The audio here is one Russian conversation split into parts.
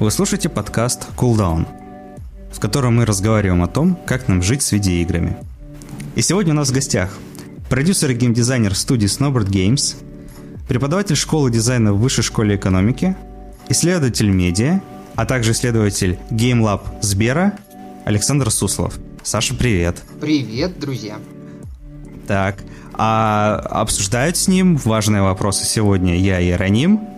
Вы слушаете подкаст Cooldown, в котором мы разговариваем о том, как нам жить с видеоиграми. И сегодня у нас в гостях продюсер и геймдизайнер студии Snowboard Games, преподаватель школы дизайна в Высшей школе экономики, исследователь медиа, а также исследователь Game Lab Сбера Александр Суслов. Саша, привет. Привет, друзья. Так, а обсуждают с ним важные вопросы сегодня я и Раним.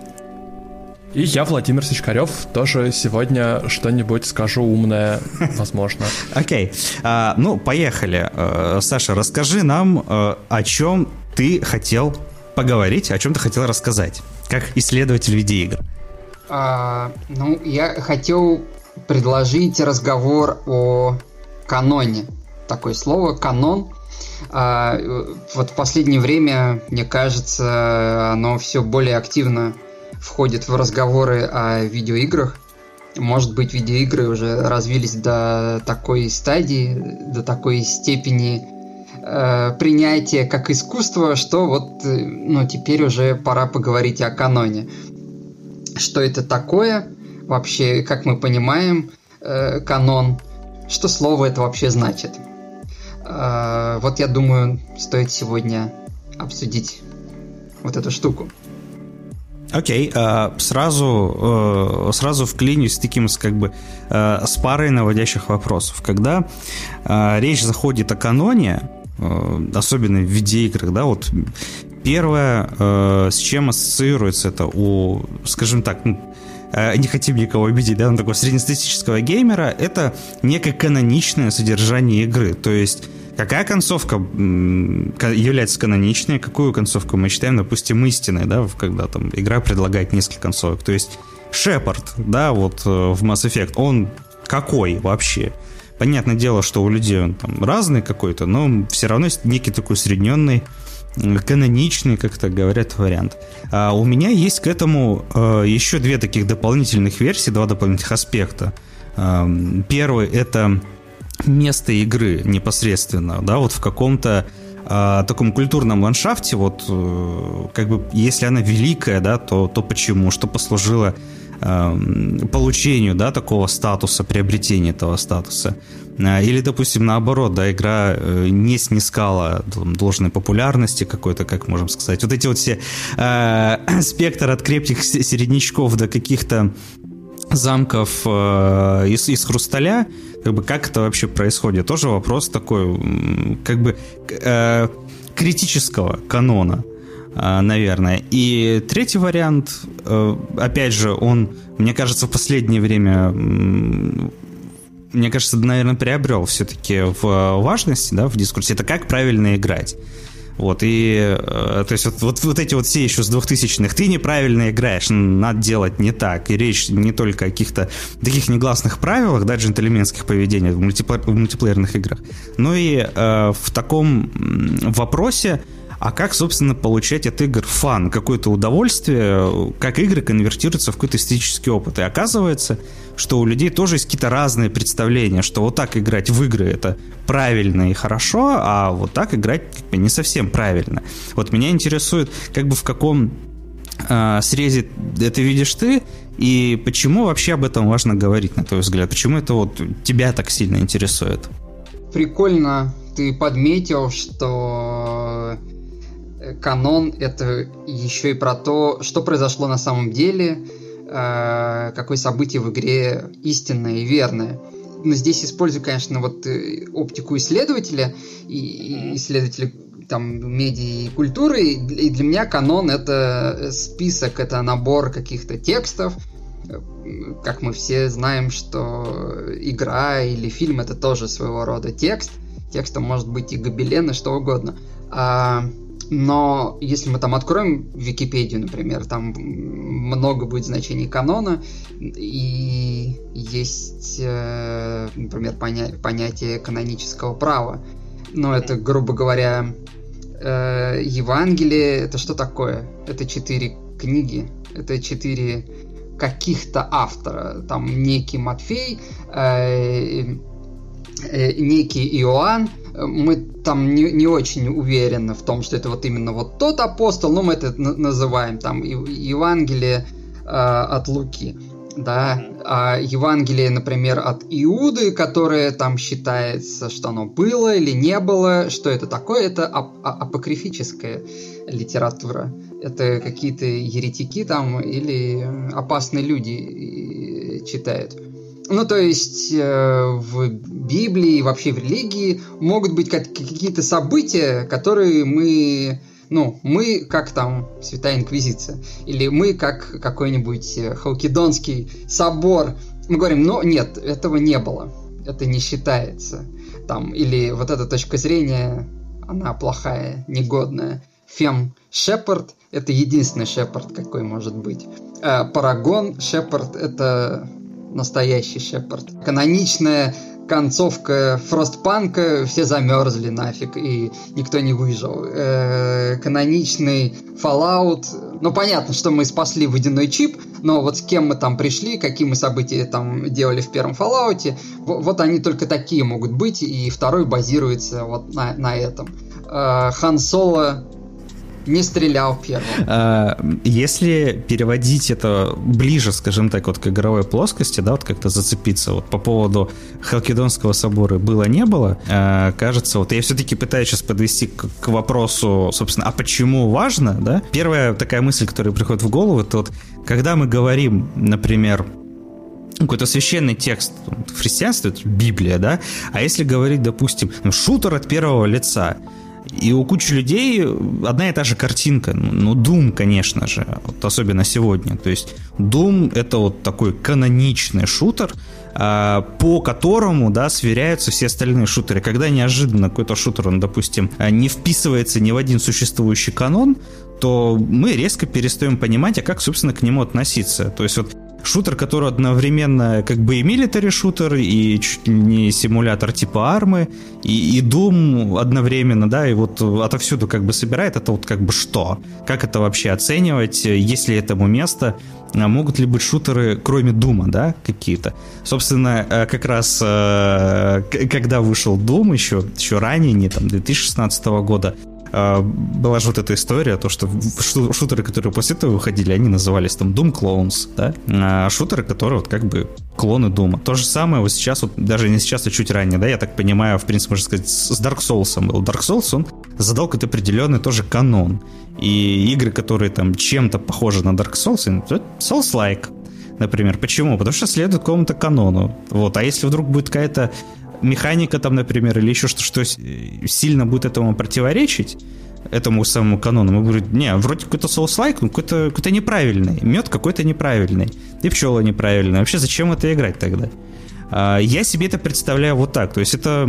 И я, Владимир Сичкарев, тоже сегодня что-нибудь скажу умное, возможно. Окей. Okay. А, ну, поехали. А, Саша, расскажи нам, а, о чем ты хотел поговорить, о чем ты хотел рассказать, как исследователь видеоигр. А, ну, я хотел предложить разговор о каноне. Такое слово канон. А, вот в последнее время, мне кажется, оно все более активно входит в разговоры о видеоиграх. Может быть, видеоигры уже развились до такой стадии, до такой степени э, принятия как искусства, что вот э, ну, теперь уже пора поговорить о каноне. Что это такое? Вообще, как мы понимаем, э, канон, что слово это вообще значит? Э, вот я думаю, стоит сегодня обсудить вот эту штуку. Окей, okay, uh, сразу, uh, сразу вклинюсь с таким как бы uh, с парой наводящих вопросов. Когда речь заходит о каноне, особенно в видеоиграх, да, вот первое, с чем ассоциируется это у, скажем так, ну, не хотим никого обидеть, да, но такого среднестатистического геймера, это некое каноничное содержание игры. То есть Какая концовка является каноничной, какую концовку мы считаем, допустим, истинной, да, когда там игра предлагает несколько концовок. То есть Шепард, да, вот э, в Mass Effect, он какой вообще? Понятное дело, что у людей он там разный какой-то, но все равно есть некий такой усредненный, каноничный, как так говорят, вариант. А у меня есть к этому э, еще две таких дополнительных версии, два дополнительных аспекта. Э, первый это место игры непосредственно, да, вот в каком-то э, таком культурном ландшафте, вот э, как бы если она великая, да, то, то почему, что послужило э, получению, да, такого статуса, приобретению этого статуса. Э, или, допустим, наоборот, да, игра э, не снискала должной популярности какой-то, как можем сказать. Вот эти вот все э, спектр от крепких середнячков до каких-то замков э, из, из хрусталя, как бы как это вообще происходит? Тоже вопрос такой, как бы э, критического канона, э, наверное. И третий вариант, опять же, он, мне кажется, в последнее время мне кажется, наверное, приобрел все-таки в важности, да, в дискурсе, это как правильно играть. Вот, и, э, то есть, вот, вот, вот эти вот все еще с 2000-х, ты неправильно играешь, надо делать не так. И речь не только о каких-то таких негласных правилах, да, джентльменских поведений в, мультиплеер, в мультиплеерных играх, но и э, в таком вопросе, а как, собственно, получать от игр фан, какое-то удовольствие, как игры конвертируются в какой-то эстетический опыт. И оказывается, что у людей тоже есть какие-то разные представления, что вот так играть в игры это правильно и хорошо, а вот так играть как бы, не совсем правильно. Вот меня интересует, как бы в каком э, срезе это видишь ты, и почему вообще об этом важно говорить, на твой взгляд? Почему это вот тебя так сильно интересует? Прикольно ты подметил, что канон это еще и про то, что произошло на самом деле, э, какое событие в игре истинное и верное. Но здесь использую, конечно, вот э, оптику исследователя и исследователя там медиа и культуры. И для меня канон это список, это набор каких-то текстов. Как мы все знаем, что игра или фильм это тоже своего рода текст. Текстом может быть и гобелен, и что угодно. А но если мы там откроем Википедию, например, там много будет значений канона, и есть, э, например, поня- понятие канонического права. Но это, грубо говоря, э, Евангелие, это что такое? Это четыре книги, это четыре каких-то автора. Там некий Матфей, э, некий Иоанн, мы там не, не очень уверены в том, что это вот именно вот тот апостол, но мы это называем там Евангелие э, от Луки. Да, а Евангелие, например, от Иуды, которое там считается, что оно было или не было, что это такое, это ап- а, апокрифическая литература. Это какие-то еретики там или опасные люди э, читают. Ну, то есть э, в Библии и вообще в религии могут быть какие-то события, которые мы ну, мы как там Святая Инквизиция, или мы как какой-нибудь э, Халкидонский собор, мы говорим, но нет, этого не было, это не считается, там, или вот эта точка зрения, она плохая, негодная. Фем Шепард – это единственный Шепард, какой может быть. А Парагон Шепард – это настоящий Шепард. Каноничная концовка Фростпанка, все замерзли нафиг, и никто не выжил. Э, каноничный Fallout, ну понятно, что мы спасли водяной чип, но вот с кем мы там пришли, какие мы события там делали в первом Fallout, вот они только такие могут быть, и второй базируется вот на, на этом. Э, Хан Соло не стрелял первым. А, если переводить это ближе, скажем так, вот к игровой плоскости, да, вот как-то зацепиться вот по поводу Халкидонского собора было-не было, а, кажется, вот я все-таки пытаюсь сейчас подвести к, к вопросу, собственно, а почему важно, да? Первая такая мысль, которая приходит в голову, это вот, когда мы говорим, например, какой-то священный текст в христианстве, это Библия, да, а если говорить, допустим, шутер от первого лица, и у кучи людей одна и та же картинка. Ну, Doom, конечно же, вот особенно сегодня. То есть Doom это вот такой каноничный шутер, а, по которому, да, сверяются все остальные шутеры. Когда неожиданно какой-то шутер, он, допустим, не вписывается ни в один существующий канон, то мы резко перестаем понимать, а как, собственно, к нему относиться. То есть вот шутер, который одновременно как бы и милитари шутер, и чуть ли не симулятор типа армы, и, и Doom одновременно, да, и вот отовсюду как бы собирает, это вот как бы что? Как это вообще оценивать? Есть ли этому место? А могут ли быть шутеры, кроме Дума, да, какие-то? Собственно, э, как раз э, когда вышел Doom еще, еще ранее, не там 2016 года, была же вот эта история, то, что шутеры, которые после этого выходили, они назывались там Doom Clones, да, а шутеры, которые вот как бы клоны Дума. То же самое вот сейчас, вот даже не сейчас, а чуть ранее, да, я так понимаю, в принципе, можно сказать, с Dark Souls был. Dark Souls, он задал какой-то определенный тоже канон. И игры, которые там чем-то похожи на Dark Souls, Souls-like, например. Почему? Потому что следует какому-то канону. Вот. А если вдруг будет какая-то механика там, например, или еще что, что сильно будет этому противоречить, этому самому канону, мы говорим, не, вроде какой-то соус-лайк, но какой-то какой неправильный, мед какой-то неправильный, и пчела неправильная. Вообще зачем это играть тогда? А, я себе это представляю вот так, то есть это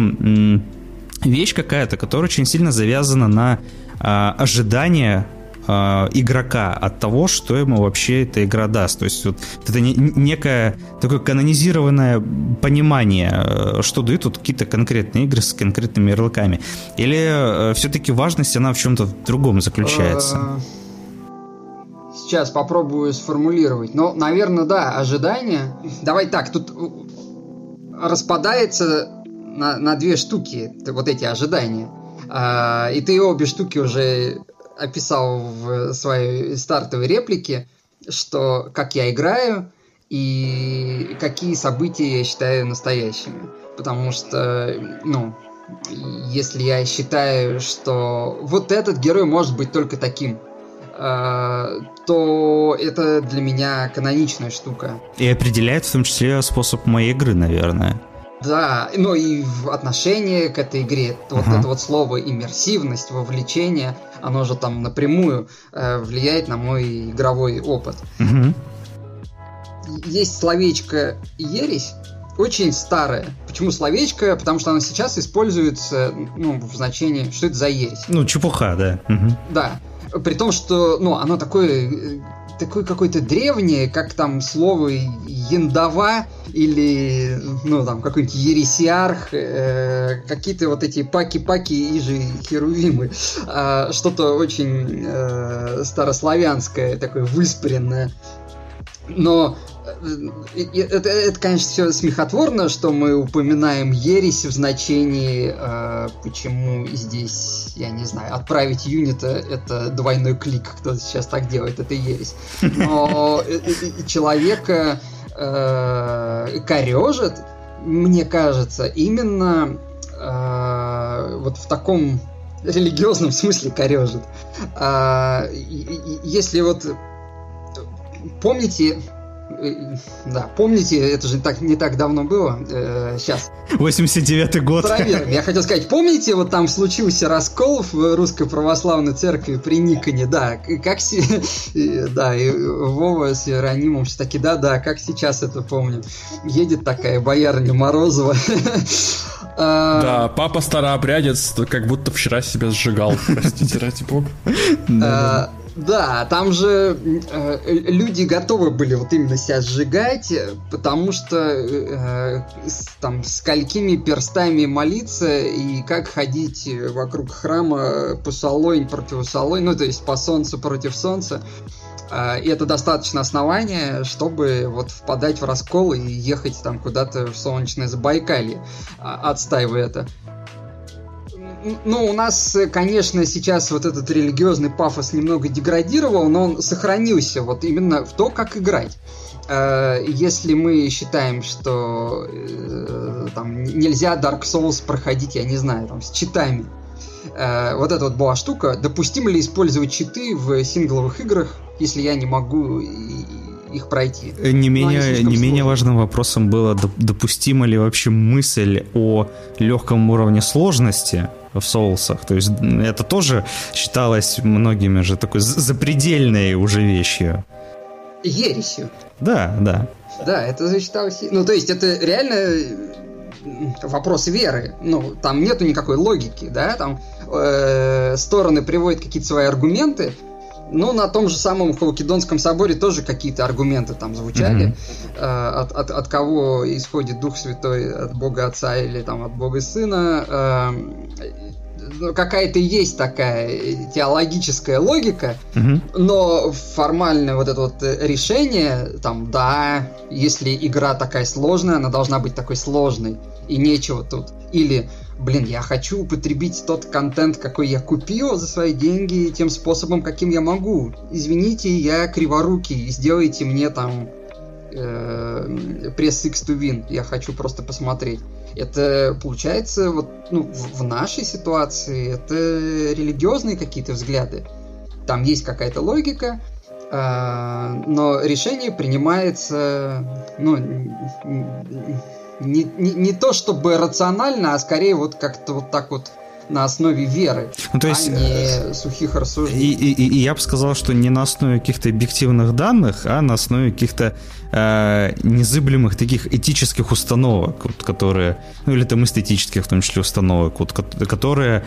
вещь какая-то, которая очень сильно завязана на а, ожидание э, игрока от того, что ему вообще эта игра даст. То есть вот это не, некое такое канонизированное понимание, э, что дают тут какие-то конкретные игры с конкретными ярлыками. Или э, все-таки важность, она в чем-то другом заключается? Э, сейчас попробую сформулировать. Но, наверное, да, ожидания. Давай так, тут распадается на, на две штуки вот эти ожидания. А, и ты обе штуки уже описал в своей стартовой реплике, что как я играю и какие события я считаю настоящими. Потому что, ну, если я считаю, что вот этот герой может быть только таким, э, то это для меня каноничная штука. И определяет в том числе способ моей игры, наверное. Да, ну и в отношении к этой игре, вот uh-huh. это вот слово иммерсивность, вовлечение, оно же там напрямую э, влияет на мой игровой опыт. Uh-huh. Есть словечко ересь, очень старое. Почему словечко? Потому что оно сейчас используется ну, в значении, что это за ересь. Ну, чепуха, да. Угу. Да. При том, что ну, оно такое э, такое какое-то древнее, как там слово яндова или, ну, там, какой-нибудь ересиарх, э, какие-то вот эти паки-паки и же херувимы. Э, что-то очень э, старославянское, такое выспаренное. Но э, это, это, конечно, все смехотворно, что мы упоминаем ересь в значении, э, почему здесь, я не знаю, отправить юнита это двойной клик, кто сейчас так делает, это ересь. Но э, э, человека э, корежит, мне кажется, именно э, вот в таком религиозном смысле корежит. А, если вот помните, э, да, помните, это же так, не так давно было, э, сейчас. 89-й год. Проверим. Я хотел сказать, помните, вот там случился раскол в Русской Православной Церкви при Никоне, да, как си... да, и Вова с Иеронимом таки, да, да, как сейчас это помню. Едет такая боярня Морозова. А, да, папа старообрядец, как будто вчера себя сжигал, простите, ради бога. А, да, там же э, люди готовы были вот именно себя сжигать, потому что э, с, там сколькими перстами молиться и как ходить вокруг храма по солой против солой, ну то есть по солнцу против солнца. Э, и это достаточно основания, чтобы вот впадать в раскол и ехать там куда-то в солнечное Забайкалье, а, отстаивая это ну, у нас, конечно, сейчас вот этот религиозный пафос немного деградировал, но он сохранился вот именно в то, как играть. Э, если мы считаем, что э, там нельзя Dark Souls проходить, я не знаю, там, с читами, э, вот эта вот была штука, допустимо ли использовать читы в сингловых играх, если я не могу их пройти. Не менее, не менее важным вопросом было, допустима ли вообще мысль о легком уровне сложности в соусах. То есть это тоже считалось многими же такой запредельной уже вещью. Ересью. Да, да. Да, это считалось... Ну, то есть это реально вопрос веры. Ну, там нету никакой логики, да, там э, стороны приводят какие-то свои аргументы, ну, на том же самом Халкидонском соборе тоже какие-то аргументы там звучали. Mm-hmm. Э, от, от, от кого исходит Дух Святой, от Бога Отца или там от Бога Сына. Э, какая-то есть такая теологическая логика, mm-hmm. но формальное вот это вот решение, там, да, если игра такая сложная, она должна быть такой сложной, и нечего тут. Или блин, я хочу употребить тот контент, какой я купил за свои деньги, тем способом, каким я могу. Извините, я криворукий, сделайте мне там э, пресс X to win, я хочу просто посмотреть. Это получается вот ну, в, в нашей ситуации это религиозные какие-то взгляды. Там есть какая-то логика, э, но решение принимается ну, не, не, не то чтобы рационально, а скорее вот как-то вот так вот на основе веры, ну, то есть, а не э, сухих рассуждений. И, и, и я бы сказал, что не на основе каких-то объективных данных, а на основе каких-то э, незыблемых таких этических установок, вот, которые, ну или там эстетических в том числе установок, вот, которые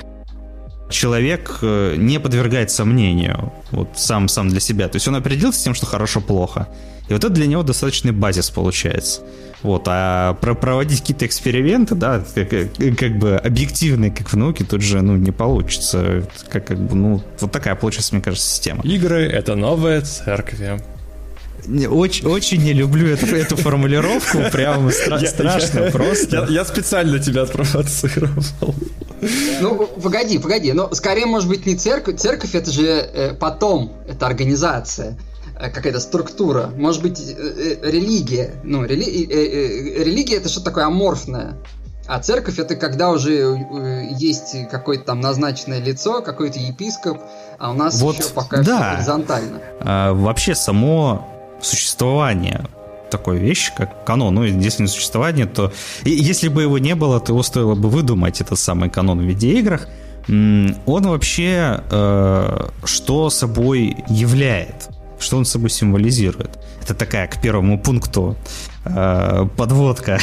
человек э, не подвергает сомнению вот сам, сам для себя. То есть он определился с тем, что хорошо-плохо. И вот это для него достаточный базис получается. Вот, а про проводить какие-то эксперименты, да, как, как бы объективные, как в науке, тут же, ну, не получится. Как, как бы, ну, вот такая получается, мне кажется, система. Игры — это новая церковь. Очень, очень не люблю эту, эту формулировку, прямо стра- я, страшно я, просто. Я, я специально тебя отпровоцировал. Ну, погоди, погоди, но скорее, может быть, не церковь. Церковь это же э, потом, это организация. Э, какая-то структура, может быть, э, э, религия. Ну, рели... религия это что-то такое аморфное. А церковь это когда уже есть какое-то там назначенное лицо, какой-то епископ, а у нас вот, еще пока да. все горизонтально. А, вообще само существование такой вещи, как канон. Ну, если не существование, то если бы его не было, то его стоило бы выдумать, этот самый канон в видеоиграх. Он вообще э, что собой являет? Что он собой символизирует? Это такая к первому пункту э, подводка.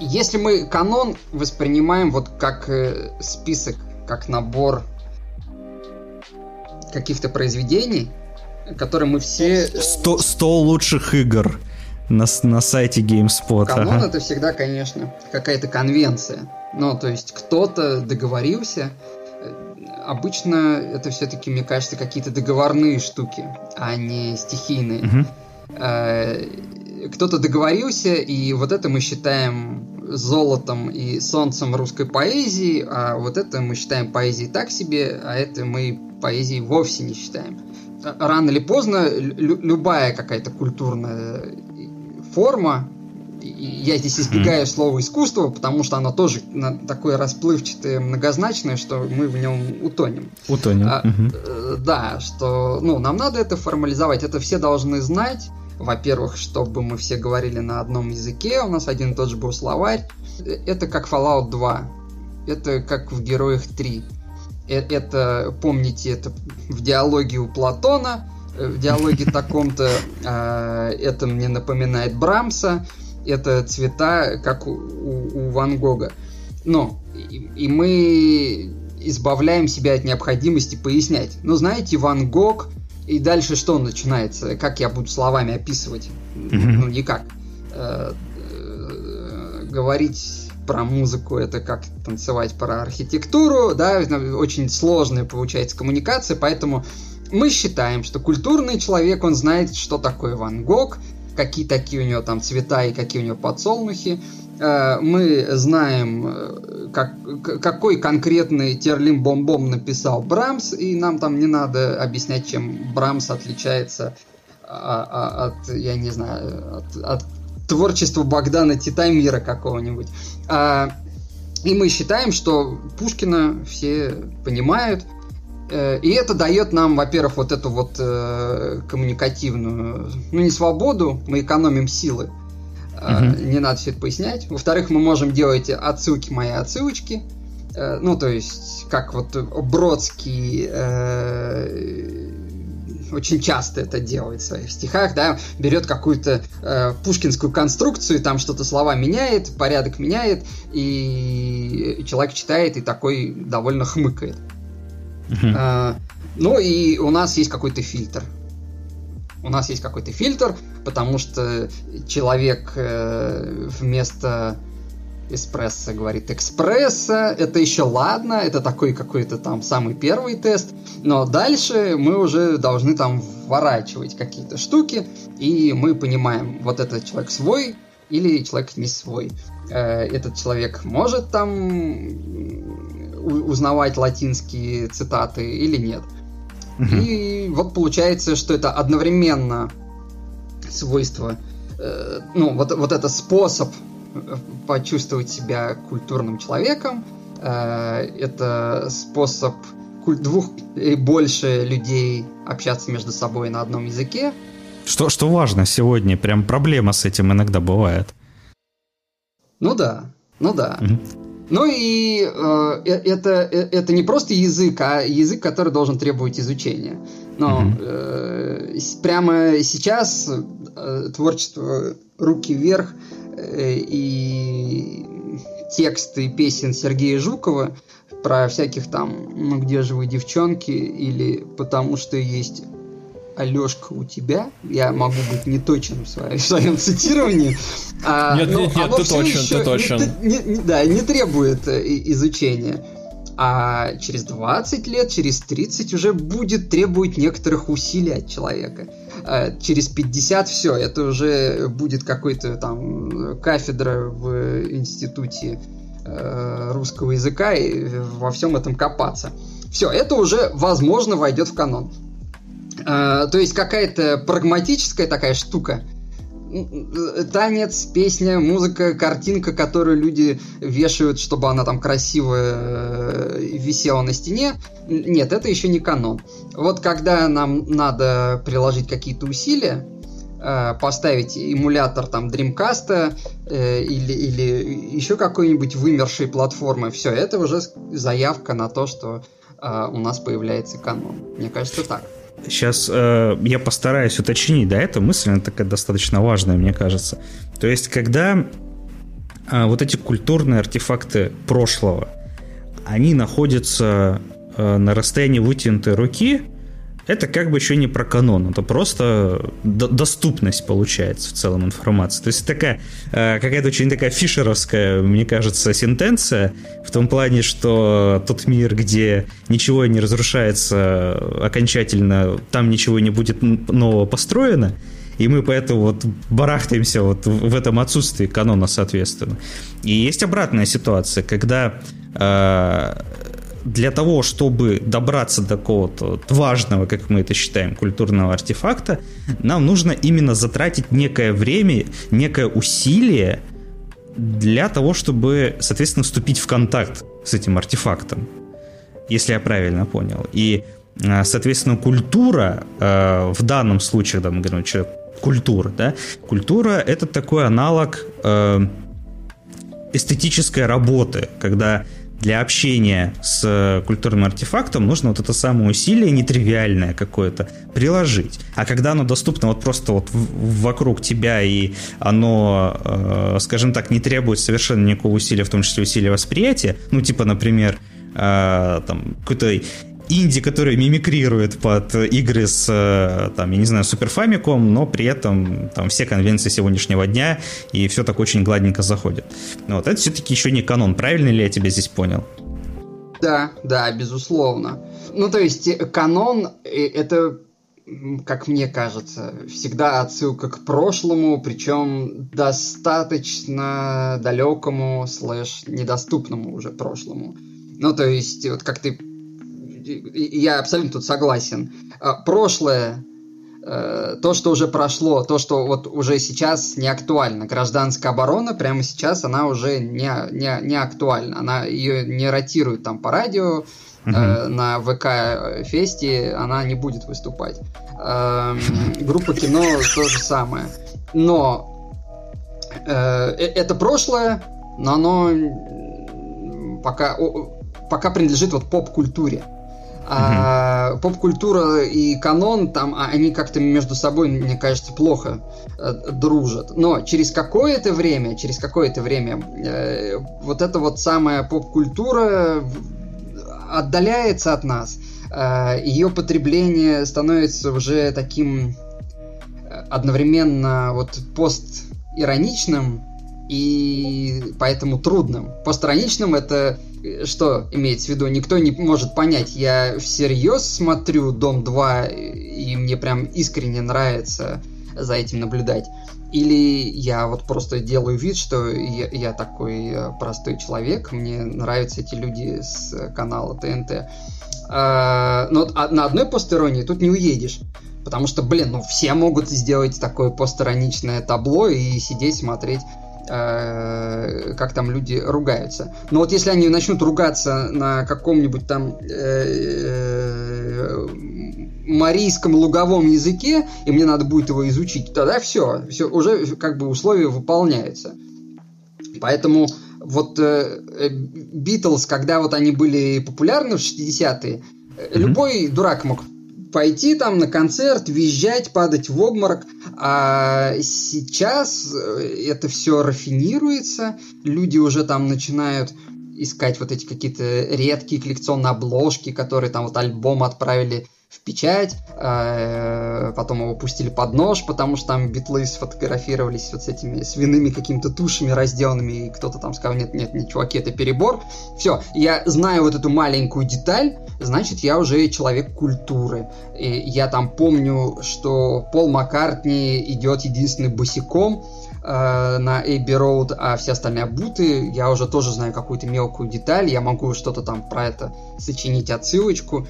Если мы канон воспринимаем вот как э, список, как набор каких-то произведений, которые мы все... 100, 100 лучших игр на, на сайте GameSpot. Канон ага. это всегда, конечно, какая-то конвенция. Ну, то есть кто-то договорился, обычно это все-таки, мне кажется, какие-то договорные штуки, а не стихийные. Угу. Кто-то договорился, и вот это мы считаем золотом и солнцем русской поэзии, а вот это мы считаем поэзией так себе, а это мы поэзией вовсе не считаем. Рано или поздно лю- любая какая-то культурная форма, я здесь избегаю слова искусство, потому что оно тоже такое расплывчатое, многозначное, что мы в нем утонем. Утонем. А, угу. Да, что ну, нам надо это формализовать, это все должны знать. Во-первых, чтобы мы все говорили на одном языке, у нас один и тот же был словарь. Это как Fallout 2, это как в Героях 3. Э, это, помните, это в диалоге у Платона, э, в диалоге таком-то а, это мне напоминает Брамса, это цвета, как у, у, у Ван Гога. Но и, и мы избавляем себя от необходимости пояснять. Ну, знаете, Ван Гог, и дальше что начинается? Как я буду словами описывать? Mm-hmm. Ну, никак. Э, э, говорить про музыку, это как танцевать про архитектуру, да, очень сложная получается коммуникация, поэтому мы считаем, что культурный человек, он знает, что такое Ван Гог, какие такие у него там цвета и какие у него подсолнухи. Э, мы знаем, э, как, какой конкретный терлим бомбом написал Брамс, и нам там не надо объяснять, чем Брамс отличается а, а, от, я не знаю, от, от творчества Богдана Титамира какого-нибудь. А, и мы считаем, что Пушкина все понимают, Э, и это дает нам, во-первых, вот эту вот э, коммуникативную, ну не свободу, мы экономим силы, uh не надо все это пояснять. Во-вторых, мы можем делать отсылки мои отсылочки, э, ну то есть как вот Бродский э, очень часто это делает в своих стихах, да, берет какую-то э, пушкинскую конструкцию, там что-то слова меняет, порядок меняет, и человек читает и такой довольно хмыкает. Uh-huh. ну и у нас есть какой-то фильтр. У нас есть какой-то фильтр, потому что человек э, вместо эспрессо говорит экспресса, это еще ладно, это такой какой-то там самый первый тест, но дальше мы уже должны там вворачивать какие-то штуки, и мы понимаем, вот этот человек свой или человек не свой. Э, этот человек может там узнавать латинские цитаты или нет. Угу. И вот получается, что это одновременно свойство, э, ну, вот, вот это способ почувствовать себя культурным человеком, э, это способ двух и больше людей общаться между собой на одном языке. Что, что важно сегодня, прям проблема с этим иногда бывает. Ну да, ну да. Ну и э, э это, э, это не просто язык, а язык, который должен требовать изучения. Но э, прямо сейчас э, творчество «Руки вверх» и тексты песен Сергея Жукова про всяких там «Ну где же вы, девчонки?» или «Потому что есть Алешка, у тебя, я могу быть не точен в своем, в своем цитировании. А, нет, нет, нет, ты точен, ты точен. Не, не, да, не требует э, изучения. А через 20 лет, через 30 уже будет требовать некоторых усилий от человека. А через 50 все, это уже будет какой-то там кафедра в институте э, русского языка и во всем этом копаться. Все, это уже, возможно, войдет в канон. А, то есть какая-то прагматическая такая штука. Танец, песня, музыка, картинка, которую люди вешают, чтобы она там красиво э, висела на стене. Нет, это еще не канон. Вот когда нам надо приложить какие-то усилия, э, поставить эмулятор там Dreamcast э, или, или еще какой-нибудь вымершей платформы, все, это уже заявка на то, что у нас появляется канон. Мне кажется, так. Сейчас э, я постараюсь уточнить, да, эта мысль, она такая достаточно важная, мне кажется. То есть, когда э, вот эти культурные артефакты прошлого, они находятся э, на расстоянии вытянутой руки, это как бы еще не про канон, это просто доступность получается в целом информации. То есть такая э, какая-то очень такая фишеровская, мне кажется, сентенция в том плане, что тот мир, где ничего не разрушается окончательно, там ничего не будет нового построено, и мы поэтому вот барахтаемся вот в этом отсутствии канона, соответственно. И есть обратная ситуация, когда э, для того, чтобы добраться до какого-то важного, как мы это считаем, культурного артефакта, нам нужно именно затратить некое время, некое усилие для того, чтобы, соответственно, вступить в контакт с этим артефактом, если я правильно понял. И, э, соответственно, культура э, в данном случае, когда мы говорим, что культура, да, культура это такой аналог э, эстетической работы, когда для общения с культурным артефактом нужно вот это самое усилие нетривиальное какое-то приложить. А когда оно доступно вот просто вот вокруг тебя и оно, э, скажем так, не требует совершенно никакого усилия, в том числе усилия восприятия, ну типа, например, э, там какой-то инди, который мимикрирует под игры с, э, там, я не знаю, Super Famicom, но при этом там все конвенции сегодняшнего дня, и все так очень гладненько заходит. Вот, это все-таки еще не канон, правильно ли я тебя здесь понял? Да, да, безусловно. Ну, то есть, э, канон э, — это как мне кажется, всегда отсылка к прошлому, причем достаточно далекому слэш недоступному уже прошлому. Ну, то есть, вот как ты я абсолютно тут согласен. А, прошлое, э, то, что уже прошло, то, что вот уже сейчас не актуально. Гражданская оборона прямо сейчас, она уже не, не, не актуальна. Она ее не ротирует там по радио, uh на ВК-фесте она не будет выступать. Эм, группа кино то же самое. Но э, это прошлое, но оно пока, пока принадлежит вот поп-культуре. А поп-культура и канон там, а, они как-то между собой, мне кажется, плохо э, дружат. Но через какое-то время, через какое-то время э, вот эта вот самая поп-культура отдаляется от нас. Э, ее потребление становится уже таким э, одновременно вот пост-ироничным и поэтому трудным. Постраничным это что имеется в виду? Никто не может понять. Я всерьез смотрю Дом 2, и мне прям искренне нравится за этим наблюдать. Или я вот просто делаю вид, что я, я такой э, простой человек, мне нравятся эти люди с канала ТНТ. А, но а на одной постеронии тут не уедешь. Потому что, блин, ну все могут сделать такое постироничное табло и сидеть смотреть Э, как там люди ругаются. Но вот если они начнут ругаться на каком-нибудь там э, э, марийском луговом языке, и мне надо будет его изучить, тогда все, все уже как бы условия выполняются. Поэтому вот Битлз, когда вот они были популярны в 60-е, mm-hmm. любой дурак мог пойти там на концерт, визжать, падать в обморок. А сейчас э, это все рафинируется, люди уже там начинают искать вот эти какие-то редкие коллекционные обложки, которые там вот альбом отправили в печать, э, потом его пустили под нож, потому что там битлы сфотографировались вот с этими свиными какими-то тушами разделанными, и кто-то там сказал, нет, нет, нет, чуваки, это перебор. Все, я знаю вот эту маленькую деталь, значит, я уже человек культуры. И я там помню, что Пол Маккартни идет единственный босиком, э, на Эйби Роуд, а все остальные обуты. Я уже тоже знаю какую-то мелкую деталь, я могу что-то там про это сочинить отсылочку.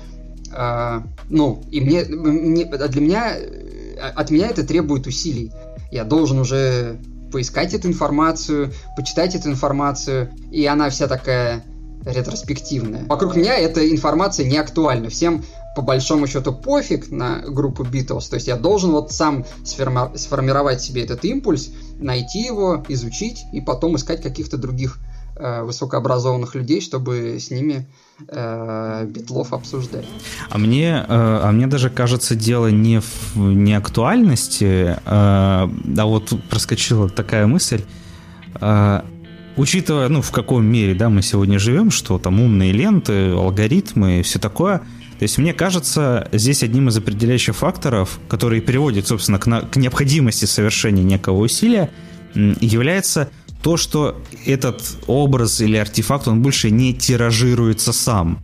А, ну, и мне, мне, для меня, от меня это требует усилий. Я должен уже поискать эту информацию, почитать эту информацию, и она вся такая ретроспективная. Вокруг меня эта информация не актуальна. Всем по большому счету пофиг на группу Beatles. То есть я должен вот сам сформи- сформировать себе этот импульс, найти его, изучить и потом искать каких-то других э, высокообразованных людей, чтобы с ними э, битлов обсуждать. А мне, э, а мне даже кажется, дело не в не актуальности, э, а вот проскочила такая мысль. Э, учитывая, ну, в каком мире, да, мы сегодня живем, что там умные ленты, алгоритмы и все такое, то есть, мне кажется, здесь одним из определяющих факторов, который приводит, собственно, к, на, к необходимости совершения некого усилия, является то, что этот образ или артефакт, он больше не тиражируется сам.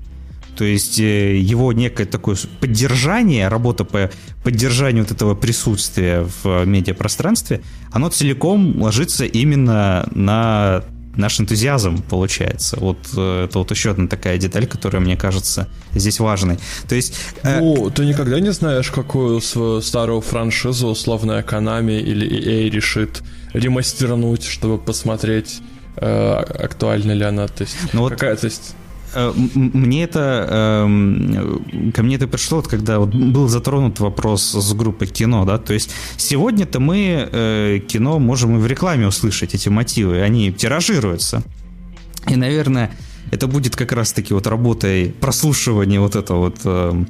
То есть э, его некое такое поддержание, работа по поддержанию вот этого присутствия в медиапространстве, оно целиком ложится именно на наш энтузиазм получается. Вот э, это вот еще одна такая деталь, которая мне кажется здесь важной. То есть... Э... Ну, ты никогда не знаешь, какую свою старую франшизу условная Konami или EA решит ремастернуть, чтобы посмотреть, э, актуальна ли она. То есть, ну, какая, то есть Э, мне это эм, ко мне это пришло, вот, когда вот был затронут вопрос с группой кино, да, то есть сегодня-то мы э, кино можем и в рекламе услышать эти мотивы, они тиражируются. И, наверное, это будет как раз-таки вот работой прослушивания вот этого вот э,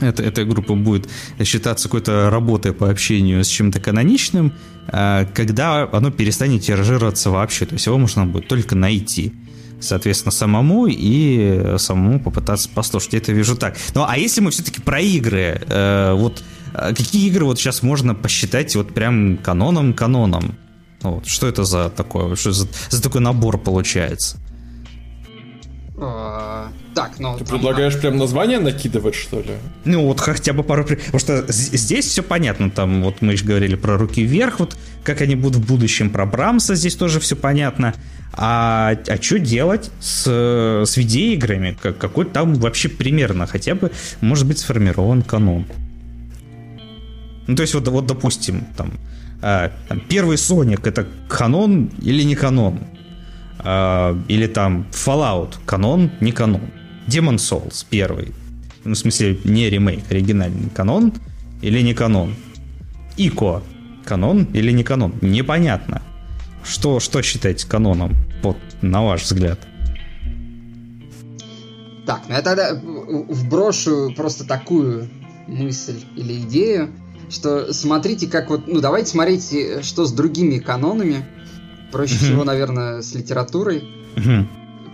это, эта группа будет считаться какой-то работой по общению с чем-то каноничным, э, когда оно перестанет тиражироваться вообще. То есть его можно будет только найти соответственно, самому и самому попытаться послушать. Я это вижу так. Ну, а если мы все-таки про игры, э, вот э, какие игры вот сейчас можно посчитать вот прям каноном-каноном? Ну, вот, что это за такое, что за, за такой набор получается? А, так, ну... Ты предлагаешь прям название накидывать, что ли? Ну, вот хотя бы пару... Потому что здесь все понятно. Там вот мы еще говорили про «Руки вверх», вот как они будут в будущем, про Брамса здесь тоже все понятно. А, а что делать с, с видеоиграми? Как, какой там вообще примерно хотя бы может быть сформирован канон? Ну, то есть, вот, вот допустим, там, э, там первый Соник это канон или не канон? Э, или там Fallout канон, не канон? Demon Souls первый. Ну, в смысле, не ремейк, оригинальный канон или не канон? Ико канон или не канон? Непонятно. Что, что считаете каноном, вот, на ваш взгляд? Так, ну я тогда вброшу просто такую мысль или идею, что смотрите, как вот, ну давайте смотреть, что с другими канонами. Проще всего, наверное, с литературой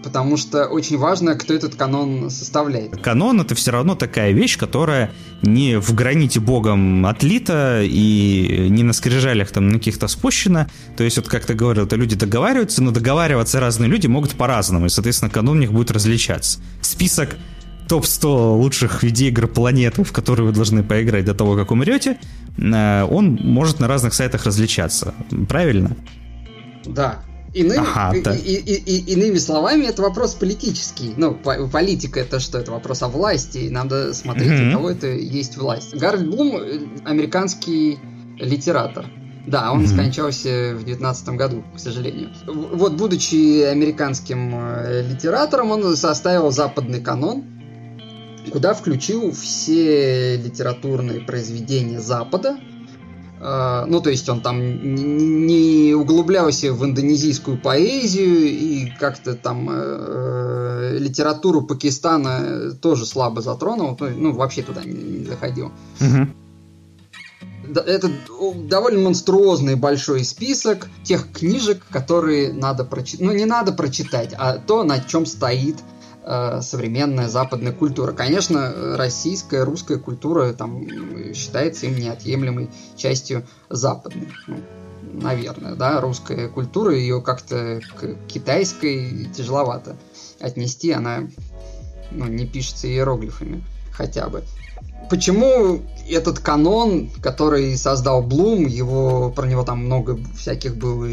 потому что очень важно, кто этот канон составляет. Канон это все равно такая вещь, которая не в граните богом отлита и не на скрижалях там на каких-то спущена. То есть, вот как ты говорил, это люди договариваются, но договариваться разные люди могут по-разному, и, соответственно, канон у них будет различаться. Список топ-100 лучших видеоигр планеты, в которые вы должны поиграть до того, как умрете, э, он может на разных сайтах различаться. Правильно? Да, Иным, ага, и, да. и, и, и, иными словами, это вопрос политический. Ну, политика это что? Это вопрос о власти. И надо смотреть, mm-hmm. у кого это есть власть. Гарольд Блум э, американский литератор. Да, он mm-hmm. скончался в 19 году, к сожалению. Вот, будучи американским э, литератором, он составил западный канон, куда включил все литературные произведения Запада, ну, то есть он там не углублялся в индонезийскую поэзию и как-то там э, литературу Пакистана тоже слабо затронул, ну, вообще туда не, не заходил. Это довольно монструозный большой список тех книжек, которые надо прочитать. Ну, не надо прочитать, а то, на чем стоит Э, современная западная культура. Конечно, российская, русская культура там считается им неотъемлемой частью западной. Ну, наверное, да, русская культура, ее как-то к китайской тяжеловато отнести, она ну, не пишется иероглифами хотя бы. Почему этот канон, который создал Блум, его, про него там много всяких было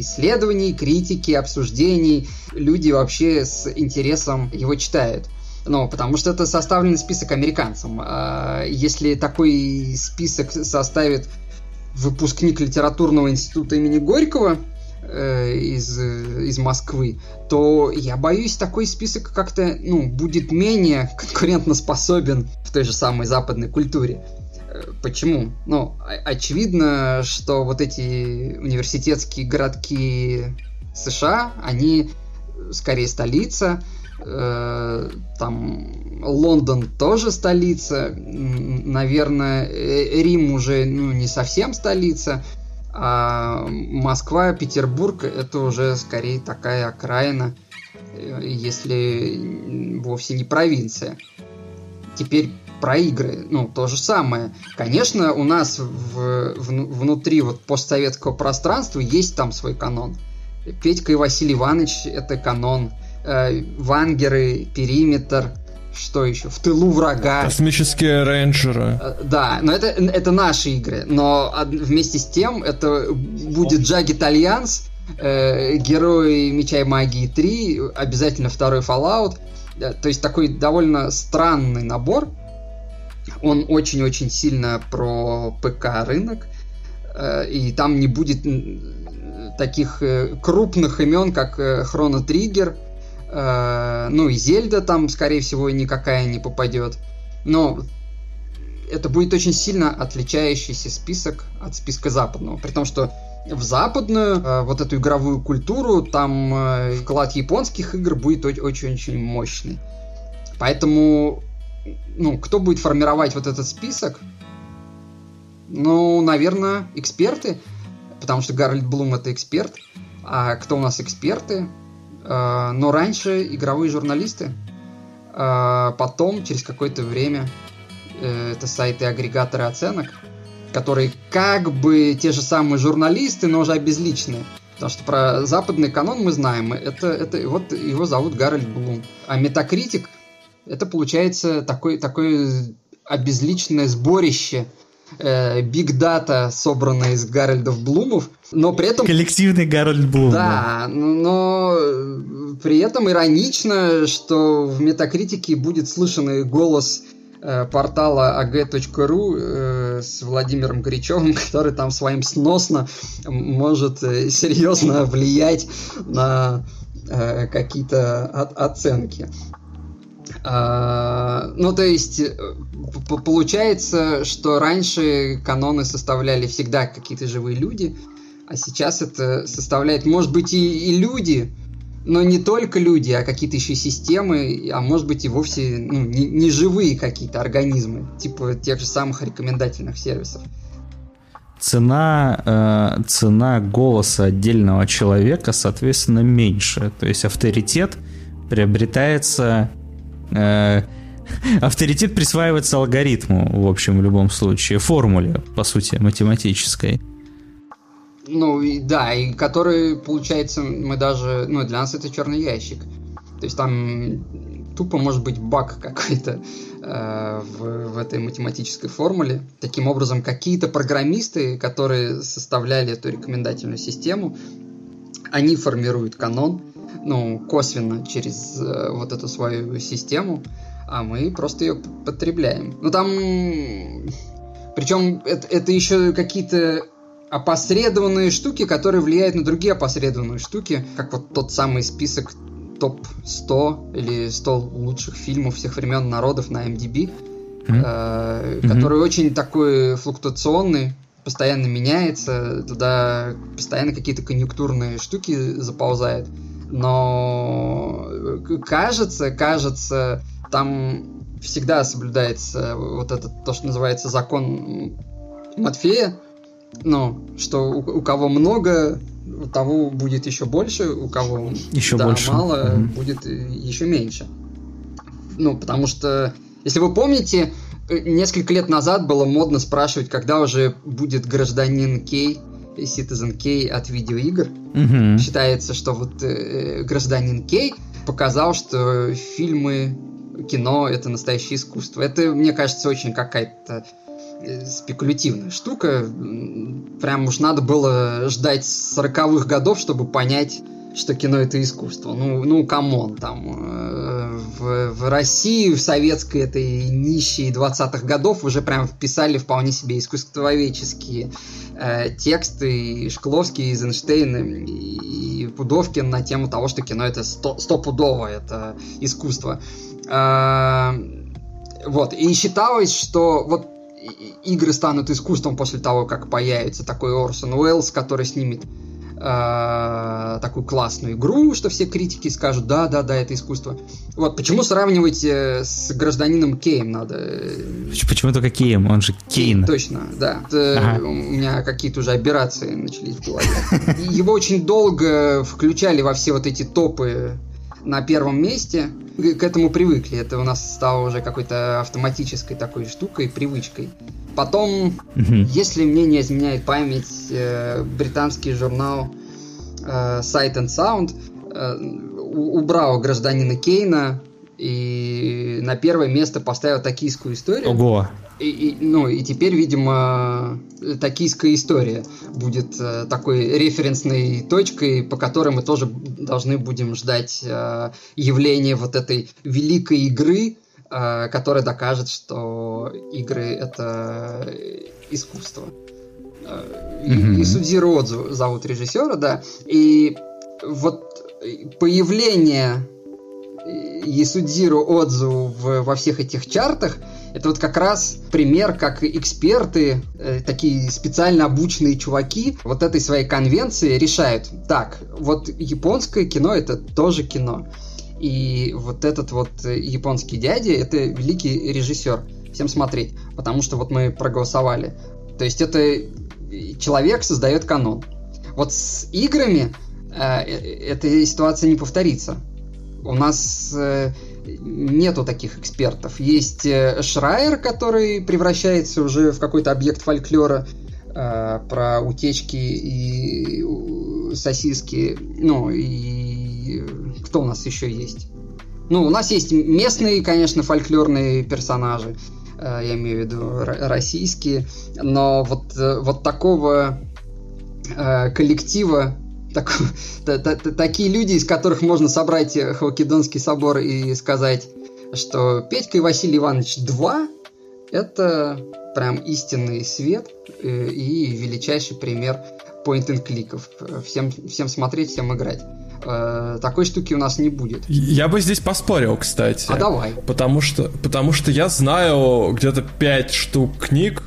исследований, критики, обсуждений, люди вообще с интересом его читают. Ну, потому что это составленный список американцам. А если такой список составит выпускник литературного института имени Горького, из, из Москвы, то я боюсь, такой список как-то ну, будет менее конкурентоспособен в той же самой западной культуре. Э, почему? Ну, очевидно, что вот эти университетские городки США, они скорее столица, э, там Лондон тоже столица, наверное, Рим уже ну, не совсем столица, а Москва, Петербург это уже скорее такая окраина, э, если вовсе не провинция. Теперь про игры, ну, то же самое. Конечно, у нас в, в, внутри вот постсоветского пространства есть там свой канон. Петька и Василий Иванович это канон. Э, Вангеры, Периметр, что еще? В тылу врага. Космические рейнджеры. Э, да, но это, это наши игры. Но вместе с тем это будет Jagged Alliance, э, Герои Меча и Магии 3, обязательно второй Fallout. То есть такой довольно странный набор. Он очень-очень сильно про ПК рынок. Э, и там не будет таких э, крупных имен, как Хроно Триггер. Ну и Зельда там, скорее всего, никакая не попадет. Но это будет очень сильно отличающийся список от списка западного. При том, что в западную э, вот эту игровую культуру там э, вклад японских игр будет очень-очень мощный. Поэтому, ну, кто будет формировать вот этот список? Ну, наверное, эксперты, потому что Гарольд Блум это эксперт. А кто у нас эксперты? Э, но раньше игровые журналисты. Потом, через какое-то время, Э, это сайты-агрегаторы оценок, которые как бы те же самые журналисты, но уже обезличенные. Потому что про западный канон мы знаем. Это, это вот его зовут Гарольд Блум. А Metacritic это получается такой, такое обезличенное сборище биг э, дата, собранная из Гарольдов Блумов, но при этом... Коллективный Гарольд Блум. Да, но при этом иронично, что в Метакритике будет слышен голос Э, портала ag.ru э, с Владимиром Горячевым, который там своим сносно может э, серьезно влиять на какие-то оценки. А, ну, то есть, получается, что раньше каноны составляли всегда какие-то живые люди, а сейчас это составляет, может быть, и, и люди, но не только люди, а какие-то еще системы, а может быть и вовсе ну, не, не живые какие-то организмы, типа тех же самых рекомендательных сервисов. Цена, э, цена голоса отдельного человека, соответственно, меньше. То есть авторитет приобретается... Э, авторитет присваивается алгоритму, в общем, в любом случае, формуле, по сути, математической. Ну, и, да, и который, получается, мы даже, ну, для нас это черный ящик. То есть там тупо может быть баг какой-то э, в, в этой математической формуле. Таким образом, какие-то программисты, которые составляли эту рекомендательную систему, они формируют канон, ну, косвенно через э, вот эту свою систему, а мы просто ее потребляем. Ну, там... Причем это, это еще какие-то опосредованные штуки, которые влияют на другие опосредованные штуки, как вот тот самый список топ-100 или 100 лучших фильмов всех времен народов на MDB, mm-hmm. э, mm-hmm. который очень такой флуктуационный, постоянно меняется, туда постоянно какие-то конъюнктурные штуки заползают. Но кажется, кажется, там всегда соблюдается вот это то, что называется закон Матфея, ну, что у, у кого много, у того будет еще больше, у кого еще да, больше. мало, mm-hmm. будет еще меньше. Ну, потому что, если вы помните, э, несколько лет назад было модно спрашивать, когда уже будет гражданин Кей, Citizen Кей от видеоигр. Mm-hmm. Считается, что вот э, гражданин Кей показал, что фильмы, кино это настоящее искусство. Это, мне кажется, очень какая-то спекулятивная штука. Прям уж надо было ждать 40-х годов, чтобы понять, что кино это искусство. Ну, ну, come on, там э, в, в России, в советской этой нищей 20-х годов уже прям писали вполне себе искусствоведческие э, тексты и Шкловский, и Эйзенштейн, и, и Пудовкин на тему того, что кино это сто, стопудово, это искусство. Э, вот, и считалось, что вот игры станут искусством после того, как появится такой Орсон Уэллс, который снимет э, такую классную игру, что все критики скажут, да, да, да, это искусство. Вот, почему сравнивать э, с гражданином Кейм надо? Почему только Кейм? Он же Кейн. Точно, да. Это, ага. У меня какие-то уже операции начались в голове. Его очень долго включали во все вот эти топы на первом месте. К этому привыкли. Это у нас стало уже какой-то автоматической такой штукой, привычкой. Потом, угу. если мне не изменяет память, э, британский журнал э, Sight and Sound э, убрал гражданина Кейна и на первое место поставил токийскую историю. Ого! И, и, ну, и теперь, видимо, токийская история будет э, такой референсной точкой, по которой мы тоже должны будем ждать э, явления вот этой великой игры, э, которая докажет, что игры это искусство. Mm-hmm. И Судзиро Отзу зовут режиссера, да. И вот появление Ясудзиру Отзу в, во всех этих чартах, это вот как раз пример, как эксперты, э, такие специально обученные чуваки, вот этой своей конвенции решают, так, вот японское кино это тоже кино. И вот этот вот японский дядя, это великий режиссер. Всем смотреть, потому что вот мы проголосовали. То есть это человек создает канон. Вот с играми э, э эта ситуация не повторится. У нас э, нету таких экспертов. Есть э, Шрайер, который превращается уже в какой-то объект фольклора э, про утечки и сосиски. Ну, и кто у нас еще есть? Ну, у нас есть местные, конечно, фольклорные персонажи, я имею в виду российские, но вот, вот такого коллектива так, та, та, такие люди, из которых можно собрать э, Халкидонский собор и сказать, что Петька и Василий Иванович 2 это прям истинный свет э, и величайший пример point-and-кликов. Всем, всем смотреть, всем играть. Э, такой штуки у нас не будет. Я бы здесь поспорил, кстати. А давай. Потому что, потому что я знаю где-то 5 штук книг,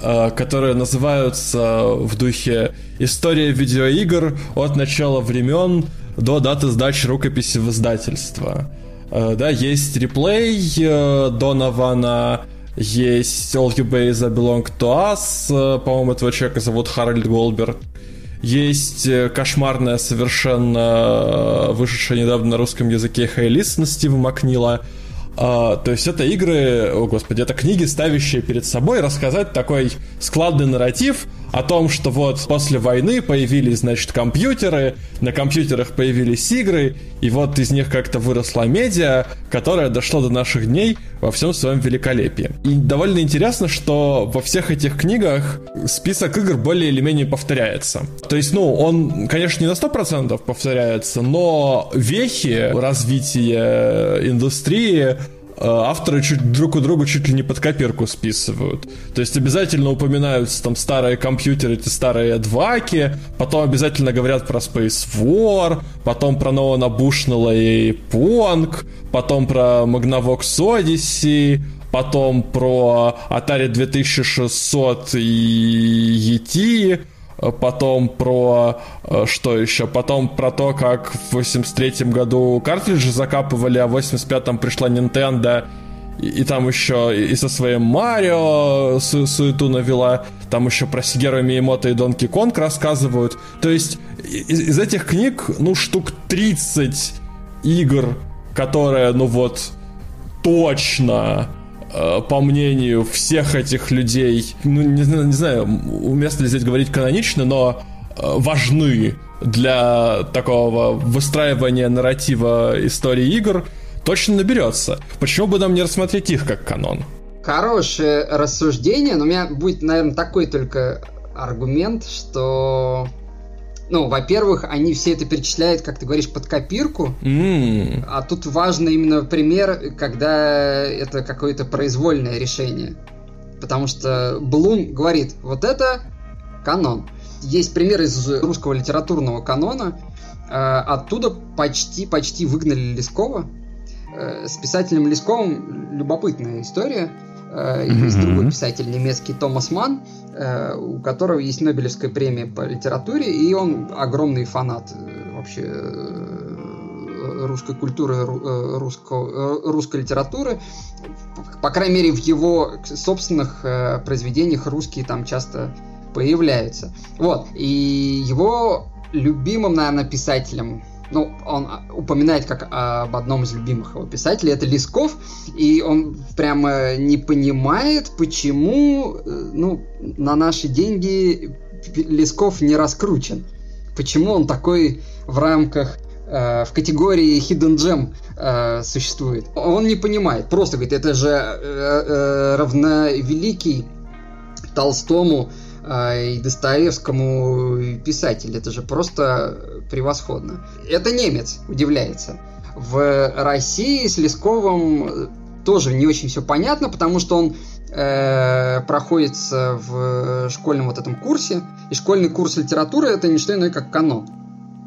которые называются в духе «История видеоигр от начала времен до даты сдачи рукописи в издательство». Э, да, есть реплей э, Донована, есть All You Base Belong to Us, по-моему, этого человека зовут Харальд Голберг. Есть кошмарная совершенно вышедшая недавно на русском языке Хейлис на Стива Макнила – а, то есть это игры, о господи, это книги, ставящие перед собой рассказать такой складный нарратив о том, что вот после войны появились, значит, компьютеры, на компьютерах появились игры, и вот из них как-то выросла медиа, которая дошла до наших дней во всем своем великолепии. И довольно интересно, что во всех этих книгах список игр более или менее повторяется. То есть, ну, он, конечно, не на 100% повторяется, но вехи развития индустрии авторы чуть друг у друга чуть ли не под копирку списывают. То есть обязательно упоминаются там старые компьютеры, эти старые адваки, потом обязательно говорят про Space War, потом про Ноана Бушнелла и Понг, потом про Magnavox Odyssey, потом про Atari 2600 и ET, Э, потом про э, что еще, потом про то, как в 83 году картриджи закапывали, а в 85-м пришла Nintendo, и, и там еще и со своим Марио су суету навела, там еще про Сигеру Миемото и Донки Конг рассказывают. То есть из, из этих книг, ну, штук 30 игр, которые, ну вот, точно Э, по мнению всех этих людей, ну, не, не знаю, уместно ли здесь говорить канонично, но э, важны для такого выстраивания нарратива истории игр, точно наберется. Почему бы нам не рассмотреть их как канон? Хорошее рассуждение, но у меня будет, наверное, такой только аргумент, что ну, во-первых, они все это перечисляют, как ты говоришь, под копирку. Mm. А тут важно именно пример, когда это какое-то произвольное решение. Потому что Блум говорит, вот это канон. Есть пример из русского литературного канона. Э, оттуда почти-почти выгнали Лескова. Э, с писателем Лесковым любопытная история. Mm-hmm. Есть другой писатель немецкий Томас Ман, э, у которого есть Нобелевская премия по литературе, и он огромный фанат вообще русской культуры, русского, русской литературы. По крайней мере, в его собственных произведениях русские там часто появляются. Вот. И его любимым, наверное, писателем ну, он упоминает как об одном из любимых его писателей, это Лесков, и он прямо не понимает, почему, э, ну, на наши деньги Лесков не раскручен. Почему он такой в рамках э, в категории Hidden Gem э, существует. Он не понимает, просто говорит, это же э, э, равновеликий Толстому и Достоевскому писатель. Это же просто превосходно. Это немец удивляется. В России с Лесковым тоже не очень все понятно, потому что он э, проходится в школьном вот этом курсе, и школьный курс литературы это не что иное, как канон.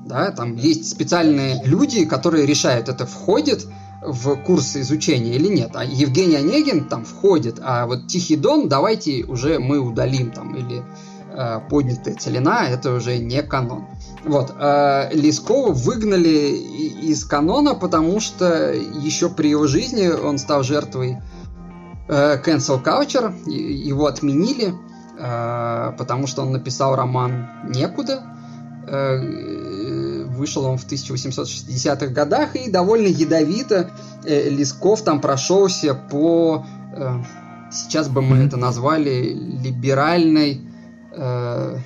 Да, там есть специальные люди, которые решают, это входит в курсы изучения или нет. А Евгений Онегин там входит, а вот Тихий Дон давайте уже мы удалим там, или э, поднятая целина, это уже не канон. Вот, э, Лескова выгнали из канона, потому что еще при его жизни он стал жертвой э, cancel culture, его отменили, э, потому что он написал роман «Некуда», э, вышел он в 1860-х годах, и довольно ядовито э, Лесков там прошелся по, э, сейчас бы мы это назвали, либеральной э,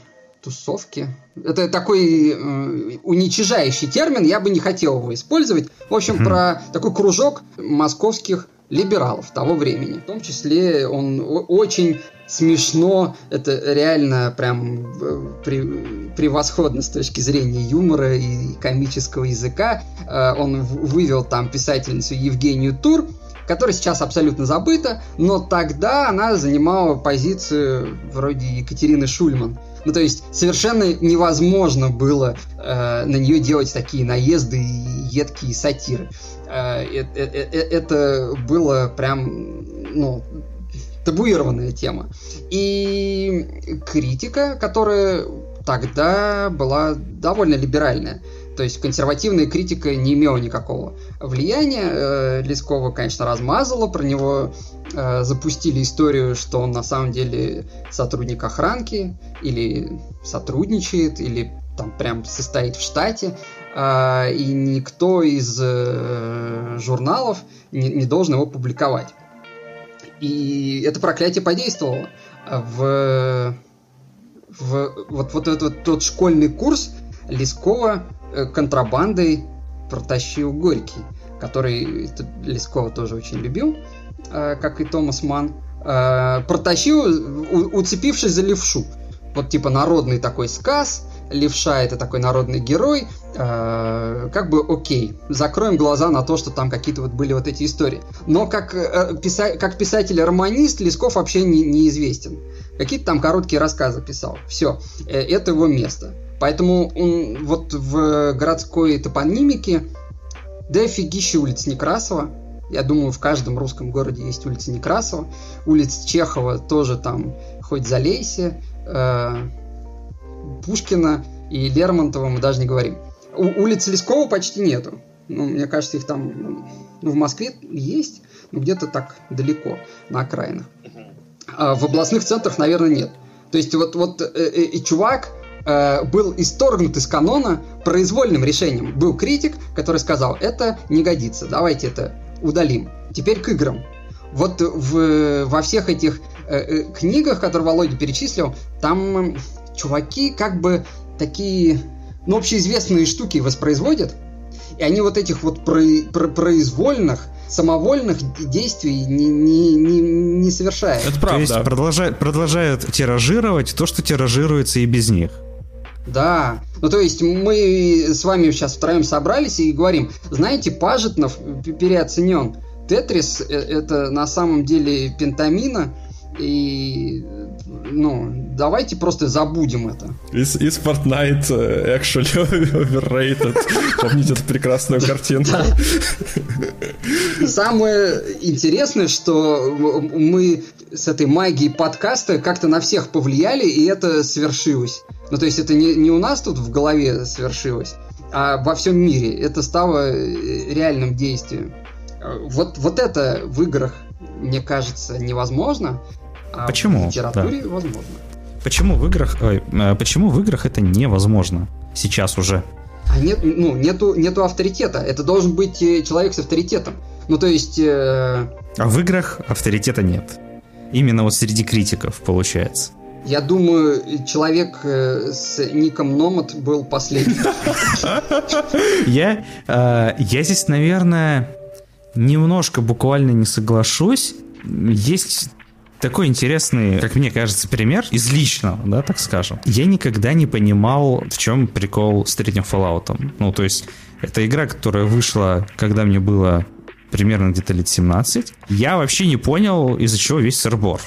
тусовке. Это такой э, уничижающий термин, я бы не хотел его использовать. В общем, mm-hmm. про такой кружок московских либералов того времени. В том числе он очень смешно, это реально прям э, превосходно с точки зрения юмора и комического языка. Э, он вывел там писательницу Евгению Тур, которая сейчас абсолютно забыта, но тогда она занимала позицию вроде Екатерины Шульман. Ну, то есть совершенно невозможно было э, на нее делать такие наезды и едкие сатиры. Э, э, э, э, это было прям, ну, табуированная тема. И критика, которая тогда была довольно либеральная. То есть консервативная критика не имела никакого влияния. Э, Лескова, конечно, размазала, про него э, запустили историю, что он на самом деле сотрудник охранки, или сотрудничает, или там прям состоит в штате, э, и никто из журналов не должен его публиковать. И это проклятие подействовало. В, в вот, вот этот тот школьный курс Лескова э, контрабандой протащил Горький, который Лескова тоже очень любил, э, как и Томас Ман. Э, протащил, уцепившись за левшу. Вот типа народный такой сказ, левша это такой народный герой, э, как бы окей, закроем глаза на то, что там какие-то вот были вот эти истории. Но как, э, писа- как писатель-романист Лесков вообще не, неизвестен. Какие-то там короткие рассказы писал. Все, э, это его место. Поэтому он вот в городской топонимике дофигища улиц Некрасова. Я думаю, в каждом русском городе есть улица Некрасова. Улиц Чехова тоже там хоть залейся. Э, Пушкина и Лермонтова мы даже не говорим. У, улиц Лескова почти нету. Ну, мне кажется, их там ну, в Москве есть, но где-то так далеко, на окраинах. А в областных центрах, наверное, нет. То есть вот, вот э, э, и чувак э, был исторгнут из канона произвольным решением. Был критик, который сказал, это не годится, давайте это удалим. Теперь к играм. Вот в, во всех этих э, э, книгах, которые Володя перечислил, там чуваки как бы такие, ну, общеизвестные штуки воспроизводят, и они вот этих вот про, про, произвольных, самовольных действий не, не, не, не совершают. Это правда. То есть продолжают, продолжают тиражировать то, что тиражируется и без них. Да. Ну, то есть мы с вами сейчас втроем собрались и говорим, знаете, Пажетнов переоценен. Тетрис э, это на самом деле пентамина, и ну, давайте просто забудем это. Из, Fortnite uh, actually overrated. Помните эту прекрасную картинку? Самое интересное, что мы с этой магией подкаста как-то на всех повлияли, и это свершилось. Ну, то есть это не, не у нас тут в голове свершилось, а во всем мире. Это стало э, реальным действием. Вот, вот это в играх, мне кажется, невозможно. А почему? В литературе да. возможно. Почему в играх, э, почему в играх это невозможно сейчас уже? А нет, ну, нету, нету авторитета. Это должен быть э, человек с авторитетом. Ну, то есть... Э... А в играх авторитета нет. Именно вот среди критиков, получается. Я думаю, человек э, с ником Номад был последним. Я, э, я здесь, наверное, немножко буквально не соглашусь. Есть такой интересный, как мне кажется, пример из личного, да, так скажем. Я никогда не понимал, в чем прикол с третьим Fallout. Ну, то есть, это игра, которая вышла, когда мне было примерно где-то лет 17. Я вообще не понял, из-за чего весь сырбор.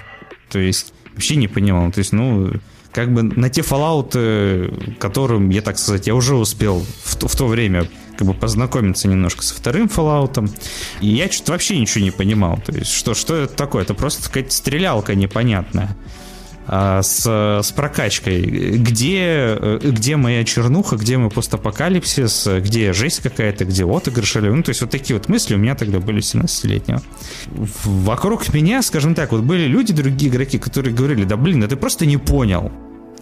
То есть, вообще не понимал. То есть, ну, как бы на те Fallout, которым, я так сказать, я уже успел в, в то время как бы познакомиться немножко со вторым Fallout. И я что-то вообще ничего не понимал. То есть, что, что это такое? Это просто какая-то стрелялка непонятная. А, с, с прокачкой. Где, где моя чернуха, где мой постапокалипсис, где жесть какая-то, где отыгрыш. Ну, то есть вот такие вот мысли у меня тогда были 17-летнего. Вокруг меня, скажем так, вот были люди, другие игроки, которые говорили, да блин, да ты просто не понял.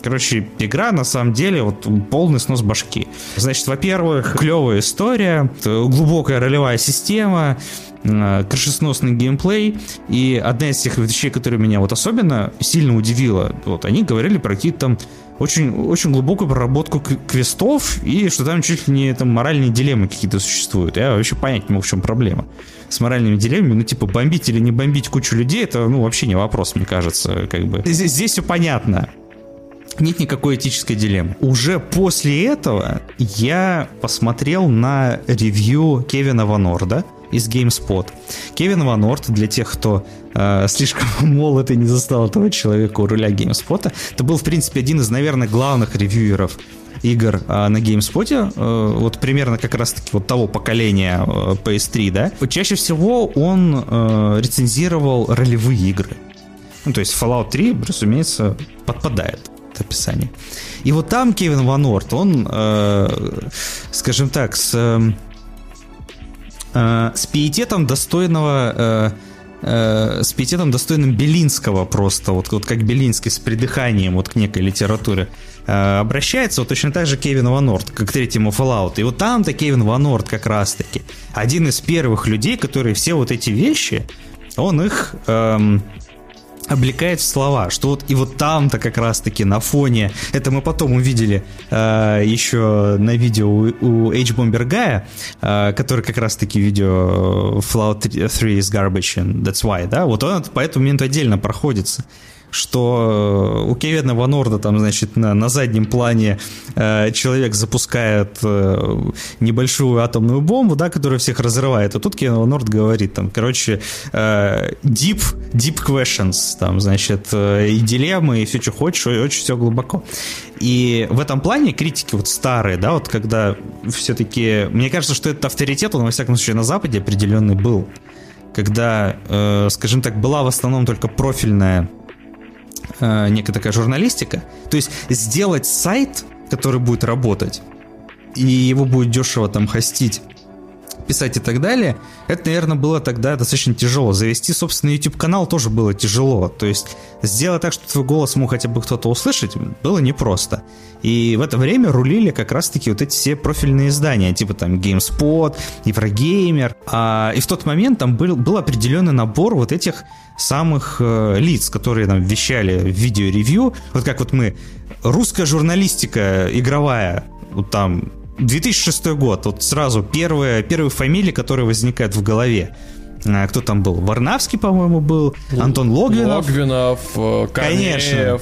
Короче, игра на самом деле вот полный снос башки. Значит, во-первых, клевая история, глубокая ролевая система, э, крышесносный геймплей. И одна из тех вещей, которые меня вот особенно сильно удивила, вот они говорили про какие-то там очень, очень глубокую проработку квестов и что там чуть ли не там моральные дилеммы какие-то существуют. Я вообще понять не могу, в чем проблема с моральными дилеммами. Ну, типа, бомбить или не бомбить кучу людей, это, ну, вообще не вопрос, мне кажется, как бы. Здесь, здесь все понятно нет никакой этической дилеммы. Уже после этого я посмотрел на ревью Кевина Ванорда из GameSpot. Кевин Ванорд, для тех, кто э, слишком молод и не застал этого человека у руля GameSpot, это был, в принципе, один из, наверное, главных ревьюеров игр э, на GameSpot, э, вот примерно как раз-таки вот того поколения э, PS3, да. Чаще всего он э, рецензировал ролевые игры. Ну, то есть Fallout 3, разумеется, подпадает описание. И вот там Кевин Ван Орт, он, э, скажем так, с, э, с пиететом достойного... Э, э, с пиететом достойным Белинского просто, вот, вот как Белинский с придыханием вот к некой литературе э, обращается, вот точно так же Кевин Ван Орт, как к третьему Fallout. И вот там-то Кевин Ван Орт как раз-таки один из первых людей, которые все вот эти вещи, он их эм, облекает в слова, что вот и вот там-то как раз-таки на фоне, это мы потом увидели э, еще на видео у, у H-Bomber Guy, э, который как раз-таки видео Fallout 3 is garbage and that's why, да, вот он по этому моменту отдельно проходится что у Кевина Ванорда там, значит, на, на заднем плане э, человек запускает э, небольшую атомную бомбу, да, которая всех разрывает. А тут Кевин Ванорд говорит там, короче, э, deep, deep questions, там, значит, э, и дилеммы, и все, что хочешь, и очень все глубоко. И в этом плане критики вот старые, да, вот когда все-таки, мне кажется, что этот авторитет, он во всяком случае на Западе определенный был когда, э, скажем так, была в основном только профильная э, некая такая журналистика. То есть сделать сайт, который будет работать, и его будет дешево там хостить, писать и так далее, это, наверное, было тогда достаточно тяжело. Завести собственный YouTube-канал тоже было тяжело. То есть сделать так, чтобы твой голос мог хотя бы кто-то услышать, было непросто. И в это время рулили как раз-таки вот эти все профильные издания, типа там GameSpot, Еврогеймер. А, и в тот момент там был, был определенный набор вот этих самых э, лиц, которые нам вещали в видеоревью. Вот как вот мы, русская журналистика игровая, вот там 2006 год, вот сразу первые, первые фамилии, которые возникают в голове. А, кто там был? Варнавский, по-моему, был. Антон Логвинов. Логвинов, э, Корнеев. Конечно.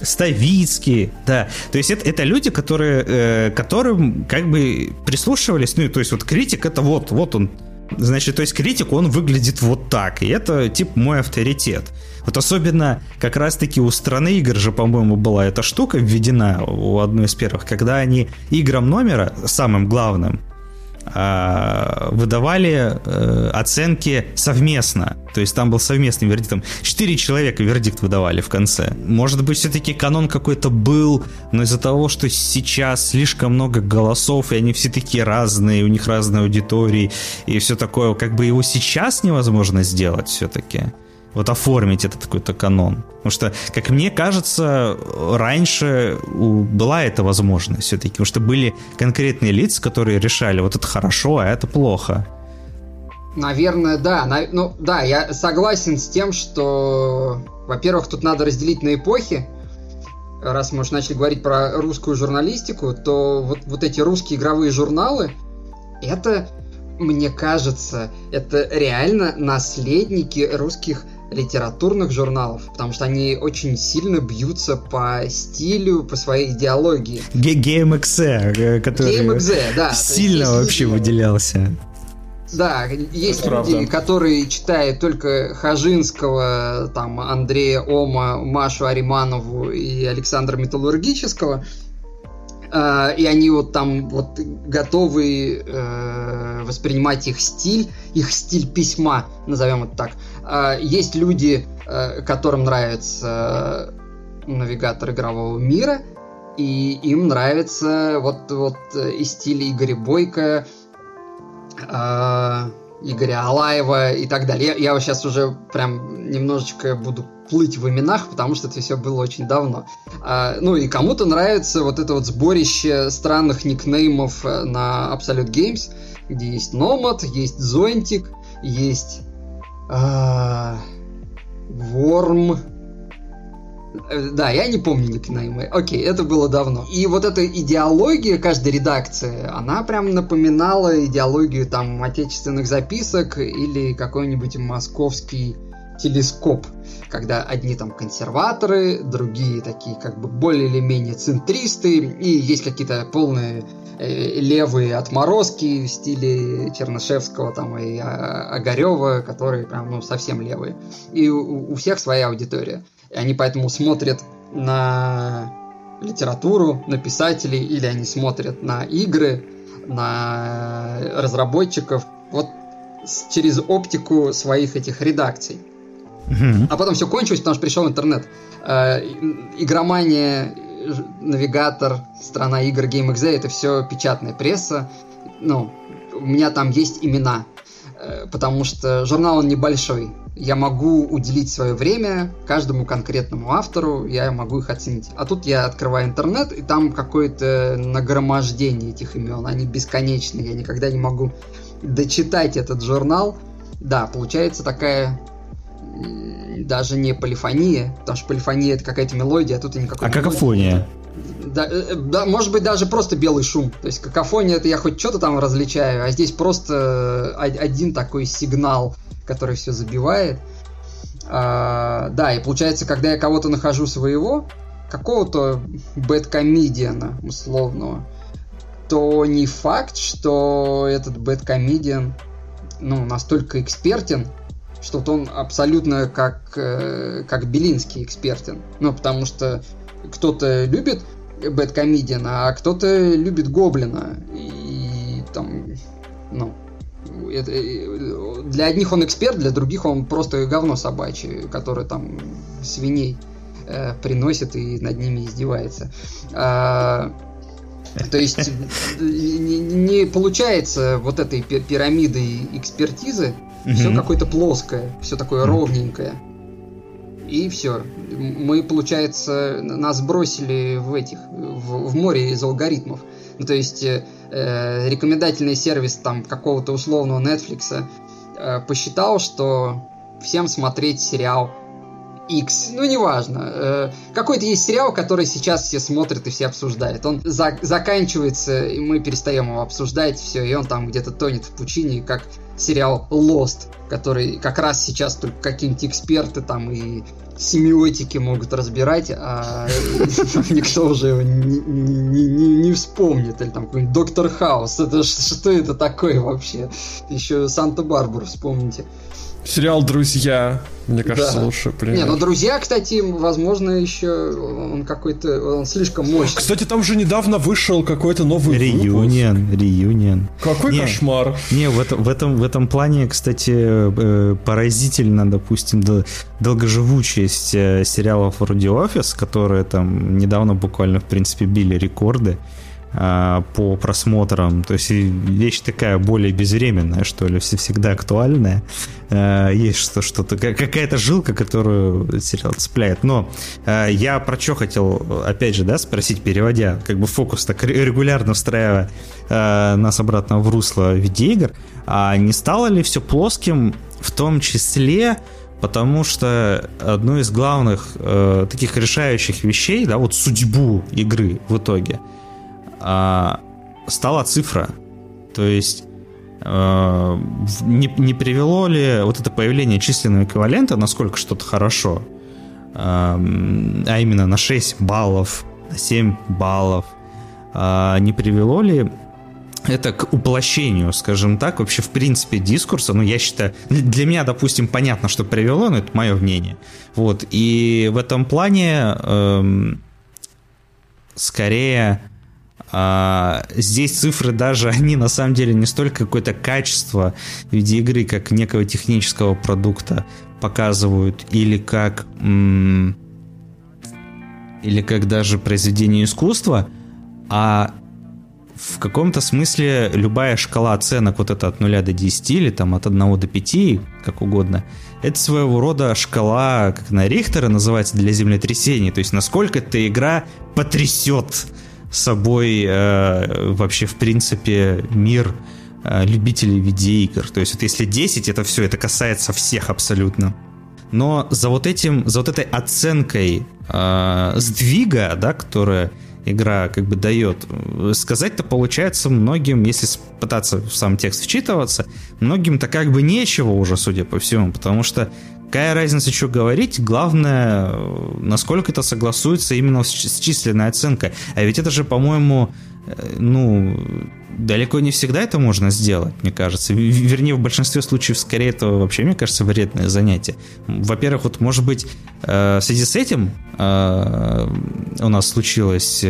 Ставицкий, да. То есть это, это люди, которые, э, которым как бы прислушивались, ну, то есть вот критик это вот, вот он Значит, то есть критик, он выглядит вот так. И это, тип, мой авторитет. Вот особенно как раз-таки у страны игр же, по-моему, была эта штука введена у одной из первых, когда они играм номера, самым главным, а, выдавали э, оценки совместно. То есть там был совместный вердикт. Четыре человека вердикт выдавали в конце. Может быть, все-таки канон какой-то был, но из-за того, что сейчас слишком много голосов, и они все такие разные, у них разные аудитории, и все такое, как бы его сейчас невозможно сделать все-таки вот оформить этот какой-то канон. Потому что, как мне кажется, раньше была эта возможность все-таки, потому что были конкретные лица, которые решали, вот это хорошо, а это плохо. Наверное, да. Ну, да, я согласен с тем, что, во-первых, тут надо разделить на эпохи. Раз мы уже начали говорить про русскую журналистику, то вот, вот эти русские игровые журналы, это, мне кажется, это реально наследники русских литературных журналов, потому что они очень сильно бьются по стилю, по своей идеологии. GameXE, э, который GameXE, да, сильно вообще люди... выделялся. Да, есть Это люди, правда. которые читают только Хажинского, там, Андрея Ома, Машу Ариманову и Александра Металлургического, Uh, и они вот там вот готовы uh, воспринимать их стиль, их стиль письма, назовем это так. Uh, есть люди, которым нравится навигатор игрового мира, и им нравится вот, вот и стиль Игоря Бойко, Игоря Алаева и так далее. Я, я сейчас уже прям немножечко буду плыть в именах, потому что это все было очень давно. А, ну и кому-то нравится вот это вот сборище странных никнеймов э, на Absolute Games, где есть Nomad, есть Зонтик, есть а, да, я не помню никнеймы. Окей, это было давно. И вот эта идеология каждой редакции, она прям напоминала идеологию там отечественных записок или какой-нибудь московский телескоп когда одни там консерваторы, другие такие как бы более или менее центристы, и есть какие-то полные э, левые отморозки в стиле Чернышевского там и а, Огарева, которые прям ну совсем левые. И у, у всех своя аудитория. И они поэтому смотрят на литературу, на писателей, или они смотрят на игры, на разработчиков, вот через оптику своих этих редакций. А потом все кончилось, потому что пришел интернет. Э, игромания, навигатор, страна игр GameXZ, это все печатная пресса. Ну, у меня там есть имена, э, потому что журнал он небольшой я могу уделить свое время каждому конкретному автору, я могу их оценить. А тут я открываю интернет, и там какое-то нагромождение этих имен, они бесконечные, я никогда не могу дочитать этот журнал. Да, получается такая даже не полифония, потому что полифония это какая-то мелодия, а тут и никакой. А какофония? Да, э, э, да, может быть, даже просто белый шум. То есть какофония это я хоть что-то там различаю, а здесь просто э, один такой сигнал который все забивает. А, да, и получается, когда я кого-то нахожу своего, какого-то бэткомедиана условного, то не факт, что этот бэткомедиан ну, настолько экспертен, что вот он абсолютно как, как Белинский экспертен. Ну, потому что кто-то любит бэткомедиана, а кто-то любит Гоблина. И там, ну, это, для одних он эксперт, для других он просто говно собачье, которое там свиней э, приносит и над ними издевается. А, то есть не, не получается вот этой пирамиды экспертизы, все какое-то плоское, все такое ровненькое. И все. Мы, получается, нас бросили в этих, в, в море из алгоритмов. Ну, то есть э, рекомендательный сервис там какого-то условного Netflix э, посчитал, что всем смотреть сериал X, ну неважно. Э, какой-то есть сериал, который сейчас все смотрят и все обсуждают. Он за заканчивается, и мы перестаем его обсуждать, все, и он там где-то тонет в пучине, как сериал Lost, который как раз сейчас только какие-нибудь эксперты там и семиотики могут разбирать, а никто уже его не, вспомнит. Или там какой-нибудь Доктор Хаус. Это что это такое вообще? Еще Санта-Барбару вспомните. Сериал «Друзья», мне кажется, да. лучше пример. Не, ну «Друзья», кстати, возможно, еще он какой-то, он слишком мощный. Кстати, там же недавно вышел какой-то новый Реюнион, реюнион. Какой не, кошмар. Не, в, это, в, этом, в этом плане, кстати, э, поразительно, допустим, долгоживучесть э, сериалов вроде «Офис», которые там недавно буквально, в принципе, били рекорды по просмотрам. То есть вещь такая более безвременная, что ли, всегда актуальная. А, есть что, что-то, какая-то жилка, которую сериал цепляет. Но а, я про что хотел, опять же, да, спросить, переводя как бы фокус так регулярно встраивая нас обратно в русло видеоигр, а не стало ли все плоским в том числе потому что одно из главных э, таких решающих вещей, да, вот судьбу игры в итоге – а, стала цифра. То есть э, не, не привело ли вот это появление численного эквивалента насколько что-то хорошо, э, а именно на 6 баллов, на 7 баллов, э, не привело ли это к уплощению, скажем так, вообще в принципе дискурса. Ну, я считаю, для меня, допустим, понятно, что привело, но это мое мнение. Вот, и в этом плане эм, скорее а, здесь цифры даже, они на самом деле не столько какое-то качество видеоигры, как некого технического продукта показывают, или как или как даже произведение искусства, а в каком-то смысле любая шкала оценок, вот это от 0 до 10 или там от 1 до 5, как угодно, это своего рода шкала, как на Рихтера называется, для землетрясений. То есть насколько эта игра потрясет собой э, вообще, в принципе, мир э, любителей видеоигр. То есть вот если 10, это все, это касается всех абсолютно. Но за вот этим, за вот этой оценкой э, сдвига, да, которая игра как бы дает, сказать-то получается многим, если пытаться в сам текст вчитываться, многим-то как бы нечего уже, судя по всему, потому что Какая разница, что говорить? Главное, насколько это согласуется именно с, численной оценкой. А ведь это же, по-моему, э, ну, далеко не всегда это можно сделать, мне кажется. Вернее, в большинстве случаев, скорее, это вообще, мне кажется, вредное занятие. Во-первых, вот, может быть, э, в связи с этим э, у нас случилось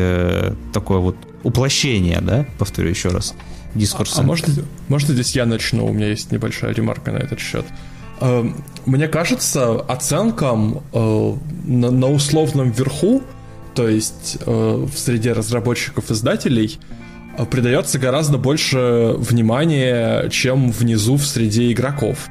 такое вот уплощение, да, повторю еще раз, дискурса. А, а может, может, здесь я начну? У меня есть небольшая ремарка на этот счет. Эм, мне кажется, оценкам э, на, условном верху, то есть э, в среде разработчиков-издателей, э, придается гораздо больше внимания, чем внизу в среде игроков.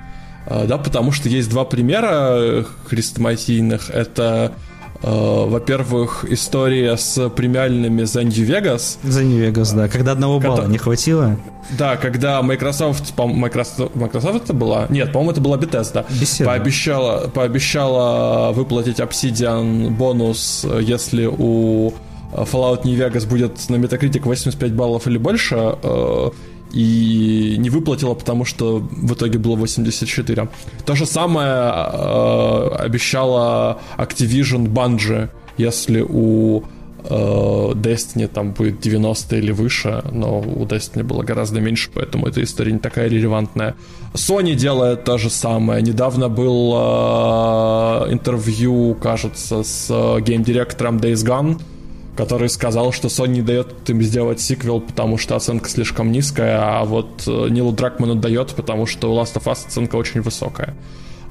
Да, потому что есть два примера хрестоматийных. Это Э, во-первых, история с премиальными за Vegas. За Vegas, да. Когда одного балла Когда... не хватило. Да, когда Microsoft, по Microsoft, Microsoft это была? Нет, по-моему, это была Bethesda. Беседа. Пообещала, пообещала выплатить Obsidian бонус, если у Fallout New Vegas будет на Metacritic 85 баллов или больше, э, и не выплатила, потому что в итоге было 84. То же самое э, обещала Activision Bungie, если у э, Destiny там будет 90 или выше, но у Destiny было гораздо меньше, поэтому эта история не такая релевантная. Sony делает то же самое. Недавно был э, интервью, кажется, с э, гейм-директором Days Gone, который сказал, что Sony дает им сделать сиквел, потому что оценка слишком низкая, а вот э, Нилу Дракману дает, потому что у Last of Us оценка очень высокая.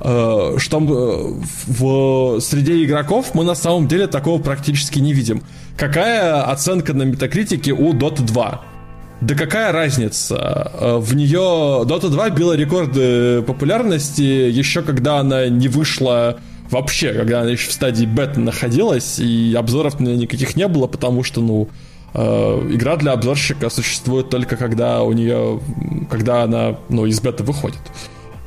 Э, что э, в среде игроков мы на самом деле такого практически не видим. Какая оценка на метакритике у Dota 2? Да какая разница? В нее Dota 2 била рекорды популярности еще когда она не вышла вообще, когда она еще в стадии бета находилась, и обзоров на нее никаких не было, потому что, ну, э, игра для обзорщика существует только когда у нее, когда она, ну, из бета выходит.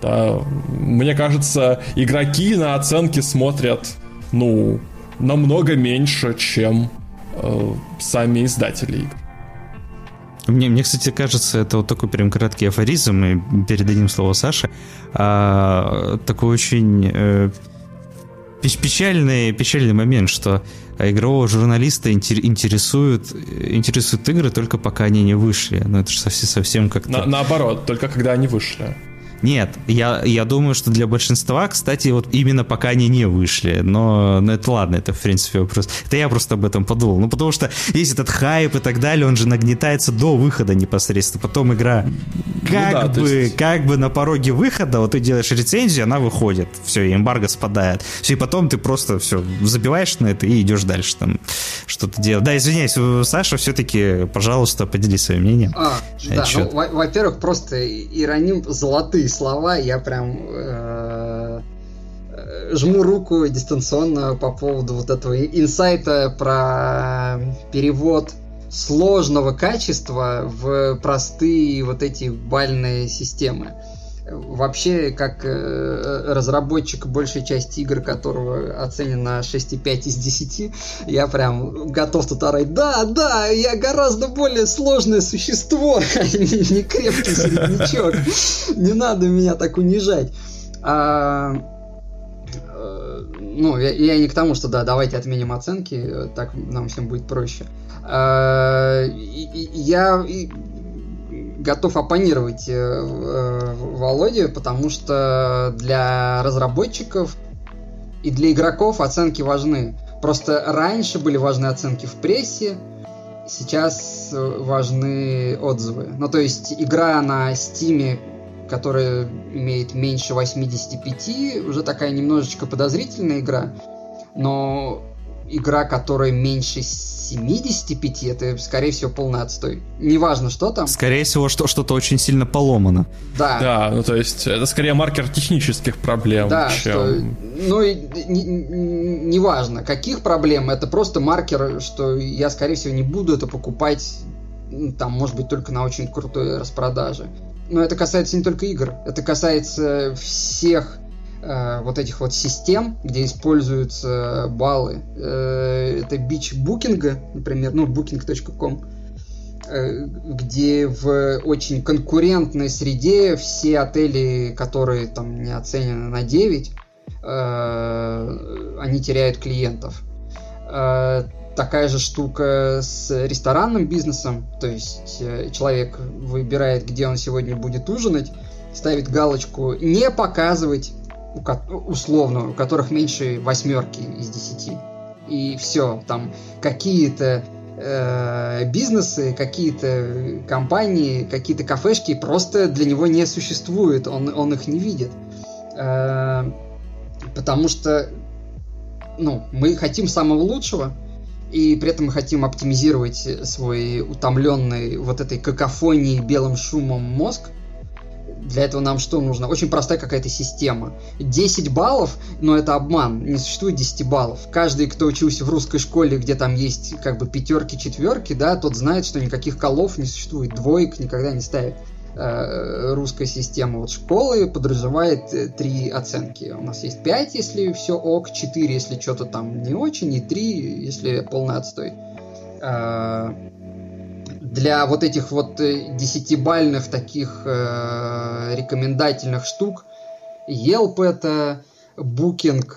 Да, мне кажется, игроки на оценки смотрят, ну, намного меньше, чем э, сами издатели игр. Мне, мне, кстати, кажется, это вот такой прям краткий афоризм, и передадим слово Саше. А, такой очень э, печальный, печальный момент, что игрового журналиста интересуют, интересуют игры только пока они не вышли. Ну, это же совсем, совсем как-то... На, наоборот, только когда они вышли. Нет, я, я думаю, что для большинства, кстати, вот именно пока они не вышли. Но, но это ладно, это в принципе вопрос. Это я просто об этом подумал. Ну, потому что весь этот хайп и так далее, он же нагнетается до выхода непосредственно. Потом игра ну как ну, да, бы, есть... как бы на пороге выхода, вот ты делаешь рецензию, она выходит. Все, и эмбарго спадает. Все, и потом ты просто все забиваешь на это и идешь дальше там что-то делать. Да, извиняюсь, Саша, все-таки, пожалуйста, поделись своим мнением. А, да, ну, во-первых, просто ироним золотые слова, я прям э, жму руку дистанционно по поводу вот этого инсайта про перевод сложного качества в простые вот эти бальные системы. Вообще, как э, разработчик большей части игр, которого оценено 6,5 из 10, я прям готов тут орать, да, да, я гораздо более сложное существо, а не, крепкий середнячок. Не надо меня так унижать. А, э, ну, я, я не к тому, что да, давайте отменим оценки, так нам всем будет проще. А, я готов оппонировать э, э, Володе, потому что для разработчиков и для игроков оценки важны. Просто раньше были важны оценки в прессе, сейчас э, важны отзывы. Ну, то есть игра на Steam, которая имеет меньше 85, уже такая немножечко подозрительная игра, но игра, которая меньше 75, это, скорее всего, полный отстой. Неважно, что там. Скорее всего, что что-то очень сильно поломано. Да. Да, ну то есть это скорее маркер технических проблем. Да, чем... что, ну и неважно, не, каких проблем, это просто маркер, что я, скорее всего, не буду это покупать, там, может быть, только на очень крутой распродаже. Но это касается не только игр, это касается всех Э, вот этих вот систем, где используются баллы. Э, это бич букинга, например, ну, booking.com, э, где в очень конкурентной среде все отели, которые там не оценены на 9, они теряют клиентов. Такая же штука с ресторанным бизнесом, то есть человек выбирает, где он сегодня будет ужинать, ставит галочку «не показывать условно, у которых меньше восьмерки из десяти. И все, там какие-то э, бизнесы, какие-то компании, какие-то кафешки просто для него не существуют, он, он их не видит. Э, потому что ну, мы хотим самого лучшего, и при этом мы хотим оптимизировать свой утомленный вот этой какофонией белым шумом мозг, для этого нам что нужно? Очень простая какая-то система. 10 баллов, но это обман, не существует 10 баллов. Каждый, кто учился в русской школе, где там есть как бы пятерки, четверки, да, тот знает, что никаких колов не существует, двоек никогда не ставит э, русская система вот школы подразумевает э, три оценки. У нас есть 5, если все ок, 4, если что-то там не очень, и 3, если полный отстой. Для вот этих вот э, десятибальных таких э, рекомендательных штук Yelp это, Booking,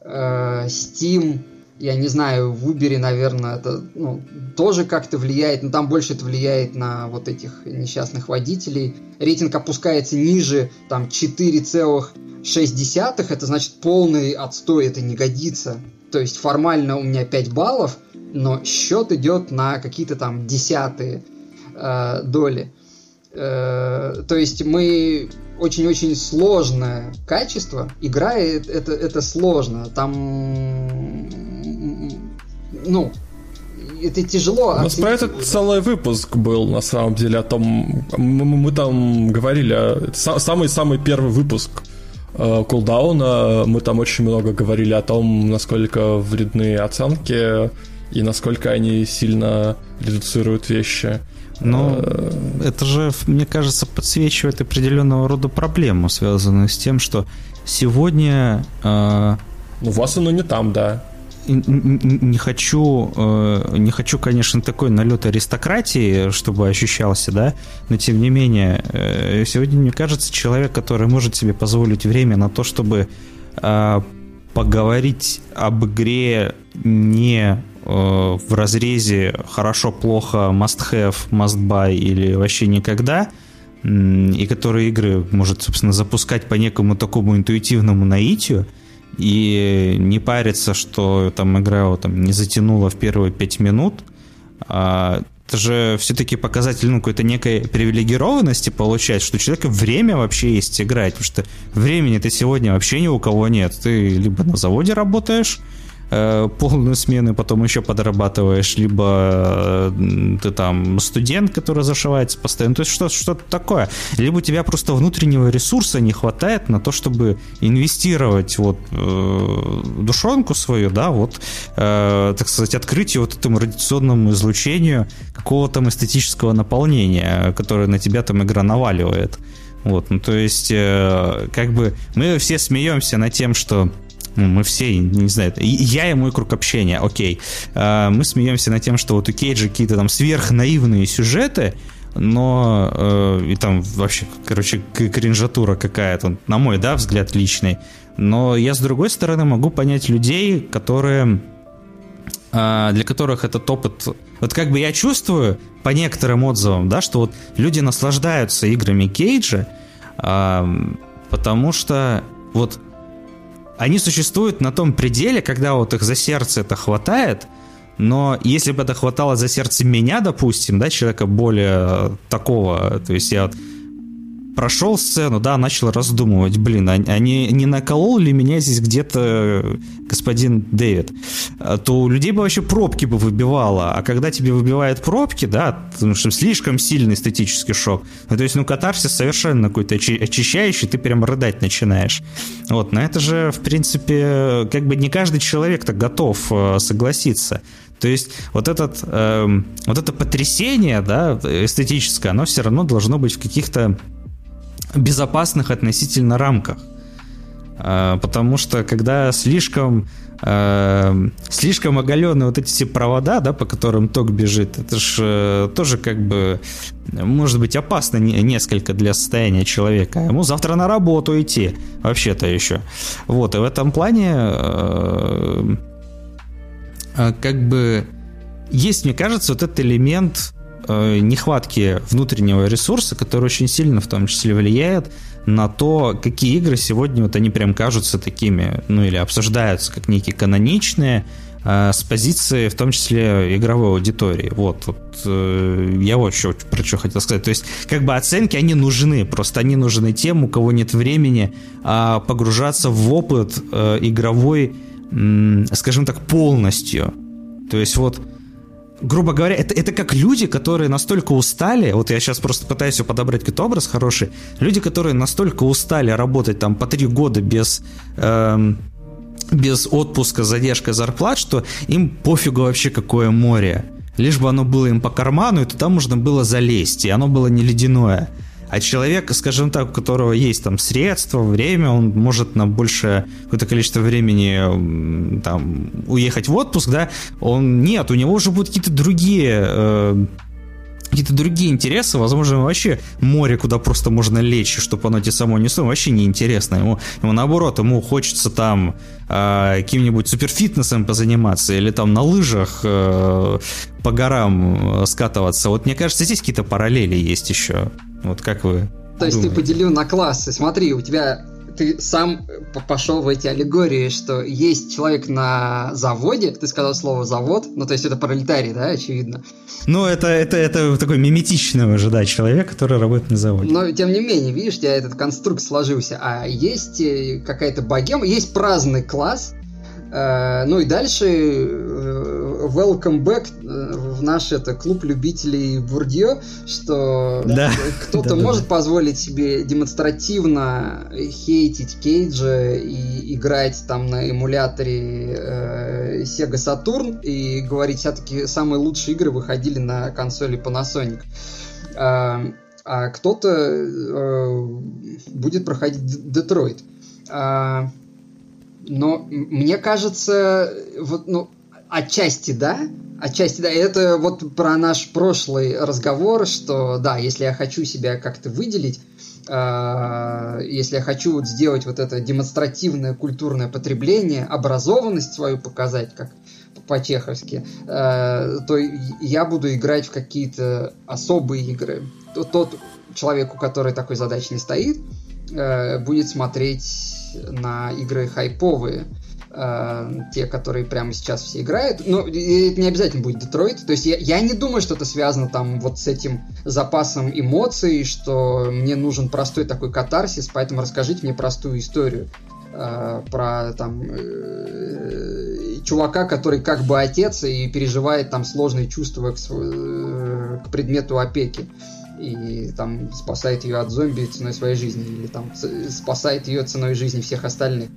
э, Steam, я не знаю, в наверное, это ну, тоже как-то влияет, но там больше это влияет на вот этих несчастных водителей. Рейтинг опускается ниже, там, 4,6, это значит полный отстой, это не годится. То есть формально у меня 5 баллов, но счет идет на какие-то там десятые э, доли. Э, то есть мы очень-очень сложное качество. Игра это, это, сложно. Там ну, это тяжело. У нас про этот целый выпуск был, на самом деле, о том... Мы, мы там говорили... Самый-самый первый выпуск э, кулдауна. Мы там очень много говорили о том, насколько вредны оценки и насколько они сильно редуцируют вещи. Но э, это же, мне кажется, подсвечивает определенного рода проблему, связанную с тем, что сегодня... Э, У вас оно не там, да. Не хочу, э, не хочу, конечно, такой налет аристократии, чтобы ощущался, да, но тем не менее, э, сегодня, мне кажется, человек, который может себе позволить время на то, чтобы э, поговорить об игре не в разрезе хорошо, плохо, must have, must buy или вообще никогда, и который игры может, собственно, запускать по некому такому интуитивному наитию, и не париться, что там игра вот, там, не затянула в первые пять минут, а, это же все-таки показатель ну, какой-то некой привилегированности получать, что у человека время вообще есть играть, потому что времени-то сегодня вообще ни у кого нет. Ты либо на заводе работаешь, Э, полную смену, потом еще подрабатываешь, либо э, ты там студент, который зашивается постоянно, то есть что, что-то такое. Либо у тебя просто внутреннего ресурса не хватает на то, чтобы инвестировать вот э, душонку свою, да, вот, э, так сказать, открытию вот этому радиационному излучению какого-то там эстетического наполнения, которое на тебя там игра наваливает. Вот, ну то есть, э, как бы мы все смеемся над тем, что мы все, не знаю, я и мой круг общения, окей. А, мы смеемся над тем, что вот у Кейджа какие-то там сверхнаивные сюжеты, но э, и там вообще, короче, кринжатура какая-то, на мой, да, взгляд личный. Но я, с другой стороны, могу понять людей, которые э, для которых этот опыт... Вот как бы я чувствую по некоторым отзывам, да, что вот люди наслаждаются играми Кейджа, потому что вот они существуют на том пределе, когда вот их за сердце это хватает, но если бы это хватало за сердце меня, допустим, да, человека более такого, то есть я вот прошел сцену, да, начал раздумывать, блин, а, а не, не наколол ли меня здесь где-то господин Дэвид, а то у людей бы вообще пробки бы выбивало, а когда тебе выбивает пробки, да, потому что слишком сильный эстетический шок, ну, то есть, ну, катарсис совершенно какой-то очищающий, ты прям рыдать начинаешь. Вот, на это же, в принципе, как бы не каждый человек так готов э, согласиться. То есть вот, этот, э, вот это потрясение да, эстетическое, оно все равно должно быть в каких-то безопасных относительно рамках. А, потому что когда слишком э, слишком оголенные вот эти все провода, да, по которым ток бежит, это же э, тоже как бы может быть опасно несколько для состояния человека. Ему завтра на работу идти, вообще-то еще. Вот, и в этом плане э, как бы есть, мне кажется, вот этот элемент Э, нехватки внутреннего ресурса, который очень сильно в том числе влияет на то, какие игры сегодня вот они прям кажутся такими, ну или обсуждаются как некие каноничные, э, с позиции, в том числе, игровой аудитории. Вот, вот э, я вот еще про что хотел сказать. То есть, как бы оценки, они нужны, просто они нужны тем, у кого нет времени а, погружаться в опыт э, игровой, м, скажем так, полностью. То есть, вот грубо говоря, это, это как люди, которые настолько устали, вот я сейчас просто пытаюсь подобрать какой-то образ хороший, люди, которые настолько устали работать там по три года без... Эм, без отпуска, задержка зарплат, что им пофигу вообще какое море. Лишь бы оно было им по карману, и туда можно было залезть, и оно было не ледяное. А человек, скажем так, у которого есть там средства, время, он может на большее какое-то количество времени там уехать в отпуск, да, он нет, у него уже будут какие-то другие э, какие-то другие интересы, возможно, вообще море, куда просто можно лечь, чтобы оно тебе само несу, вообще неинтересно. Ему, ему наоборот, ему хочется там э, каким-нибудь суперфитнесом позаниматься или там на лыжах э, по горам э, скатываться. Вот мне кажется, здесь какие-то параллели есть еще. Вот как вы То есть ты поделил на классы. Смотри, у тебя ты сам пошел в эти аллегории, что есть человек на заводе, ты сказал слово завод, ну то есть это пролетарий, да, очевидно. Ну это, это, это такой миметичный уже, да, человек, который работает на заводе. Но тем не менее, видишь, у тебя этот конструкт сложился, а есть э, какая-то богема, есть праздный класс, э, ну и дальше э, welcome back в наш это клуб любителей Бурдье, что да. кто-то да, может да. позволить себе демонстративно хейтить Кейджа и играть там на эмуляторе э, Sega Saturn и говорить, все-таки самые лучшие игры выходили на консоли Panasonic. А, а кто-то э, будет проходить Детройт. А, но мне кажется, вот, ну, отчасти да, Отчасти, да, это вот про наш прошлый разговор, что да, если я хочу себя как-то выделить, э, если я хочу вот сделать вот это демонстративное культурное потребление, образованность свою показать, как по-чеховски, э, то я буду играть в какие-то особые игры. Тот, тот человеку, который такой задачи не стоит, э, будет смотреть на игры хайповые, э, те, которые прямо сейчас все играют. Но это не обязательно будет Детройт. То есть я, я не думаю, что это связано там вот с этим запасом эмоций, что мне нужен простой такой катарсис, поэтому расскажите мне простую историю э, про там э, чувака, который как бы отец и переживает там сложные чувства к, к предмету опеки и там спасает ее от зомби ценой своей жизни или там спасает ее ценой жизни всех остальных.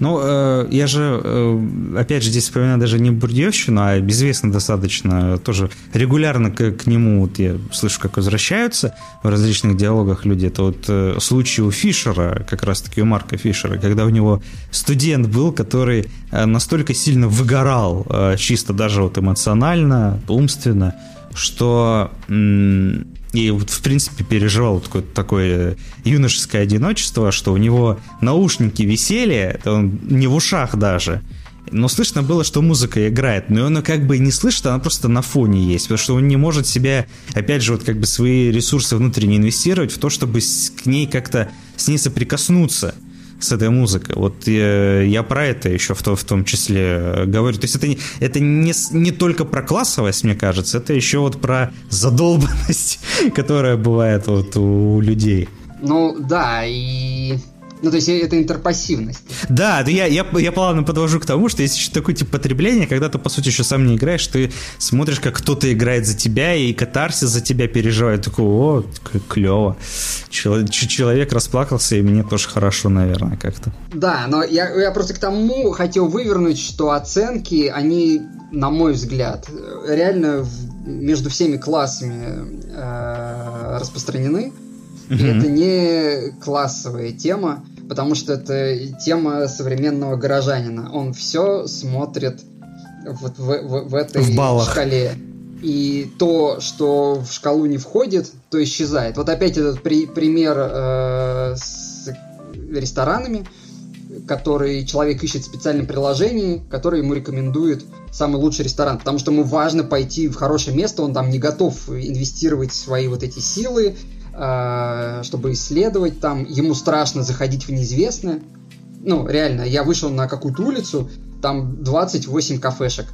Ну, э, я же, э, опять же, здесь вспоминаю даже не Бурдьевщину, а безвестно достаточно, тоже регулярно к, к нему вот я слышу, как возвращаются в различных диалогах люди. Это вот э, случай у Фишера, как раз-таки у Марка Фишера, когда у него студент был, который э, настолько сильно выгорал, э, чисто даже вот эмоционально, умственно, что... М- и вот, в принципе, переживал такое, такое юношеское одиночество, что у него наушники висели, он не в ушах даже, но слышно было, что музыка играет, но он как бы не слышит, она просто на фоне есть, потому что он не может себя, опять же, вот как бы свои ресурсы внутренне инвестировать в то, чтобы к ней как-то с ней соприкоснуться с этой музыкой. Вот я, я про это еще в, то, в том числе э, говорю. То есть это, не, это не, не только про классовость, мне кажется, это еще вот про задолбанность, которая бывает вот у людей. Ну да, и ну, то есть это интерпассивность. Да, я, я, я плавно подвожу к тому, что есть еще такое типа потребление, когда ты, по сути, еще сам не играешь, ты смотришь, как кто-то играет за тебя, и катарсис за тебя переживает. Такой, о, клево. Человек расплакался, и мне тоже хорошо, наверное, как-то. Да, но я, я просто к тому хотел вывернуть, что оценки, они, на мой взгляд, реально между всеми классами э, распространены. И это не классовая тема потому что это тема современного горожанина. Он все смотрит вот в, в, в этой в шкале. И то, что в шкалу не входит, то исчезает. Вот опять этот при, пример э, с ресторанами, который человек ищет в специальном приложении, которое ему рекомендует самый лучший ресторан. Потому что ему важно пойти в хорошее место, он там не готов инвестировать свои вот эти силы, чтобы исследовать там. Ему страшно заходить в неизвестное. Ну, реально, я вышел на какую-то улицу, там 28 кафешек.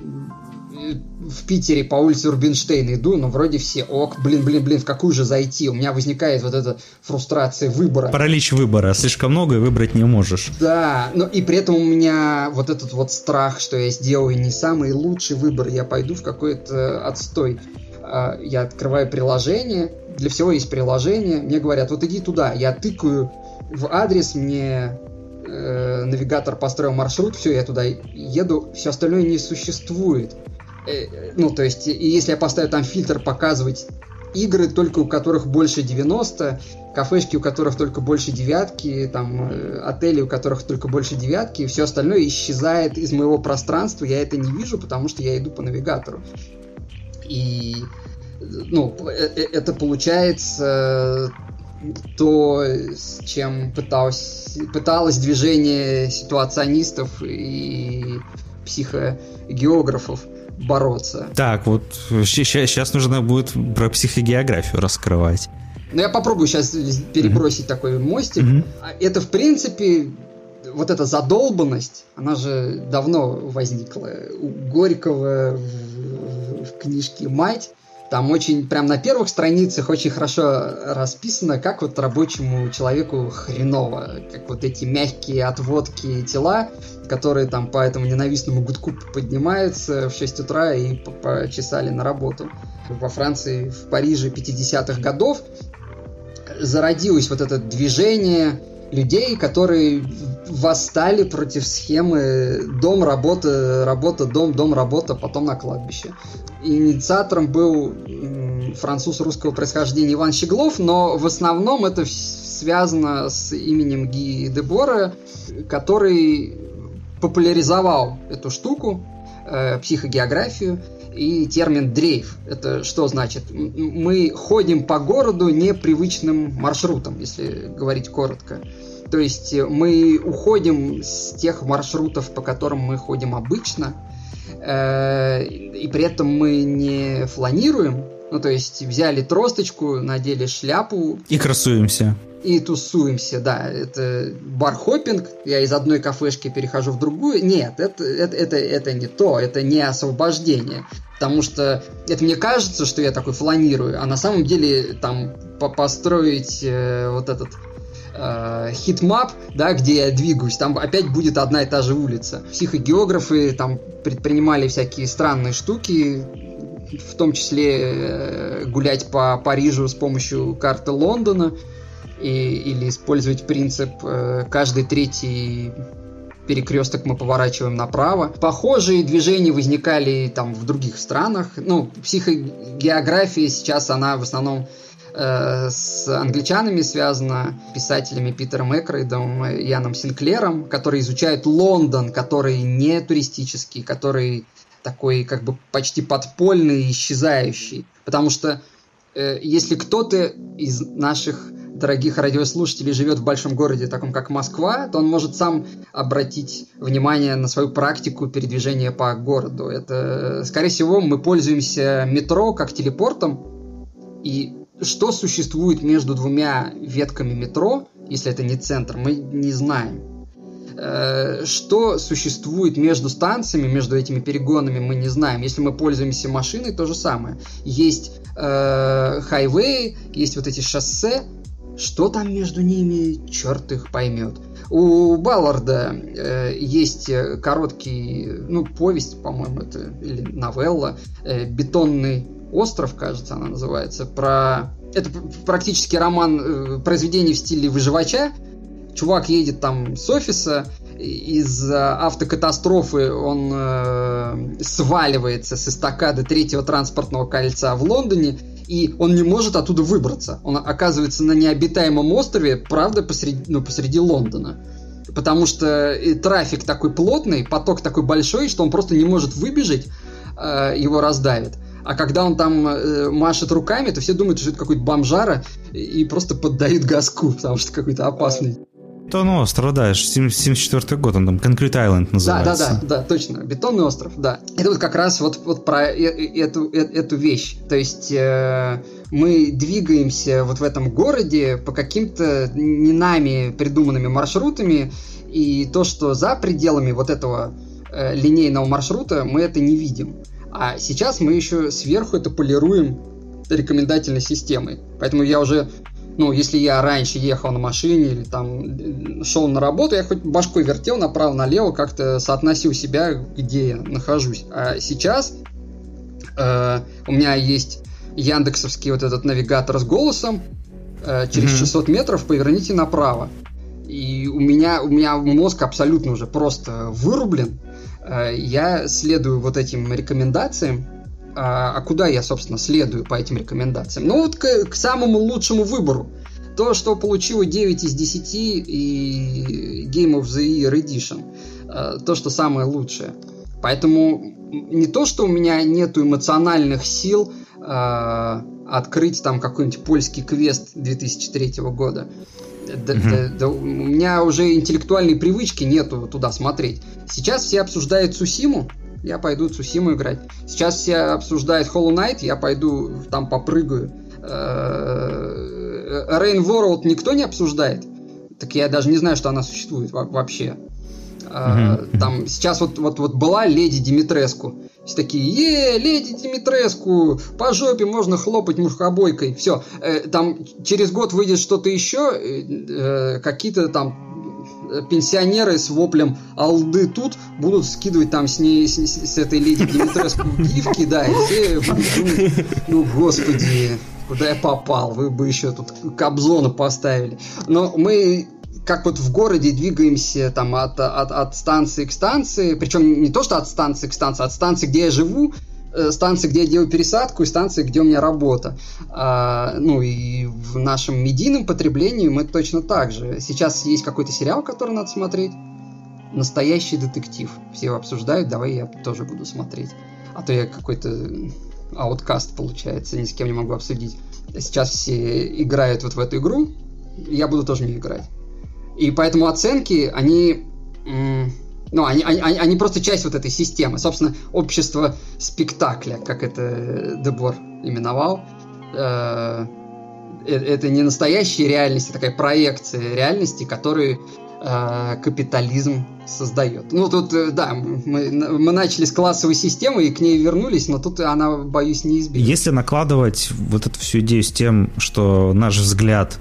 В Питере по улице Рубинштейна иду, но вроде все ок, блин, блин, блин, в какую же зайти? У меня возникает вот эта фрустрация выбора. Паралич выбора, слишком много и выбрать не можешь. Да, но и при этом у меня вот этот вот страх, что я сделаю не самый лучший выбор, я пойду в какой-то отстой. А, я открываю приложение, для всего есть приложение, мне говорят, вот иди туда, я тыкаю в адрес, мне э, навигатор построил маршрут, все, я туда еду, все остальное не существует. Э, ну, то есть, если я поставлю там фильтр показывать игры, только у которых больше 90, кафешки, у которых только больше девятки, там, э, отели, у которых только больше девятки, все остальное исчезает из моего пространства, я это не вижу, потому что я иду по навигатору. И ну, э, э, это получается то, с чем пыталось, пыталось движение ситуационистов и психогеографов бороться. Так, вот сейчас нужно будет про психогеографию раскрывать. Ну, я попробую сейчас перебросить mm-hmm. такой мостик. Mm-hmm. Это, в принципе, вот эта задолбанность, она же давно возникла. У Горького в, в книжке «Мать» Там очень, прям на первых страницах очень хорошо расписано, как вот рабочему человеку хреново, как вот эти мягкие отводки тела, которые там по этому ненавистному гудку поднимаются в 6 утра и почесали на работу. Во Франции, в Париже 50-х годов зародилось вот это движение людей, которые восстали против схемы дом, работа, работа, дом, дом, работа, потом на кладбище инициатором был француз русского происхождения Иван Щеглов, но в основном это связано с именем Ги Дебора, который популяризовал эту штуку, э, психогеографию, и термин дрейф. Это что значит? Мы ходим по городу непривычным маршрутом, если говорить коротко. То есть мы уходим с тех маршрутов, по которым мы ходим обычно, Э, и при этом мы не фланируем, Ну, то есть взяли тросточку, надели шляпу. И красуемся. И тусуемся, да. Это бар-хоппинг. Я из одной кафешки перехожу в другую. Нет, это, это, это, это не то. Это не освобождение. Потому что это мне кажется, что я такой фланирую, а на самом деле там по построить э, вот этот э, heatmap, да, где я двигаюсь, там опять будет одна и та же улица. Психогеографы там предпринимали всякие странные штуки, в том числе э, гулять по Парижу с помощью карты Лондона и, или использовать принцип э, каждый третий перекресток мы поворачиваем направо. Похожие движения возникали там в других странах. Ну, психогеография сейчас, она в основном э, с англичанами связана, писателями Питером Экрейдом Яном Синклером, которые изучают Лондон, который не туристический, который такой как бы почти подпольный, исчезающий. Потому что э, если кто-то из наших дорогих радиослушателей живет в большом городе, таком как Москва, то он может сам обратить внимание на свою практику передвижения по городу. Это, скорее всего, мы пользуемся метро как телепортом, и что существует между двумя ветками метро, если это не центр, мы не знаем. Э, что существует между станциями, между этими перегонами, мы не знаем. Если мы пользуемся машиной, то же самое. Есть э, есть вот эти шоссе. Что там между ними, черт их поймет. У Балларда э, есть короткий, ну, повесть, по-моему, это, или новелла, э, «Бетонный остров», кажется, она называется, про... Это практически роман, э, произведение в стиле выживача, чувак едет там с офиса, из автокатастрофы он э, сваливается с эстакады третьего транспортного кольца в Лондоне, и он не может оттуда выбраться. Он оказывается на необитаемом острове, правда, посреди, ну, посреди Лондона. Потому что и трафик такой плотный, поток такой большой, что он просто не может выбежать, э, его раздавит. А когда он там э, машет руками, то все думают, что это какой-то бомжара и просто поддают газку, потому что какой-то опасный. Бетонный остров, да, 74 год, он там Concrete Island называется. Да, да, да, да, точно, Бетонный остров, да. Это вот как раз вот, вот про э, э, эту, э, эту вещь. То есть э, мы двигаемся вот в этом городе по каким-то не нами придуманными маршрутами, и то, что за пределами вот этого э, линейного маршрута, мы это не видим. А сейчас мы еще сверху это полируем рекомендательной системой. Поэтому я уже ну, если я раньше ехал на машине или там шел на работу, я хоть башкой вертел направо-налево, как-то соотносил себя, где я нахожусь. А сейчас э, у меня есть яндексовский вот этот навигатор с голосом, э, через mm-hmm. 600 метров поверните направо. И у меня, у меня мозг абсолютно уже просто вырублен. Э, я следую вот этим рекомендациям, а, а куда я, собственно, следую по этим рекомендациям? Ну вот к, к самому лучшему выбору. То, что получило 9 из 10 и Game of the Year Edition. А, то, что самое лучшее. Поэтому не то, что у меня нету эмоциональных сил а, открыть там какой-нибудь польский квест 2003 года. Да, да, да, у меня уже интеллектуальной привычки нету туда смотреть. Сейчас все обсуждают Сусиму, я пойду Цусиму играть. Сейчас все обсуждают Hollow Knight, я пойду там попрыгаю. Э, Rain World никто не обсуждает. Так я даже не знаю, что она существует вообще. Mm-hmm. Там сейчас вот, вот, вот была леди Димитреску. Все такие, е, леди Димитреску, по жопе можно хлопать мушкобойкой. Все, э, там через год выйдет что-то еще, э, какие-то там пенсионеры с воплем «Алды тут» будут скидывать там с ней, с, с этой леди Димитреску гифки, да, и все ну, господи, куда я попал, вы бы еще тут Кобзона поставили. Но мы как вот в городе двигаемся там от, от, от станции к станции, причем не то, что от станции к станции, а от станции, где я живу, станции, где я делаю пересадку, и станции, где у меня работа. А, ну и в нашем медийном потреблении мы точно так же. Сейчас есть какой-то сериал, который надо смотреть. Настоящий детектив. Все его обсуждают, давай я тоже буду смотреть. А то я какой-то ауткаст получается, ни с кем не могу обсудить. Сейчас все играют вот в эту игру, я буду тоже не играть. И поэтому оценки, они ну, они, они, они просто часть вот этой системы. Собственно, общество спектакля, как это Дебор именовал. Э, это не настоящая реальность, а такая проекция реальности, которую э, капитализм создает. Ну, тут, э, да, мы, мы начали с классовой системы и к ней вернулись, но тут она, боюсь, неизбежна. Если накладывать вот эту всю идею с тем, что наш взгляд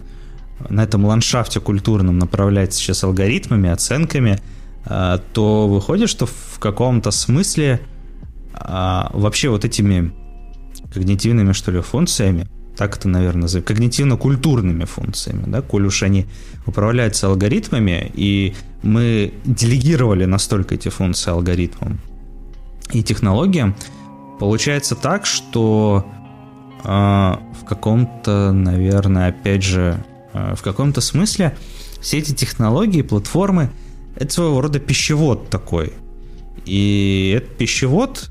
на этом ландшафте культурном направляется сейчас алгоритмами, оценками, э, то выходит, что в каком-то смысле вообще вот этими когнитивными, что ли, функциями так это, наверное, назовем, когнитивно-культурными функциями, да, коль уж они управляются алгоритмами, и мы делегировали настолько эти функции алгоритмам и технологиям, получается так, что э, в каком-то, наверное, опять же, э, в каком-то смысле все эти технологии, платформы, это своего рода пищевод такой. И этот пищевод,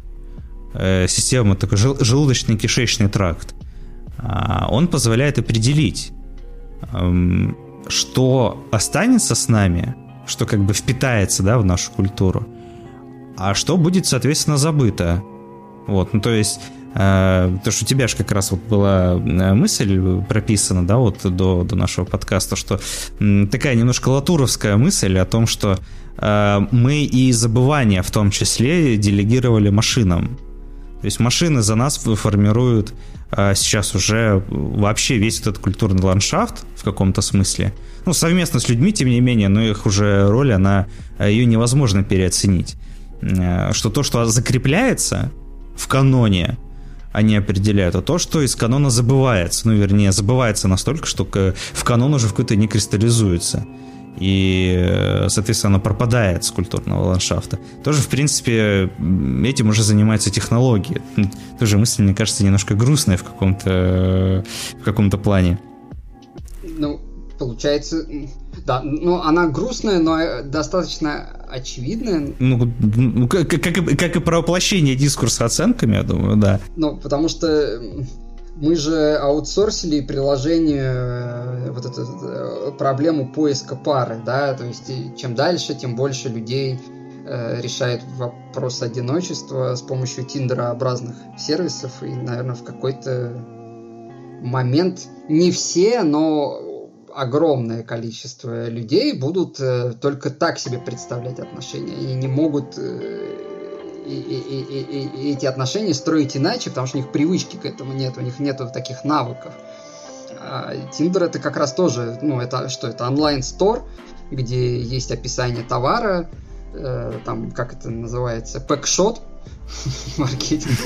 э, система такой желудочно-кишечный тракт, а, он позволяет определить, что останется с нами, что как бы впитается да, в нашу культуру, а что будет, соответственно, забыто. Вот, ну то есть э, то, что у тебя же как раз вот была э, мысль прописана, да, вот до, до нашего подкаста, что такая немножко латуровская мысль о том, что э, мы и забывания в том числе делегировали машинам. То есть машины за нас формируют а сейчас уже вообще весь этот культурный ландшафт в каком-то смысле. Ну, совместно с людьми, тем не менее, но их уже роль, она, ее невозможно переоценить. Что то, что закрепляется в каноне, они определяют, а то, что из канона забывается. Ну, вернее, забывается настолько, что в канон уже в какой-то не кристаллизуется и, соответственно, она пропадает с культурного ландшафта. Тоже, в принципе, этим уже занимаются технологии. Тоже мысль, мне кажется, немножко грустная в каком-то в каком-то плане. Ну, получается, да, ну, она грустная, но достаточно очевидная. Ну, ну как, как, как и про воплощение дискурса оценками, я думаю, да. Ну, потому что мы же аутсорсили приложение э, вот эту э, проблему поиска пары, да, то есть чем дальше, тем больше людей э, решает вопрос одиночества с помощью тиндерообразных сервисов, и, наверное, в какой-то момент не все, но огромное количество людей будут э, только так себе представлять отношения. Они не могут э, и, и, и, и эти отношения строить иначе, потому что у них привычки к этому нет, у них нету таких навыков. А Тиндер это как раз тоже, ну, это что, это онлайн-стор, где есть описание товара, э, там, как это называется, пэкшот, маркетинг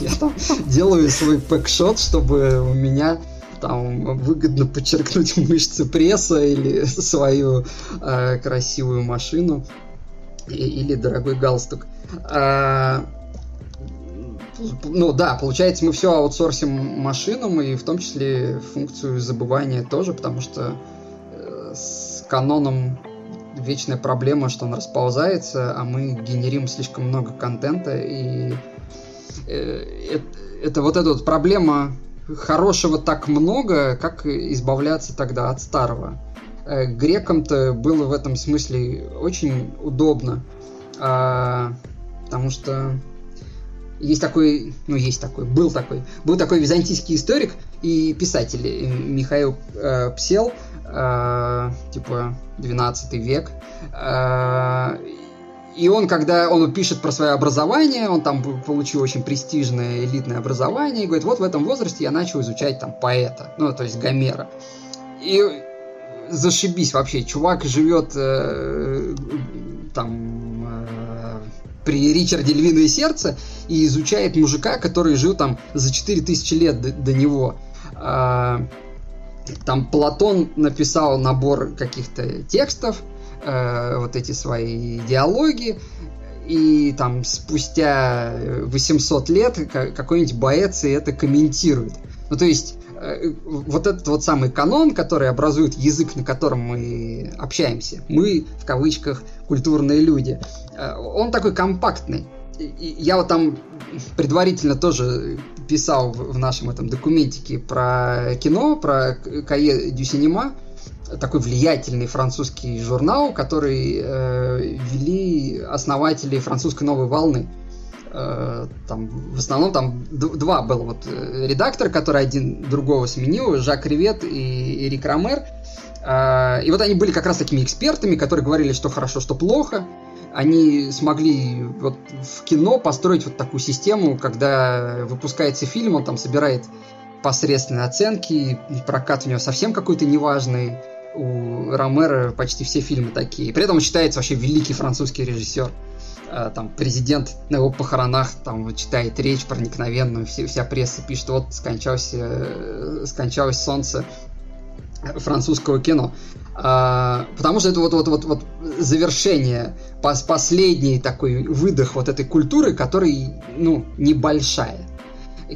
Я там делаю свой пэкшот, чтобы у меня там выгодно подчеркнуть мышцы пресса или свою э, красивую машину или дорогой галстук. А, ну да, получается, мы все аутсорсим машинам, и в том числе функцию забывания тоже, потому что э, с каноном вечная проблема, что он расползается, а мы генерим слишком много контента, и э, это, это вот эта вот проблема хорошего так много, как избавляться тогда от старого. Э, грекам-то было в этом смысле очень удобно, а, потому что есть такой, ну есть такой, был такой, был такой византийский историк и писатель э, Михаил э, Псел, типа 12 век. И он, когда он пишет про свое образование, он там получил очень престижное элитное образование, и говорит, вот в этом возрасте я начал изучать там поэта, ну, то есть Гомера. И зашибись вообще. Чувак живет э, там э, при Ричарде Львиное Сердце и изучает мужика, который жил там за 4000 лет до, до него. Э, там Платон написал набор каких-то текстов, э, вот эти свои диалоги, и там спустя 800 лет какой-нибудь боец и это комментирует. Ну, то есть Э, вот этот вот самый канон, который образует язык, на котором мы общаемся, мы, в кавычках, культурные люди, э, он такой компактный. Я вот там предварительно тоже писал в нашем этом документике про кино, про Кае дю Синема, такой влиятельный французский журнал, который э, вели основатели французской новой волны. Э, там, в основном там два было вот э, редактора, который один другого сменил, Жак Ревет и Эрик Ромер. Э, и вот они были как раз такими экспертами, которые говорили, что хорошо, что плохо. Они смогли вот в кино построить вот такую систему, когда выпускается фильм, он там собирает посредственные оценки, прокат у него совсем какой-то неважный. У Ромера почти все фильмы такие. При этом он считается вообще великий французский режиссер. Э, там президент на его похоронах там читает речь проникновенную, все, вся пресса пишет, вот скончался, э, скончалось солнце французского кино. А, потому что это вот, вот, вот, вот завершение, пос, последний такой выдох вот этой культуры, который, ну, небольшая.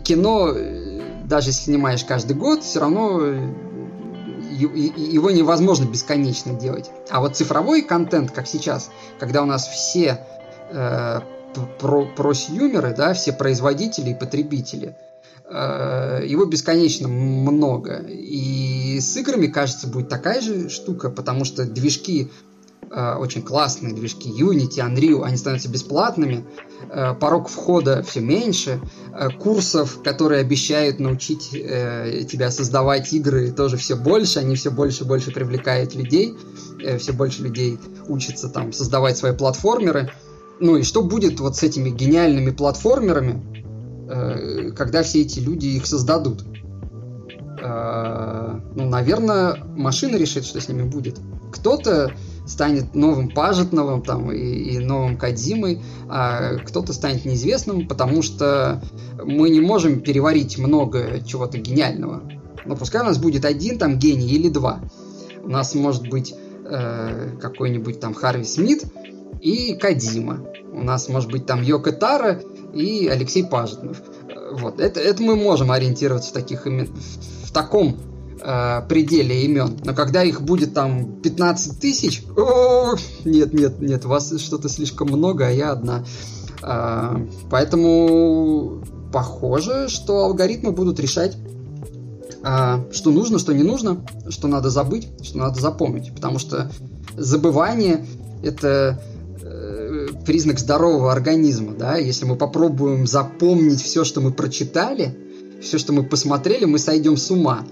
Кино, э, даже если снимаешь каждый год, все равно его невозможно бесконечно делать. А вот цифровой контент, как сейчас, когда у нас все э, про просюмеры, да, все производители и потребители, э, его бесконечно много. И с играми, кажется, будет такая же штука, потому что движки э, очень классные, движки Unity, Unreal, они становятся бесплатными, э, порог входа все меньше, э, курсов, которые обещают научить тебя создавать игры, тоже все больше, они все больше и больше привлекают людей, все больше людей учатся там создавать свои платформеры. Ну и что будет вот с этими гениальными платформерами, когда все эти люди их создадут? Ну, наверное, машина решит, что с ними будет. Кто-то станет новым Пажетновым там, и, и новым Кадзимой, а кто-то станет неизвестным, потому что мы не можем переварить много чего-то гениального. Но пускай у нас будет один там гений или два. У нас может быть э, какой-нибудь там Харви Смит, и Кадима. У нас может быть там Йока Тара и Алексей Пажетнов. Вот. Это, это мы можем ориентироваться в, таких имен, в таком э, пределе имен. Но когда их будет там 15 тысяч, нет, нет, нет, вас что-то слишком много, а я одна. Э, поэтому похоже, что алгоритмы будут решать, э, что нужно, что не нужно, что надо забыть, что надо запомнить. Потому что забывание это признак здорового организма, да, если мы попробуем запомнить все, что мы прочитали, все, что мы посмотрели, мы сойдем с ума.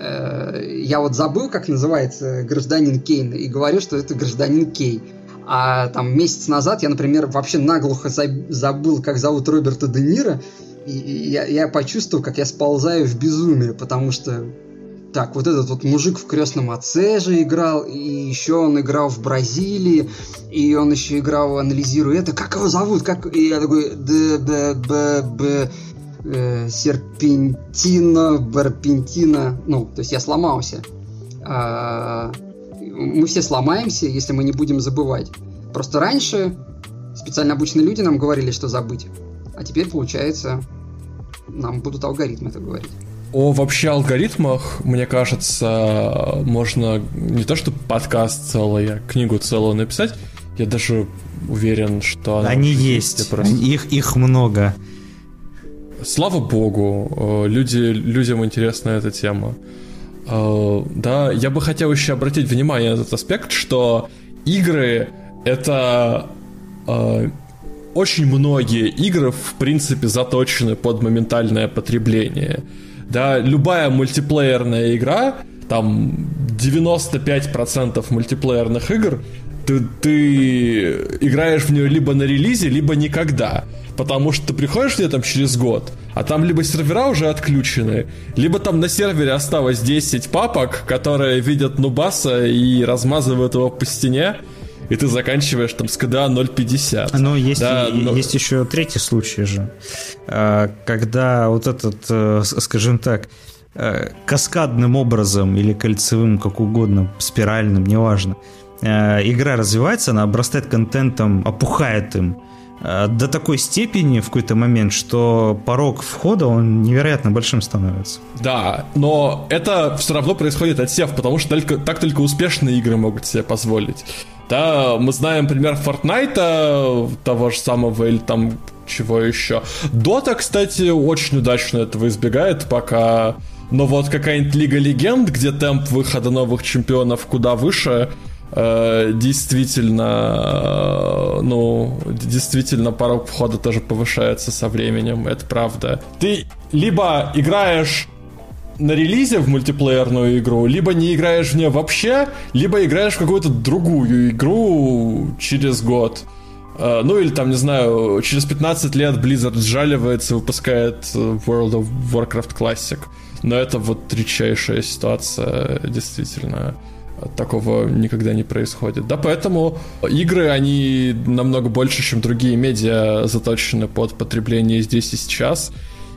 Я вот забыл, как называется гражданин Кейн, и говорю, что это гражданин Кей. А там месяц назад я, например, вообще наглухо забыл, как зовут Роберта Де Ниро, и я, я почувствовал, как я сползаю в безумие, потому что так, вот этот вот мужик в крестном отце же играл, и еще он играл в Бразилии, и он еще играл, анализируя это, как его зовут, как... И я такой, д б б б э, серпентино, барпентино, ну, то есть я сломался. А, мы все сломаемся, если мы не будем забывать. Просто раньше специально обученные люди нам говорили, что забыть, а теперь, получается, нам будут алгоритмы это говорить. О вообще алгоритмах, мне кажется, можно не то что подкаст целый, а книгу целую написать. Я даже уверен, что она они есть, просто... их их много. Слава богу, э, люди людям интересна эта тема. Э, да, я бы хотел еще обратить внимание на этот аспект, что игры это э, очень многие игры в принципе заточены под моментальное потребление да, любая мультиплеерная игра, там 95% мультиплеерных игр, ты, ты играешь в нее либо на релизе, либо никогда. Потому что ты приходишь где там через год, а там либо сервера уже отключены, либо там на сервере осталось 10 папок, которые видят Нубаса и размазывают его по стене, и ты заканчиваешь там с КДА 0.50. Но есть, да, но... есть еще третий случай же, а, когда вот этот, э, скажем так, э, каскадным образом или кольцевым, как угодно, спиральным, неважно, э, игра развивается, она обрастает контентом, опухает им, до такой степени в какой-то момент, что порог входа, он невероятно большим становится. Да, но это все равно происходит отсев, потому что только, так только успешные игры могут себе позволить. Да, мы знаем пример Fortnite, того же самого, или там чего еще. Дота, кстати, очень удачно этого избегает, пока... Но вот какая-нибудь Лига Легенд, где темп выхода новых чемпионов куда выше, э, действительно, ну, действительно порог входа тоже повышается со временем, это правда. Ты либо играешь на релизе в мультиплеерную игру, либо не играешь в нее вообще, либо играешь в какую-то другую игру через год. Uh, ну или там, не знаю, через 15 лет Blizzard сжаливается, выпускает World of Warcraft Classic. Но это вот редчайшая ситуация, действительно такого никогда не происходит. Да, поэтому игры, они намного больше, чем другие медиа, заточены под потребление здесь и сейчас.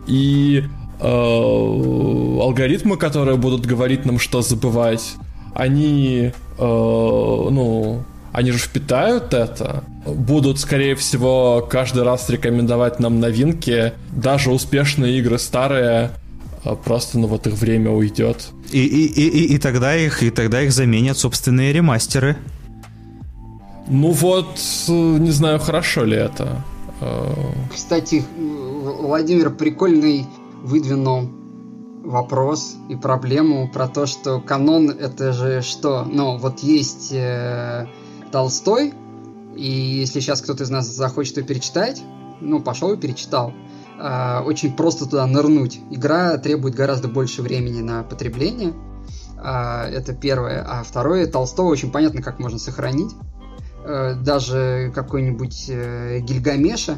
И э, алгоритмы, которые будут говорить нам, что забывать, они, э, ну, они же впитают это, будут, скорее всего, каждый раз рекомендовать нам новинки, даже успешные игры старые, просто, ну, вот их время уйдет. И, и, и, и, и тогда их, и тогда их заменят собственные ремастеры. Ну вот, не знаю, хорошо ли это. А, Кстати, Владимир прикольный выдвинул вопрос и проблему про то, что канон это же что? Ну, вот есть э, Толстой, и если сейчас кто-то из нас захочет его перечитать, ну, пошел и перечитал. Э, очень просто туда нырнуть. Игра требует гораздо больше времени на потребление. Э, это первое. А второе, Толстого очень понятно, как можно сохранить. Э, даже какой-нибудь э, Гильгамеша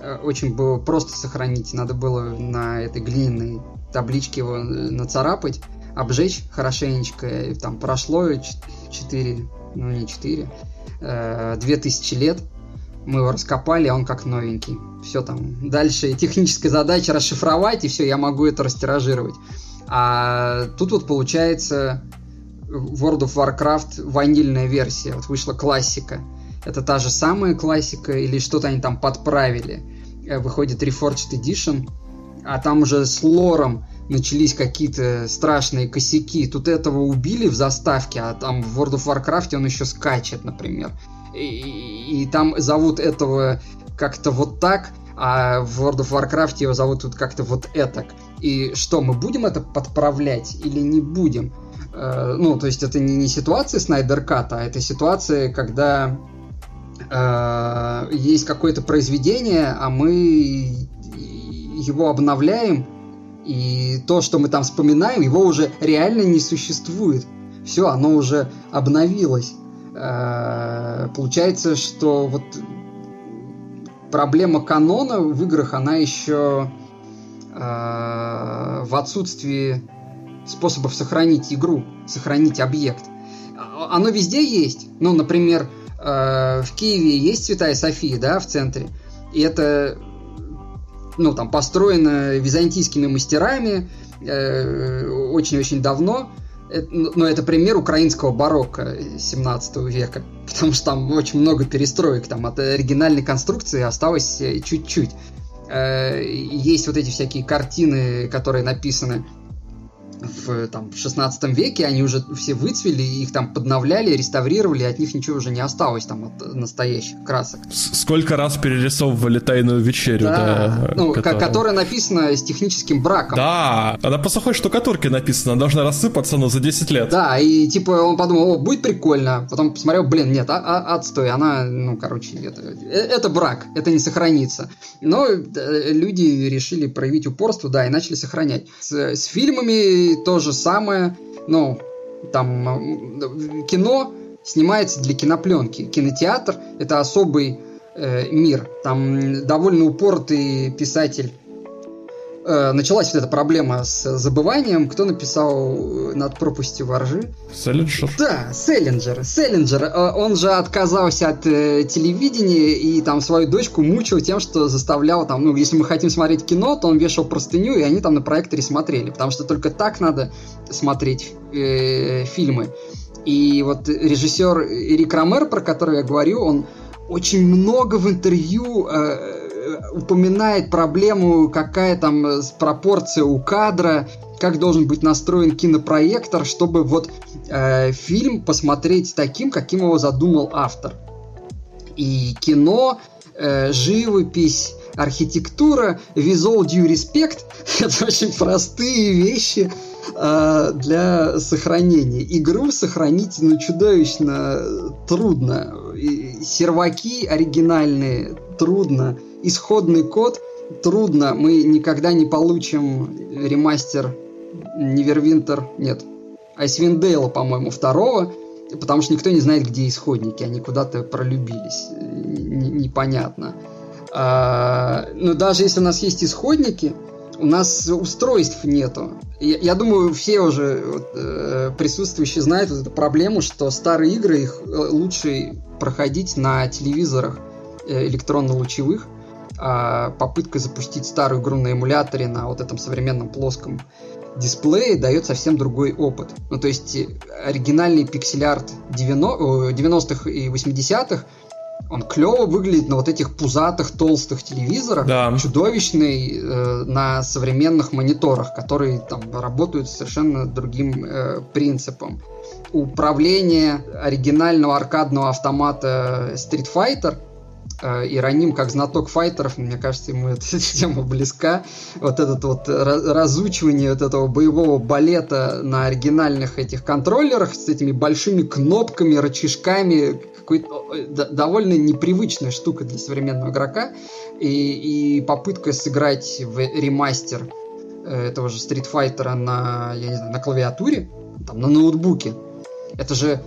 э, очень было просто сохранить. Надо было на этой глиняной табличке его э, нацарапать, обжечь хорошенечко. И там прошло 4, ну не 4, э, 2000 лет мы его раскопали, а он как новенький. Все там. Дальше техническая задача расшифровать, и все, я могу это растиражировать. А тут вот получается World of Warcraft ванильная версия. Вот вышла классика. Это та же самая классика или что-то они там подправили. Э, выходит Reforged Edition, а там уже с лором начались какие-то страшные косяки. Тут этого убили в заставке, а там в World of Warcraft он еще скачет, например и, и там зовут этого как-то вот так, а в World of Warcraft его зовут вот как-то вот этак. И что, мы будем это подправлять или не будем? Э, ну, то есть это не, не ситуация Снайдер Ката, а это ситуация, когда э, есть какое-то произведение, а мы его обновляем, и то, что мы там вспоминаем, его уже реально не существует. Все, оно уже обновилось. Э, получается, что вот проблема канона в играх, она еще э, в отсутствии способов сохранить игру, сохранить объект. Оно везде есть. Ну, например, э, в Киеве есть Святая София, да, в центре. И это, ну, там, построено византийскими мастерами очень-очень давно. Ну, но это пример украинского барокко 17 века, потому что там очень много перестроек, там от оригинальной конструкции осталось э, чуть-чуть. Э, есть вот эти всякие картины, которые написаны в, там, в 16 веке, они уже все выцвели, их там подновляли, реставрировали, и от них ничего уже не осталось там от настоящих красок. Сколько раз перерисовывали «Тайную вечерю», да, да ну, которая... которая написана с техническим браком. Да, она по сухой штукатурке написана, она должна рассыпаться, но за 10 лет. Да, и типа он подумал, о, будет прикольно, потом посмотрел, блин, нет, а, а, отстой, она, ну, короче, это, это брак, это не сохранится. Но э, люди решили проявить упорство, да, и начали сохранять. С, с фильмами то же самое, ну, там кино снимается для кинопленки. Кинотеатр – это особый э, мир. Там довольно упоротый писатель э, началась вот эта проблема с забыванием. Кто написал э, над пропастью воржи? Селлинджер. Да, Селлинджер. Селлинджер. Э, он же отказался от э, телевидения и там свою дочку мучил тем, что заставлял там, ну, если мы хотим смотреть кино, то он вешал простыню, и они там на проекторе смотрели. Потому что только так надо смотреть э, фильмы. И вот режиссер Эрик Ромер, про который я говорю, он очень много в интервью э, упоминает проблему, какая там э, пропорция у кадра, как должен быть настроен кинопроектор, чтобы вот э, фильм посмотреть таким, каким его задумал автор. И кино, э, живопись, архитектура, visual due respect – это очень простые вещи, э, для сохранения. Игру сохранить, ну, чудовищно трудно. И серваки оригинальные трудно. Исходный код трудно. Мы никогда не получим ремастер Невервинтер, нет, Айсвин Дейла, по-моему, второго, потому что никто не знает, где исходники, они куда-то пролюбились, непонятно. А, но даже если у нас есть исходники, у нас устройств нету. Я, я думаю, все уже вот, э, присутствующие знают вот эту проблему, что старые игры их э, лучше проходить на телевизорах э, электронно-лучевых. А попытка запустить старую игру на эмуляторе на вот этом современном плоском дисплее дает совсем другой опыт. Ну, то есть э, оригинальный пиксель-арт 90-х и 80-х он клево выглядит на вот этих пузатых, толстых телевизорах, да. чудовищный э, на современных мониторах, которые там работают совершенно другим э, принципом. Управление оригинального аркадного автомата Street Fighter – Ироним, как знаток файтеров, мне кажется, ему эта тема близка. Вот этот вот разучивание вот этого боевого балета на оригинальных этих контроллерах с этими большими кнопками, рычажками, какой-то э, довольно непривычная штука для современного игрока. И, и попытка сыграть в ремастер э, этого же Street Fighter на, я не знаю, на клавиатуре, там, на ноутбуке. Это же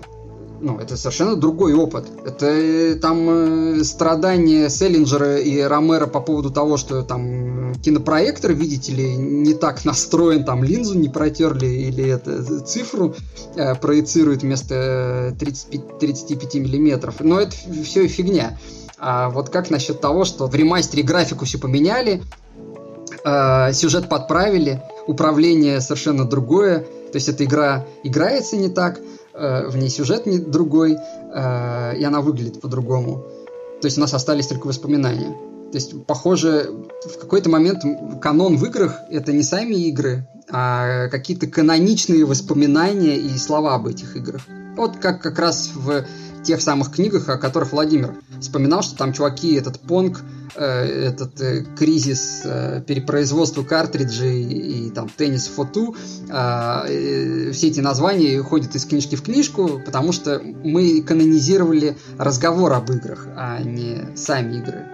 ну, это совершенно другой опыт. Это э, там э, страдания Селлинджера и Ромера по поводу того, что там кинопроектор, видите ли, не так настроен, там линзу не протерли или это цифру э, проецирует вместо 35, 35 миллиметров. Но это все фигня. А вот как насчет того, что в ремастере графику все поменяли, э, сюжет подправили, управление совершенно другое, то есть эта игра играется не так, э, в ней сюжет не другой, э, и она выглядит по-другому. То есть у нас остались только воспоминания. То есть, похоже, в какой-то момент канон в играх — это не сами игры, а какие-то каноничные воспоминания и слова об этих играх. Вот как как раз в тех самых книгах, о которых Владимир вспоминал, что там чуваки этот понг, э, этот э, кризис э, перепроизводства картриджей и, там теннис фоту, а, э, все эти названия ходят из книжки в книжку, потому что мы канонизировали разговор об играх, а не сами игры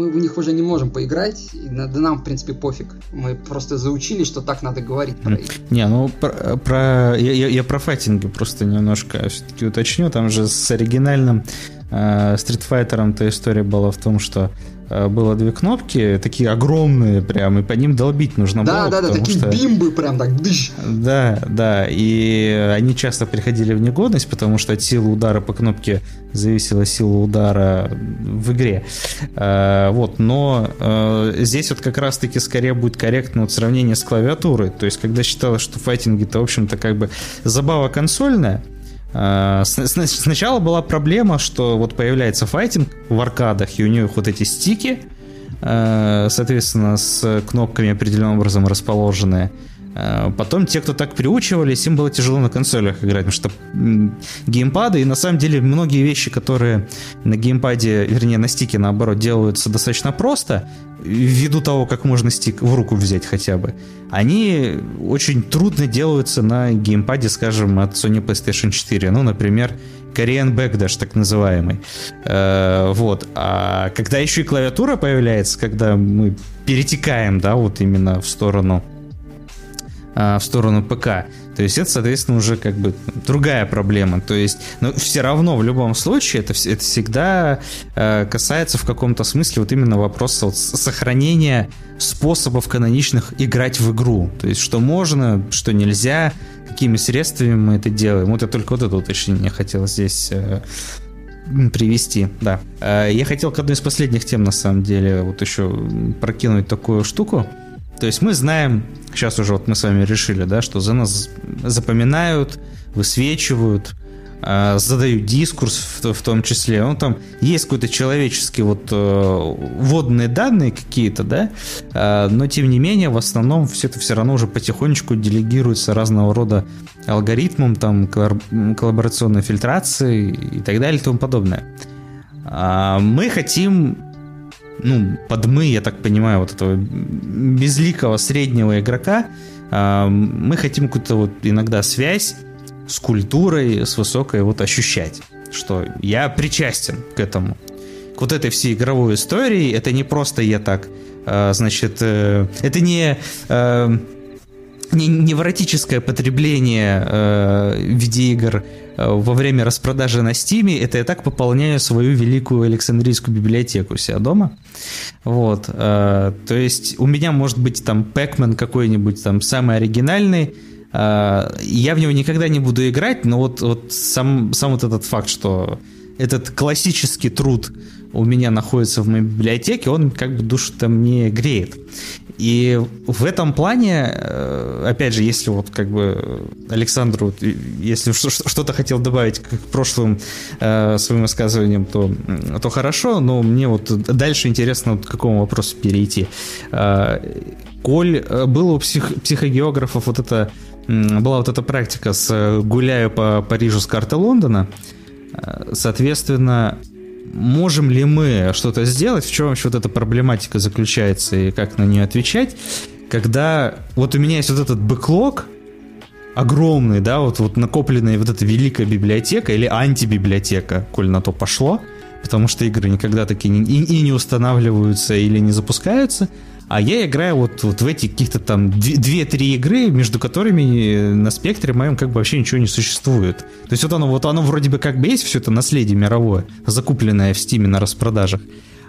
мы в них уже не можем поиграть, да нам, в принципе, пофиг. Мы просто заучили, что так надо говорить про игры. Не, ну, про... про я, я, я про файтинги просто немножко все-таки уточню. Там же с оригинальным э, Street Fighter история была в том, что Э, было две кнопки, такие огромные прям, и по ним долбить нужно да, было. Да, да, такие что... бимбы прям так дыш. Да, да, и они часто приходили в негодность, потому что от силы удара по кнопке зависела сила удара в игре. Э, вот, но э, здесь вот как раз-таки скорее будет корректно вот сравнение с клавиатурой, то есть когда считалось, что файтинги-то, в общем-то, как бы забава консольная, сначала была проблема, что вот появляется файтинг в аркадах, и у них вот эти стики, а, соответственно, с кнопками определенным образом расположенные. А, потом те, кто так приучивались, им было тяжело на консолях играть, потому что геймпады, и на самом деле многие вещи, которые на геймпаде, вернее на стике наоборот, делаются достаточно просто, ввиду того, как можно стик в руку взять хотя бы, они очень трудно делаются на геймпаде, скажем, от Sony PlayStation 4. Ну, например, Korean Backdash, так называемый. Э, вот. А когда еще и клавиатура появляется, когда мы перетекаем, да, вот именно в сторону а, в сторону ПК. То есть это, соответственно, уже как бы другая проблема. То есть, но все равно в любом случае это, это всегда э, касается в каком-то смысле вот именно вопроса вот сохранения способов каноничных играть в игру. То есть, что можно, что нельзя, какими средствами мы это делаем. Вот я только вот это уточнение хотел здесь э, привести, да. Э, я хотел к одной из последних тем, на самом деле, вот еще прокинуть такую штуку. То есть мы знаем, сейчас уже вот мы с вами решили, да, что за нас запоминают, высвечивают, а, задают дискурс в, в том числе. Ну, там есть какой-то человеческий вот э, водные данные какие-то, да, э, но тем не менее в основном все это все равно уже потихонечку делегируется разного рода алгоритмам, там коллаборационной фильтрации и так далее и тому подобное. Э, мы хотим ну, под мы, я так понимаю, вот этого безликого среднего игрока, э, мы хотим какую-то вот иногда связь с культурой, с высокой вот ощущать, что я причастен к этому. К вот этой всей игровой истории, это не просто я так, э, значит, э, это не... Э, невротическое потребление э, видеоигр во время распродажи на Стиме, это я так пополняю свою великую Александрийскую библиотеку себя дома. Вот. Э, то есть у меня может быть там Пэкмен какой-нибудь там самый оригинальный, э, я в него никогда не буду играть, но вот, вот сам, сам вот этот факт, что этот классический труд у меня находится в моей библиотеке, он как бы душу там не греет. И в этом плане, э, опять же, если вот как бы Александру, если что-то хотел добавить к прошлым э, своим высказываниям, то, то хорошо, но мне вот дальше интересно вот к какому вопросу перейти. Э, коль было у псих, психогеографов вот это, была вот эта практика с «гуляю по Парижу с карты Лондона», соответственно, можем ли мы что-то сделать, в чем вообще вот эта проблематика заключается и как на нее отвечать, когда вот у меня есть вот этот бэклог, огромный, да, вот, вот накопленная вот эта великая библиотека или антибиблиотека, коль на то пошло, потому что игры никогда такие не, и, и не устанавливаются или не запускаются, а я играю вот, вот в эти каких-то там 2-3 игры, между которыми на спектре моем как бы вообще ничего не существует. То есть вот оно, вот оно вроде бы как бы есть все это наследие мировое, закупленное в Стиме на распродажах.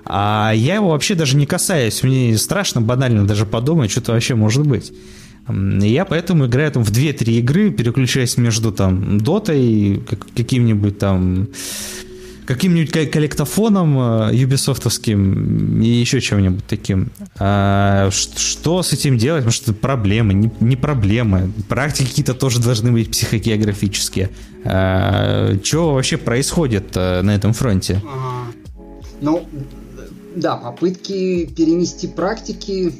А я его вообще даже не касаюсь. Мне страшно банально даже подумать, что это вообще может быть. Я поэтому играю там в 2-3 игры, переключаясь между там дотой, каким-нибудь там каким-нибудь коллектофоном э, юбисофтовским и еще чем-нибудь таким. А, что с этим делать? Может, это проблемы, не, не проблемы. Практики какие-то тоже должны быть психогеографические. А, что вообще происходит э, на этом фронте? Ага. Ну, да, попытки перенести практики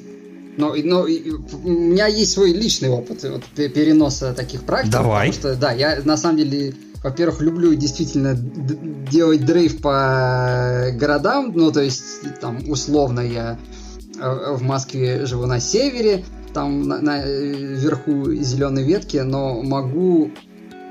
но, но у меня есть свой личный опыт вот, переноса таких практик. Давай. Потому что, да, я на самом деле во-первых, люблю действительно делать дрейф по городам, ну, то есть, там, условно, я э, в Москве живу на севере, там на, на верху зеленой ветки, но могу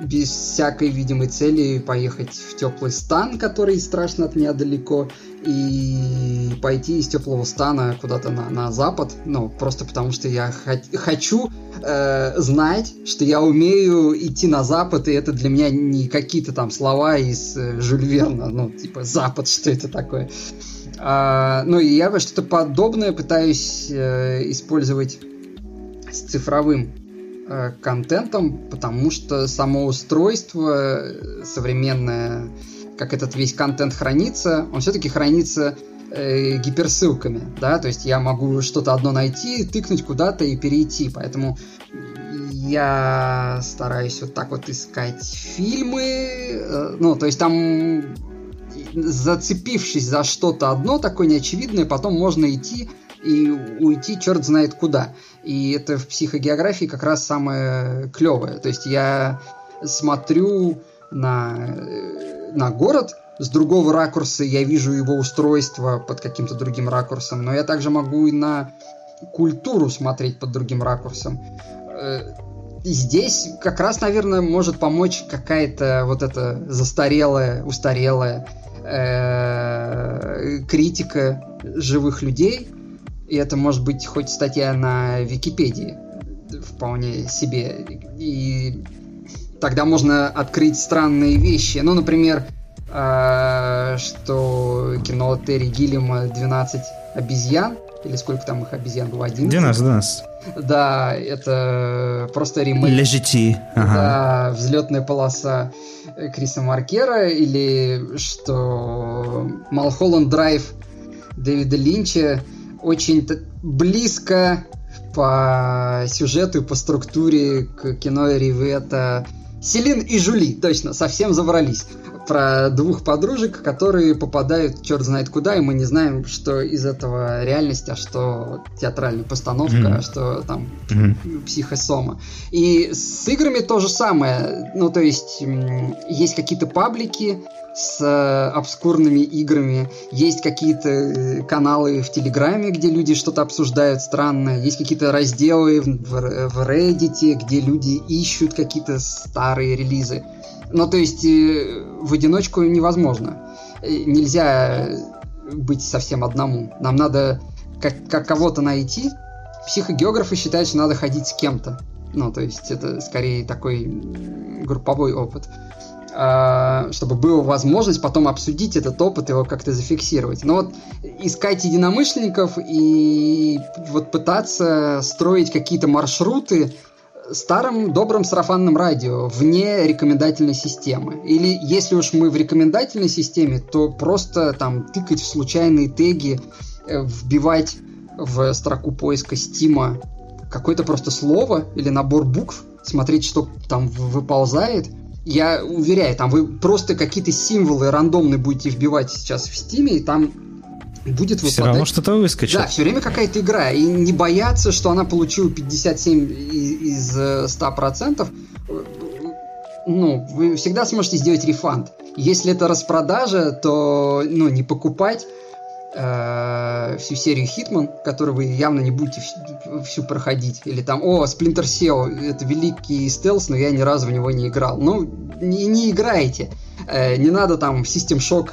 без всякой видимой цели поехать в теплый стан, который страшно от меня далеко, и пойти из теплого стана куда-то на, на запад, ну, просто потому что я хот- хочу э, знать, что я умею идти на запад, и это для меня не какие-то там слова из э, Жюль ну, типа, запад, что это такое. А, ну, и я что-то подобное пытаюсь э, использовать с цифровым э, контентом, потому что само устройство э, современное как этот весь контент хранится, он все-таки хранится э, гиперссылками, да, то есть я могу что-то одно найти, тыкнуть куда-то и перейти, поэтому я стараюсь вот так вот искать фильмы, э, ну, то есть там зацепившись за что-то одно такое неочевидное, потом можно идти и уйти черт знает куда. И это в психогеографии как раз самое клевое. То есть я смотрю на э, на город, с другого ракурса я вижу его устройство под каким-то другим ракурсом, но я также могу и на культуру смотреть под другим ракурсом. Э, и здесь как раз, наверное, может помочь какая-то вот эта застарелая, устарелая э, критика живых людей. И это может быть хоть статья на Википедии вполне себе. И тогда можно открыть странные вещи. Ну, например, э, что кино Терри Гиллима «12 обезьян», или сколько там их обезьян было? 11? 12, 12. Да, это просто ремейк. Лежити. Ага. Да, взлетная полоса Криса Маркера, или что Малхолланд Драйв Дэвида Линча очень близко по сюжету и по структуре к кино Ривета Селин и Жули, точно, совсем забрались. Про двух подружек, которые попадают черт знает куда, и мы не знаем, что из этого реальность, а что театральная постановка, mm-hmm. а что там mm-hmm. психосома. И с играми то же самое. Ну, то есть, есть какие-то паблики, с э, обскурными играми, есть какие-то э, каналы в Телеграме, где люди что-то обсуждают странное, есть какие-то разделы в, в Reddit, где люди ищут какие-то старые релизы. Ну, то есть э, в одиночку невозможно. Нельзя быть совсем одному. Нам надо как, как кого-то найти. Психогеографы считают, что надо ходить с кем-то. Ну, то есть это скорее такой групповой опыт. А, чтобы была возможность потом обсудить этот опыт, его как-то зафиксировать. Но вот искать единомышленников и вот пытаться строить какие-то маршруты старым добрым сарафанным радио вне рекомендательной системы. Или если уж мы в рекомендательной системе, то просто там тыкать в случайные теги, э, вбивать в строку поиска Стима какое-то просто слово или набор букв, смотреть, что там выползает – я уверяю, там вы просто какие-то символы рандомные будете вбивать сейчас в стиме, и там будет выпадать... Все равно что-то выскочит. Да, все время какая-то игра. И не бояться, что она получила 57 из 100%. Ну, вы всегда сможете сделать рефанд. Если это распродажа, то ну, не покупать э, всю серию Hitman, которую вы явно не будете всю, всю проходить. Или там, о, Splinter Cell, это великий стелс, но я ни разу в него не играл. Ну, не, не играйте. Э, не надо там System Shock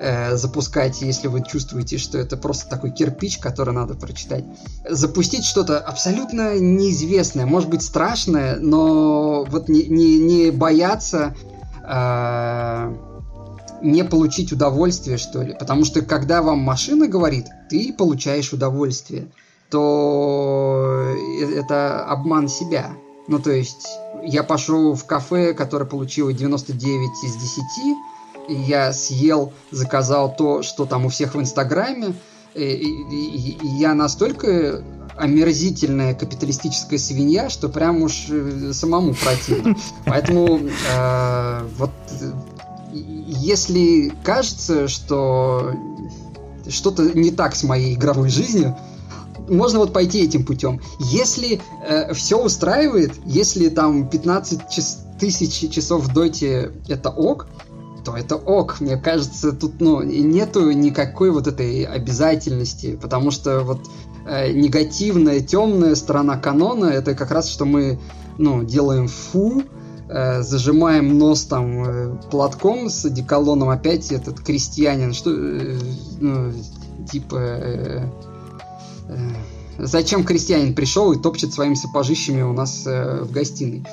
э, запускать, если вы чувствуете, что это просто такой кирпич, который надо прочитать. Запустить что-то абсолютно неизвестное, может быть страшное, но вот не, не, не бояться... Э, не получить удовольствие, что ли. Потому что когда вам машина говорит, ты получаешь удовольствие, то это обман себя. Ну, то есть, я пошел в кафе, которое получило 99 из 10, и я съел, заказал то, что там у всех в Инстаграме, и, и, и я настолько омерзительная капиталистическая свинья, что прям уж э, самому противно. Поэтому э, вот если кажется, что что-то не так с моей игровой жизнью, можно вот пойти этим путем. Если э, все устраивает, если там 15 час, тысяч часов в доте это ок, то это ок. Мне кажется, тут ну, нету никакой вот этой обязательности, потому что вот э, негативная, темная сторона канона это как раз, что мы ну, делаем фу, э, зажимаем нос там э, платком с одеколоном, опять этот крестьянин, что, э, ну, типа, э, э, зачем крестьянин пришел и топчет своими сапожищами у нас э, в гостиной.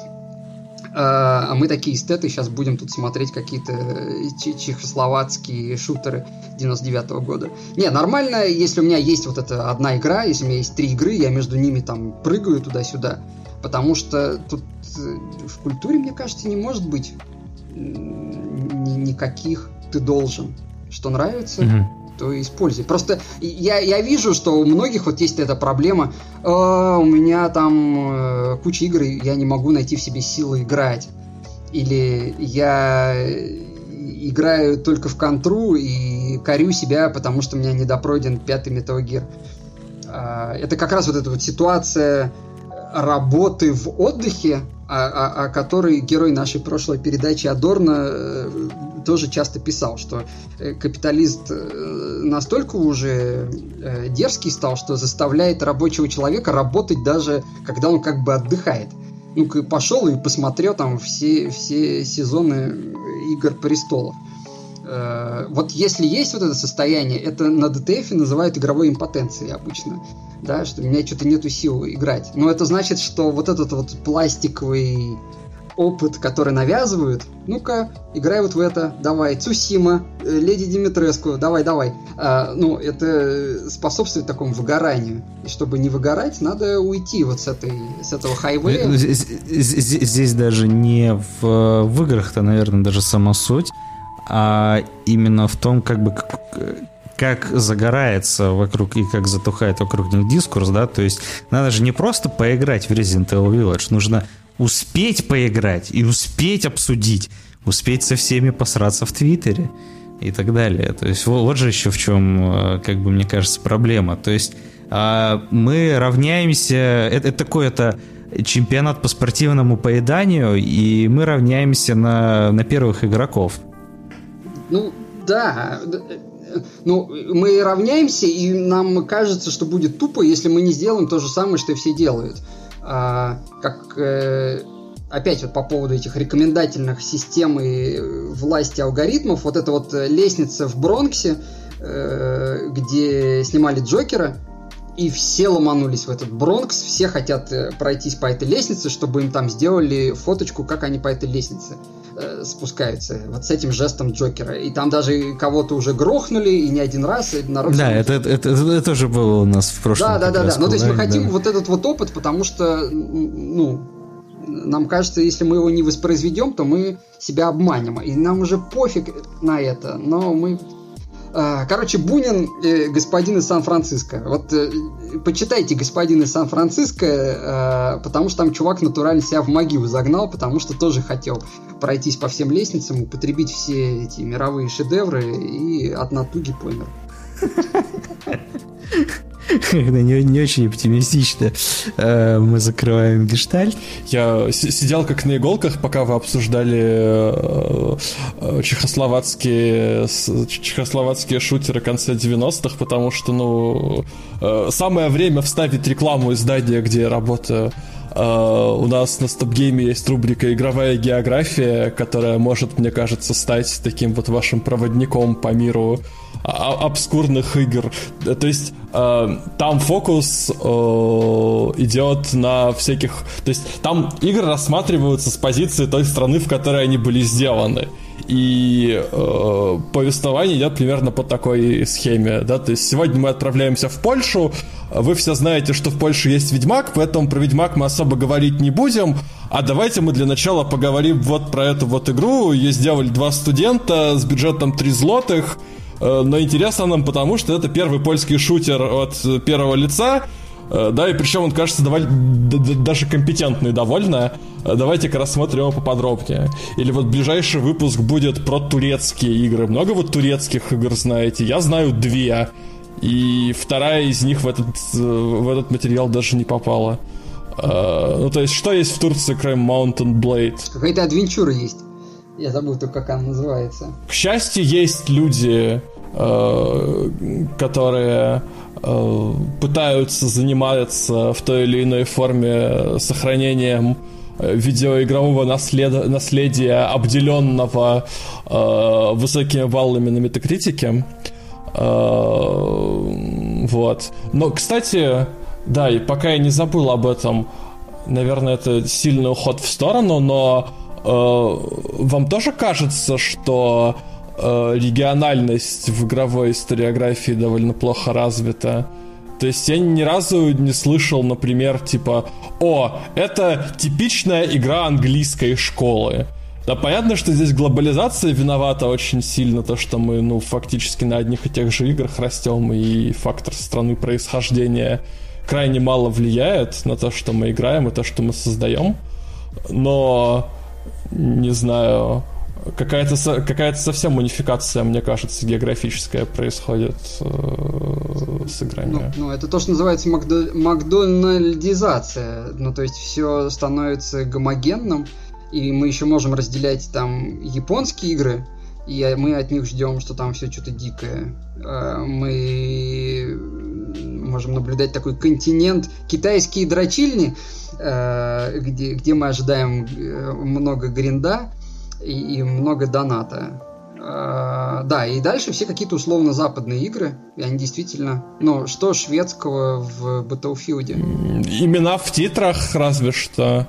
А, а мы такие эстеты, сейчас будем тут смотреть какие-то э, чехословацкие шутеры 99 -го года. Не, нормально, если у меня есть вот эта одна игра, если у меня есть три игры, я между ними там прыгаю туда-сюда. Потому что тут э, в культуре, мне кажется, не может быть никаких ты должен. Что нравится, угу. То используй. Просто я, я вижу, что у многих вот есть эта проблема. Э, у меня там э, куча игр, и я не могу найти в себе силы играть. Или я играю только в контру и корю себя, потому что у меня недопройден пятый Metal. Э, это как раз вот эта вот ситуация работы в отдыхе, о, о, о которой герой нашей прошлой передачи Адорно э, тоже часто писал, что э, капиталист э, настолько уже э, дерзкий стал, что заставляет рабочего человека работать даже когда он как бы отдыхает. Ну-ка, пошел и посмотрел там все, все сезоны Игр престолов. Вот если есть вот это состояние, это на ДТФ называют игровой импотенцией обычно, да, что у меня что-то нету сил играть. Но это значит, что вот этот вот пластиковый опыт, который навязывают, ну-ка, играй вот в это, давай, Цусима, э, Леди Димитреску, давай, давай. А, ну, это способствует такому выгоранию. И чтобы не выгорать, надо уйти вот с, этой, с этого хайвея. Здесь, здесь, здесь даже не в, в играх-то, наверное, даже сама суть, а именно в том, как бы как загорается вокруг и как затухает вокруг них дискурс, да, то есть надо же не просто поиграть в Resident Evil Village, нужно успеть поиграть и успеть обсудить, успеть со всеми посраться в Твиттере и так далее. То есть вот, вот же еще в чем, э, как бы мне кажется, проблема. То есть а, мы равняемся, это, это это чемпионат по спортивному поеданию, и мы равняемся на, на первых игроков. Ну, да. Ну, мы равняемся, и нам кажется, что будет тупо, если мы не сделаем то же самое, что и все делают. А, как э, опять вот по поводу этих рекомендательных систем и власти алгоритмов, вот эта вот лестница в Бронксе, э, где снимали Джокера, и все ломанулись в этот Бронкс, все хотят э, пройтись по этой лестнице, чтобы им там сделали фоточку, как они по этой лестнице э, спускаются, вот с этим жестом Джокера. И там даже кого-то уже грохнули, и не один раз. И народ да, это, это, это, это тоже было у нас в прошлом. Да, да, да, да. Ну, то есть мы хотим да. вот этот вот опыт, потому что, ну, нам кажется, если мы его не воспроизведем, то мы себя обманем. И нам уже пофиг на это, но мы короче, Бунин, э, господин из Сан-Франциско. Вот э, почитайте господин из Сан-Франциско, э, потому что там чувак натурально себя в могилу загнал, потому что тоже хотел пройтись по всем лестницам, употребить все эти мировые шедевры и от натуги помер. не, не очень оптимистично э, мы закрываем гештальт. Я сидел как на иголках, пока вы обсуждали э, э, чехословацкие, чехословацкие шутеры конца 90-х, потому что, ну, самое время вставить рекламу издания, где я работаю. Uh, у нас на стоп-гейме есть рубрика «Игровая география», которая может, мне кажется, стать таким вот вашим проводником по миру а, обскурных игр. То есть э, там фокус э, идет на всяких... То есть там игры рассматриваются с позиции той страны, в которой они были сделаны. И э, повествование идет примерно по такой схеме, да, то есть сегодня мы отправляемся в Польшу, вы все знаете, что в Польше есть Ведьмак, поэтому про Ведьмак мы особо говорить не будем, а давайте мы для начала поговорим вот про эту вот игру, ее сделали два студента с бюджетом 3 злотых, но интересно нам потому, что это первый польский шутер от первого лица, э, да, и причем он кажется довольно, даже компетентный довольно. Э, давайте-ка рассмотрим его поподробнее. Или вот ближайший выпуск будет про турецкие игры. Много вот турецких игр знаете? Я знаю две. И вторая из них в этот, в этот материал даже не попала. Ну, то есть, что есть в Турции, кроме Mountain Blade? Какая-то адвенчура есть. Я забыл как она называется. К счастью, есть люди, э, которые э, пытаются заниматься в той или иной форме сохранением э, видеоигрового наслед... наследия, обделенного э, высокими баллами на метакритике. Э, вот. Но, кстати, да, и пока я не забыл об этом, наверное, это сильный уход в сторону, но вам тоже кажется, что э, региональность в игровой историографии довольно плохо развита? То есть я ни разу не слышал, например, типа, о, это типичная игра английской школы. Да, понятно, что здесь глобализация виновата очень сильно, то, что мы, ну, фактически на одних и тех же играх растем, и фактор страны происхождения крайне мало влияет на то, что мы играем и то, что мы создаем. Но не знаю, какая-то какая совсем унификация, мне кажется, географическая происходит э, с играми. Ну, ну, это то, что называется макдо- макдональдизация. Ну, то есть все становится гомогенным, и мы еще можем разделять там японские игры, и мы от них ждем, что там все что-то дикое. Э, мы можем наблюдать такой континент китайские дрочильни, где, где мы ожидаем э, много гринда и, и много доната. Uh, да, и дальше все какие-то условно западные игры, и они действительно, ну, что шведского в Battlefield? Имена в титрах разве что.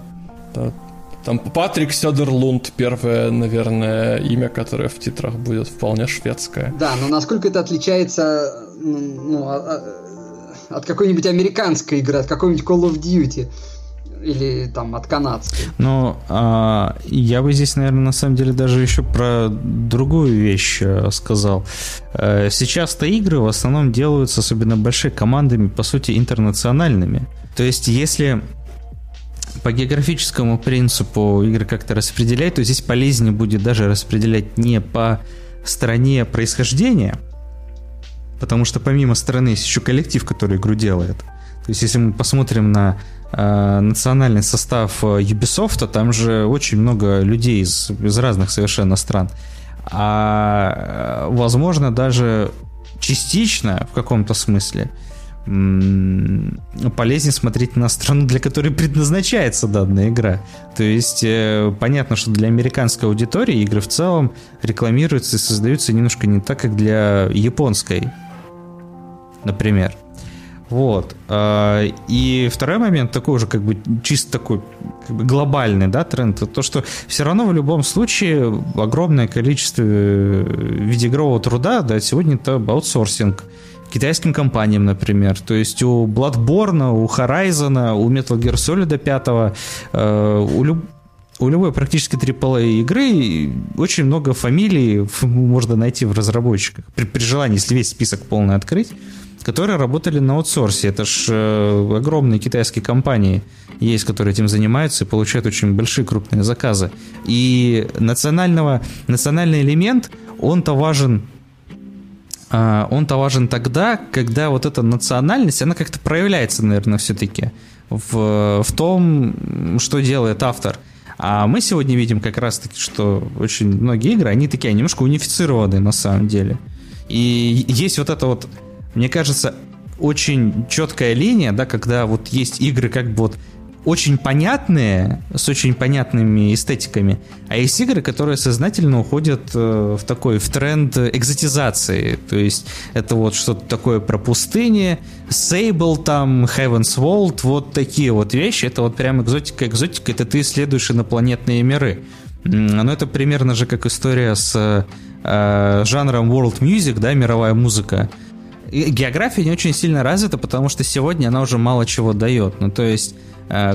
Там Патрик Сёдерлунд, первое, наверное, имя, которое в титрах будет вполне шведское. Да, но насколько это отличается ну, от, от какой-нибудь американской игры, от какой-нибудь Call of Duty? Или там от канадской. Ну, а, я бы здесь, наверное, на самом деле даже еще про другую вещь э, сказал. Э, сейчас-то игры в основном делаются, особенно большими командами, по сути, интернациональными. То есть, если по географическому принципу игры как-то распределять, то здесь полезнее будет даже распределять не по стране происхождения, потому что помимо страны есть еще коллектив, который игру делает. То есть если мы посмотрим на э, национальный состав э, Ubisoft, там же очень много людей из, из разных совершенно стран. А э, возможно даже частично в каком-то смысле полезнее смотреть на страну, для которой предназначается данная игра. То есть э, понятно, что для американской аудитории игры в целом рекламируются и создаются немножко не так, как для японской, например. Вот. А, и второй момент такой уже как бы чисто такой как бы глобальный, да, тренд, то, что все равно в любом случае огромное количество э, видеоигрового труда, да, сегодня это аутсорсинг китайским компаниям, например. То есть у Bloodborne, у Horizon, у Metal Gear Solid 5, э, у, люб... у любой практически AAA игры очень много фамилий можно найти в разработчиках. При, при желании, если весь список полный открыть, которые работали на аутсорсе. Это ж э, огромные китайские компании есть, которые этим занимаются и получают очень большие крупные заказы. И национального, национальный элемент, он-то важен а, он-то важен тогда, когда вот эта национальность, она как-то проявляется, наверное, все-таки в, в том, что делает автор. А мы сегодня видим как раз-таки, что очень многие игры, они такие немножко унифицированные на самом деле. И есть вот это вот, мне кажется, очень четкая линия, да, когда вот есть игры как бы вот очень понятные, с очень понятными эстетиками, а есть игры, которые сознательно уходят э, в такой, в тренд экзотизации. То есть это вот что-то такое про пустыни, Sable там, Heaven's Vault, вот такие вот вещи. Это вот прям экзотика, экзотика, это ты исследуешь инопланетные миры. Но это примерно же как история с э, жанром world music, да, мировая музыка. И география не очень сильно развита, потому что сегодня она уже мало чего дает. Ну, то есть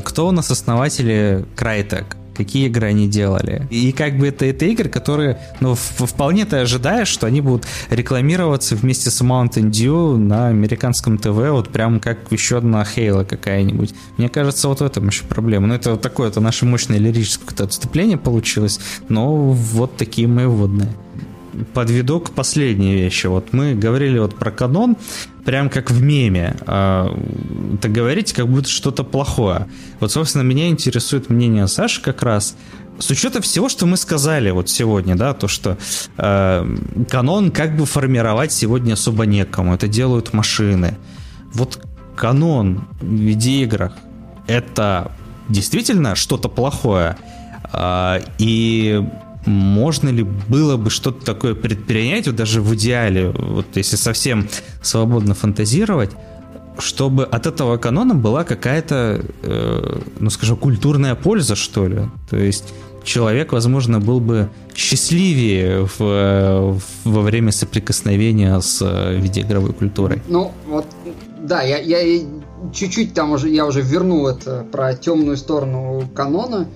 кто у нас основатели Crytek? какие игры они делали. И как бы это, это игры, которые, ну, вполне ты ожидаешь, что они будут рекламироваться вместе с Mountain Dew на американском ТВ, вот прям как еще одна Halo какая-нибудь. Мне кажется, вот в этом еще проблема. Ну, это вот такое, это наше мощное лирическое отступление получилось, но вот такие мои вводные подведу к последней вещи. Вот мы говорили вот про канон, прям как в меме. А, так говорите, как будто что-то плохое. Вот, собственно, меня интересует мнение Саши как раз. С учетом всего, что мы сказали вот сегодня, да, то, что э, канон как бы формировать сегодня особо некому, это делают машины. Вот канон в видеоиграх это действительно что-то плохое. Э, и можно ли было бы что-то такое предпринять, вот даже в идеале, вот если совсем свободно фантазировать, чтобы от этого канона была какая-то, э, ну скажем, культурная польза, что ли. То есть человек, возможно, был бы счастливее в, в, во время соприкосновения с э, видеоигровой культурой. Ну, вот, да, я, я чуть-чуть там уже, я уже вернул это про темную сторону канона.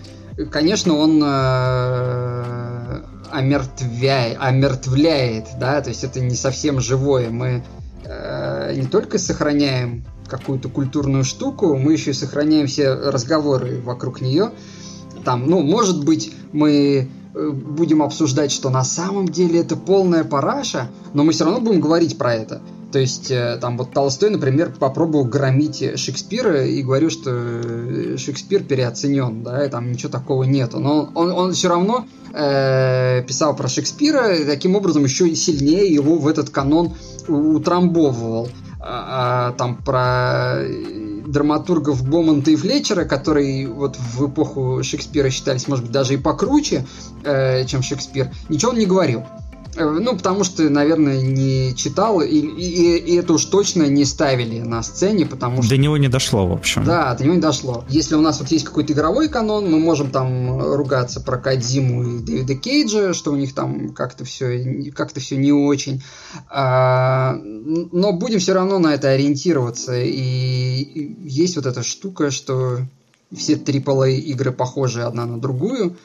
Конечно, он э, омертвяет, омертвляет, да, то есть это не совсем живое. Мы э, не только сохраняем какую-то культурную штуку, мы еще и сохраняем все разговоры вокруг нее. Там, ну, может быть, мы э, будем обсуждать, что на самом деле это полная параша, но мы все равно будем говорить про это. То есть, э, там вот Толстой, например, попробовал громить Шекспира и говорил, что э, Шекспир переоценен, да, и там ничего такого нету. Но он, он все равно э, писал про Шекспира, и таким образом еще сильнее его в этот канон утрамбовывал. А, а, там про драматургов Бомонта и Флетчера, которые вот в эпоху Шекспира считались, может быть, даже и покруче, э, чем Шекспир, ничего он не говорил. Э, ну, потому что, наверное, не читал, и, и, и это уж точно не ставили на сцене, потому что... До него не дошло, в общем. Да, до него не дошло. Если у нас вот есть какой-то игровой канон, мы можем там ругаться про Кадзиму и Дэвида Кейджа, что у них там как-то все, как-то все не очень. А, но будем все равно на это ориентироваться. И, и есть вот эта штука, что все AAA игры похожи одна на другую.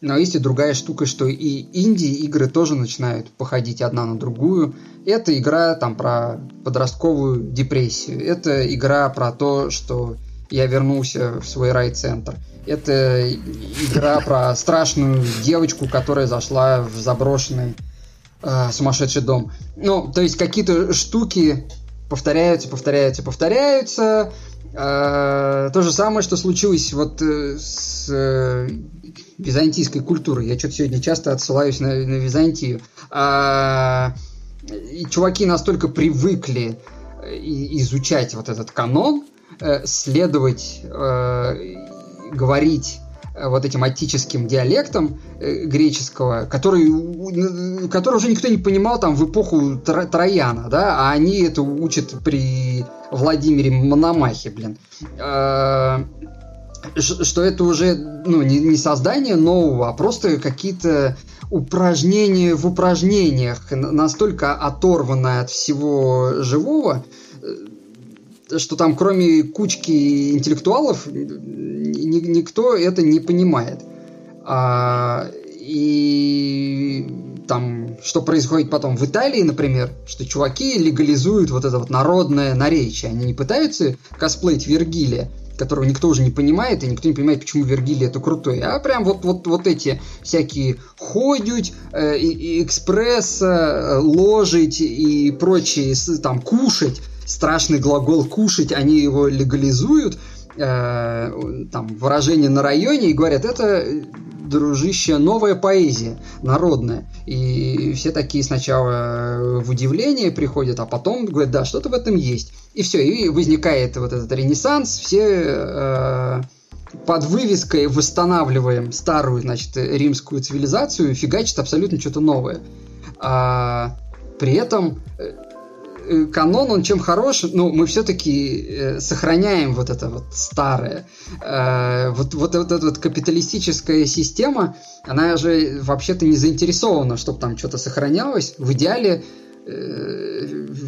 Но есть и другая штука, что и инди-игры тоже начинают походить одна на другую. Это игра там про подростковую депрессию. Это игра про то, что я вернулся в свой райцентр. Это игра про страшную девочку, которая зашла в заброшенный э, сумасшедший дом. Ну, то есть какие-то штуки повторяются, повторяются, повторяются. Э, то же самое, что случилось вот э, с э, византийской культурой. Я что-то сегодня часто отсылаюсь на, на Византию. А, и чуваки настолько привыкли э, изучать вот этот канон, э, следовать, э, говорить вот этим аттическим диалектом греческого, который, который уже никто не понимал там в эпоху Трояна, да, а они это учат при Владимире Мономахе, блин. Что это уже ну, не, не создание нового, а просто какие-то упражнение в упражнениях, настолько оторванное от всего живого, э, что там кроме кучки интеллектуалов ни, никто это не понимает. А, и там, что происходит потом в Италии, например, что чуваки легализуют вот это вот народное наречие. Они не пытаются косплеить Вергилия, которого никто уже не понимает, и никто не понимает, почему Вергилий это крутой. А прям вот, вот, вот эти всякие ходить, э, и, экспресс, э, ложить и прочие, там, кушать, страшный глагол кушать, они его легализуют, э, там, выражение на районе, и говорят, это дружище, новая поэзия, народная. И все такие сначала в удивление приходят, а потом говорят, да, что-то в этом есть. И все, и возникает вот этот ренессанс, все э, под вывеской восстанавливаем старую, значит, римскую цивилизацию, фигачит абсолютно что-то новое. А, при этом э, Э, канон, он чем хорош, ну, мы все-таки э, сохраняем вот это вот старое. Э, вот, вот, вот эта вот капиталистическая система, она же вообще-то не заинтересована, чтобы там что-то сохранялось. В идеале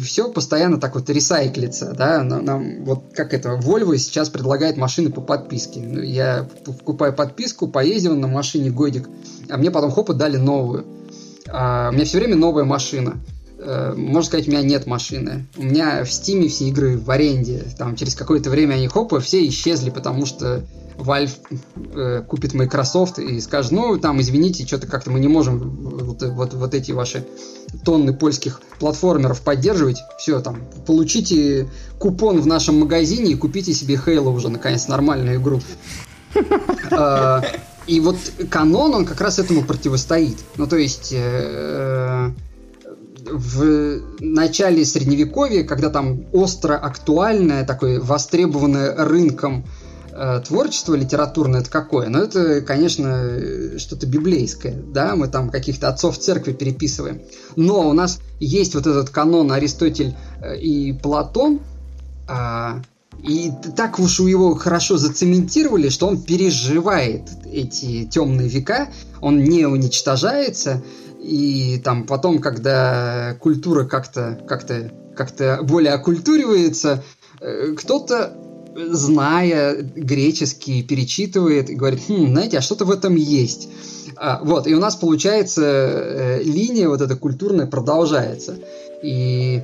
все постоянно так вот ресайклится, да, нам, вот как это, Volvo сейчас предлагает машины по подписке. Ну, я покупаю подписку, поездил на машине годик, а мне потом хоп и дали новую. А у меня все время новая машина. Э, можно сказать, у меня нет машины. У меня в Стиме все игры в аренде. Там через какое-то время они хопа, все исчезли, потому что Valve э, купит Microsoft и скажет, ну, там, извините, что-то как-то мы не можем вот, вот, вот эти ваши тонны польских платформеров поддерживать. Все, там, получите купон в нашем магазине и купите себе Halo уже, наконец, нормальную игру. Э, и вот канон, он как раз этому противостоит. Ну, то есть э, в начале средневековья, когда там остро актуальное, такое востребованное рынком э, творчество литературное, это какое? Ну, это, конечно, что-то библейское, да, мы там каких-то отцов церкви переписываем. Но у нас есть вот этот канон Аристотель э, и Платон, э, и так уж у его хорошо зацементировали, что он переживает эти темные века, он не уничтожается, и там потом, когда культура как-то как-то как-то более окультуривается, э, кто-то зная греческий, перечитывает и говорит, хм, знаете, а что-то в этом есть. А, вот, и у нас получается э, линия вот эта культурная продолжается. И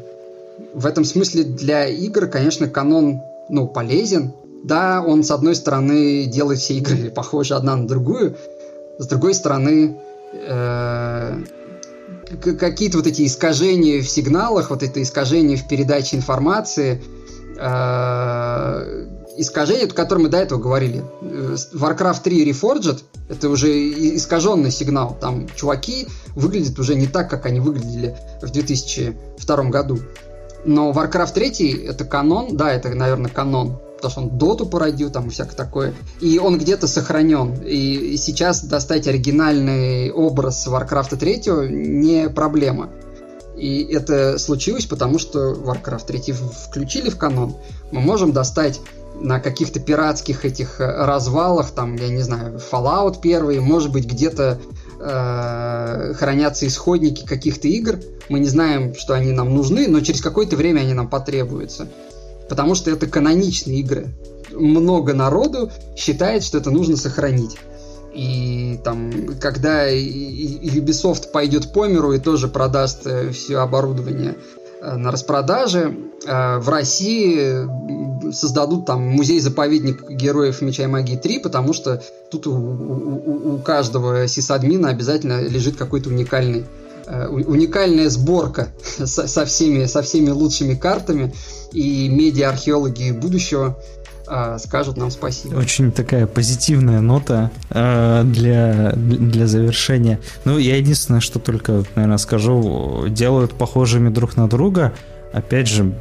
в этом смысле для игр, конечно, канон, ну, полезен. Да, он, с одной стороны, делает все игры похожи одна на другую, с другой стороны, Э, какие-то вот эти искажения в сигналах, вот это искажение в передаче информации, э, искажение, о котором мы до этого говорили. Э, Warcraft 3 Reforged — это уже искаженный сигнал. Там чуваки выглядят уже не так, как они выглядели в 2002 году. Но Warcraft 3 — это канон, да, это, наверное, канон потому что он доту породил, там и всякое такое. И он где-то сохранен. И сейчас достать оригинальный образ Warcraft 3 не проблема. И это случилось, потому что Warcraft 3 включили в канон. Мы можем достать на каких-то пиратских этих э, развалах, там, я не знаю, Fallout 1, может быть, где-то э, хранятся исходники каких-то игр. Мы не знаем, что они нам нужны, но через какое-то время они нам потребуются потому что это каноничные игры. Много народу считает, что это нужно сохранить. И там, когда Ubisoft пойдет по миру и тоже продаст э, все оборудование э, на распродаже, э, в России создадут там музей-заповедник героев Меча и Магии 3, потому что тут у, у, у каждого сисадмина обязательно лежит какой-то уникальный уникальная сборка со, со, всеми, со всеми лучшими картами, и медиа-археологи будущего э, скажут нам спасибо. Очень такая позитивная нота э, для, для завершения. Ну, я единственное, что только, наверное, скажу, делают похожими друг на друга. Опять же,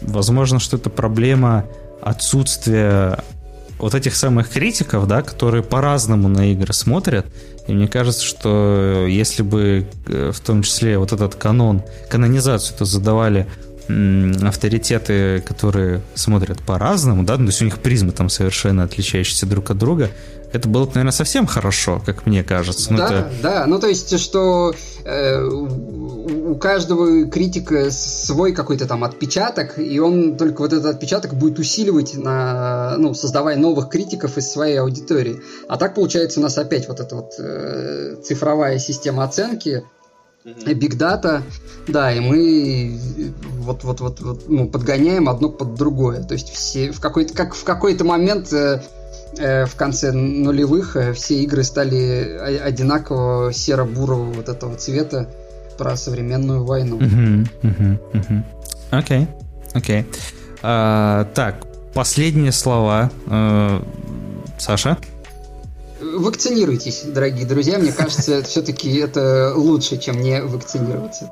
возможно, что это проблема отсутствия вот этих самых критиков, да, которые по-разному на игры смотрят. И мне кажется, что если бы э, в том числе вот этот канон, канонизацию это задавали авторитеты, которые смотрят по-разному, да, то есть у них призмы там совершенно отличающиеся друг от друга, это было бы, наверное, совсем хорошо, как мне кажется. Ну, да, это... да, ну то есть, что э, у каждого критика свой какой-то там отпечаток, и он только вот этот отпечаток будет усиливать, на, ну, создавая новых критиков из своей аудитории. А так получается у нас опять вот эта вот э, цифровая система оценки, Big Data, да, и мы вот, вот, вот, вот ну, подгоняем одно под другое. То есть все в какой-то, как в какой-то момент э, в конце нулевых э, все игры стали одинакового серо-бурого вот этого цвета про современную войну. Окей, окей. А, так, последние слова. Саша? Вакцинируйтесь, дорогие друзья. Мне кажется, все-таки это лучше, чем не вакцинироваться.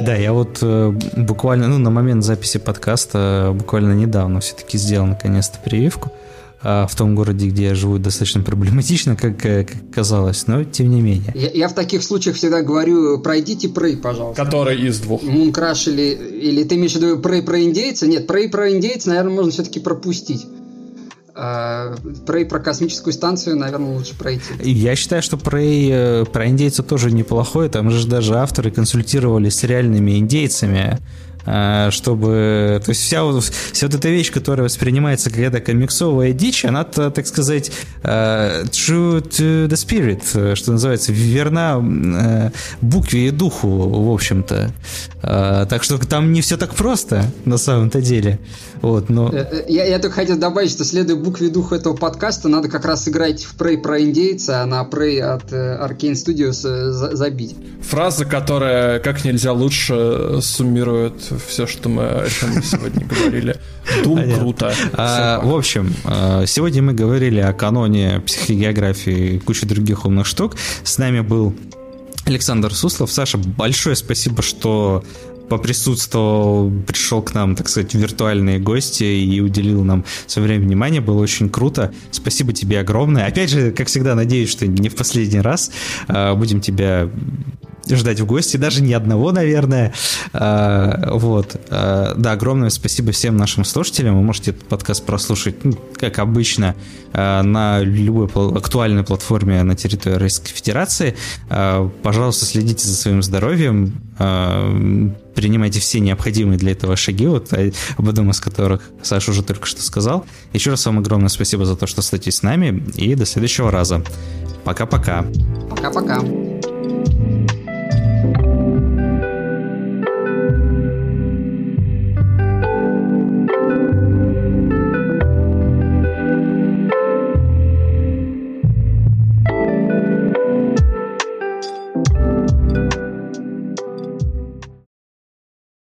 Да, я вот э, буквально, ну, на момент записи подкаста буквально недавно все-таки сделал наконец-то прививку. А в том городе, где я живу, достаточно проблематично, как, э, как казалось, но тем не менее. Я, я в таких случаях всегда говорю, пройдите Прей, пожалуйста. Который из двух? Мункраш или, или ты имеешь в виду Прей про индейца? Нет, Прей про индейца, наверное, можно все-таки пропустить. А, Прей про космическую станцию, наверное, лучше пройти. Я считаю, что Прей э, про индейцев тоже неплохой. Там же даже авторы консультировались с реальными индейцами а, чтобы... То есть вся, вся вот эта вещь, которая воспринимается как эта комиксовая дичь, она, так сказать, а, true to the spirit, что называется, верна букве и духу, в общем-то. Так что там не все так просто, на самом-то деле. Вот, но... Э, э, я, я только хотел добавить, что следуя букве и духу этого подкаста, надо как раз играть в Prey про индейца, а на Prey от э, Arcane Studios забить. Фраза, которая как нельзя лучше суммирует все, что мы о чем сегодня говорили. Дум круто. А, в общем, а, сегодня мы говорили о каноне психогеографии и куче других умных штук. С нами был Александр Суслов. Саша, большое спасибо, что поприсутствовал, пришел к нам, так сказать, виртуальные гости и уделил нам свое время внимания. Было очень круто. Спасибо тебе огромное. Опять же, как всегда, надеюсь, что не в последний раз. А, будем тебя ждать в гости, даже не одного, наверное. А, вот. А, да, огромное спасибо всем нашим слушателям. Вы можете этот подкаст прослушать, ну, как обычно, на любой актуальной платформе на территории Российской Федерации. Пожалуйста, следите за своим здоровьем, принимайте все необходимые для этого шаги, вот об одном из которых Саша уже только что сказал. Еще раз вам огромное спасибо за то, что остаетесь с нами, и до следующего раза. Пока-пока. Пока-пока.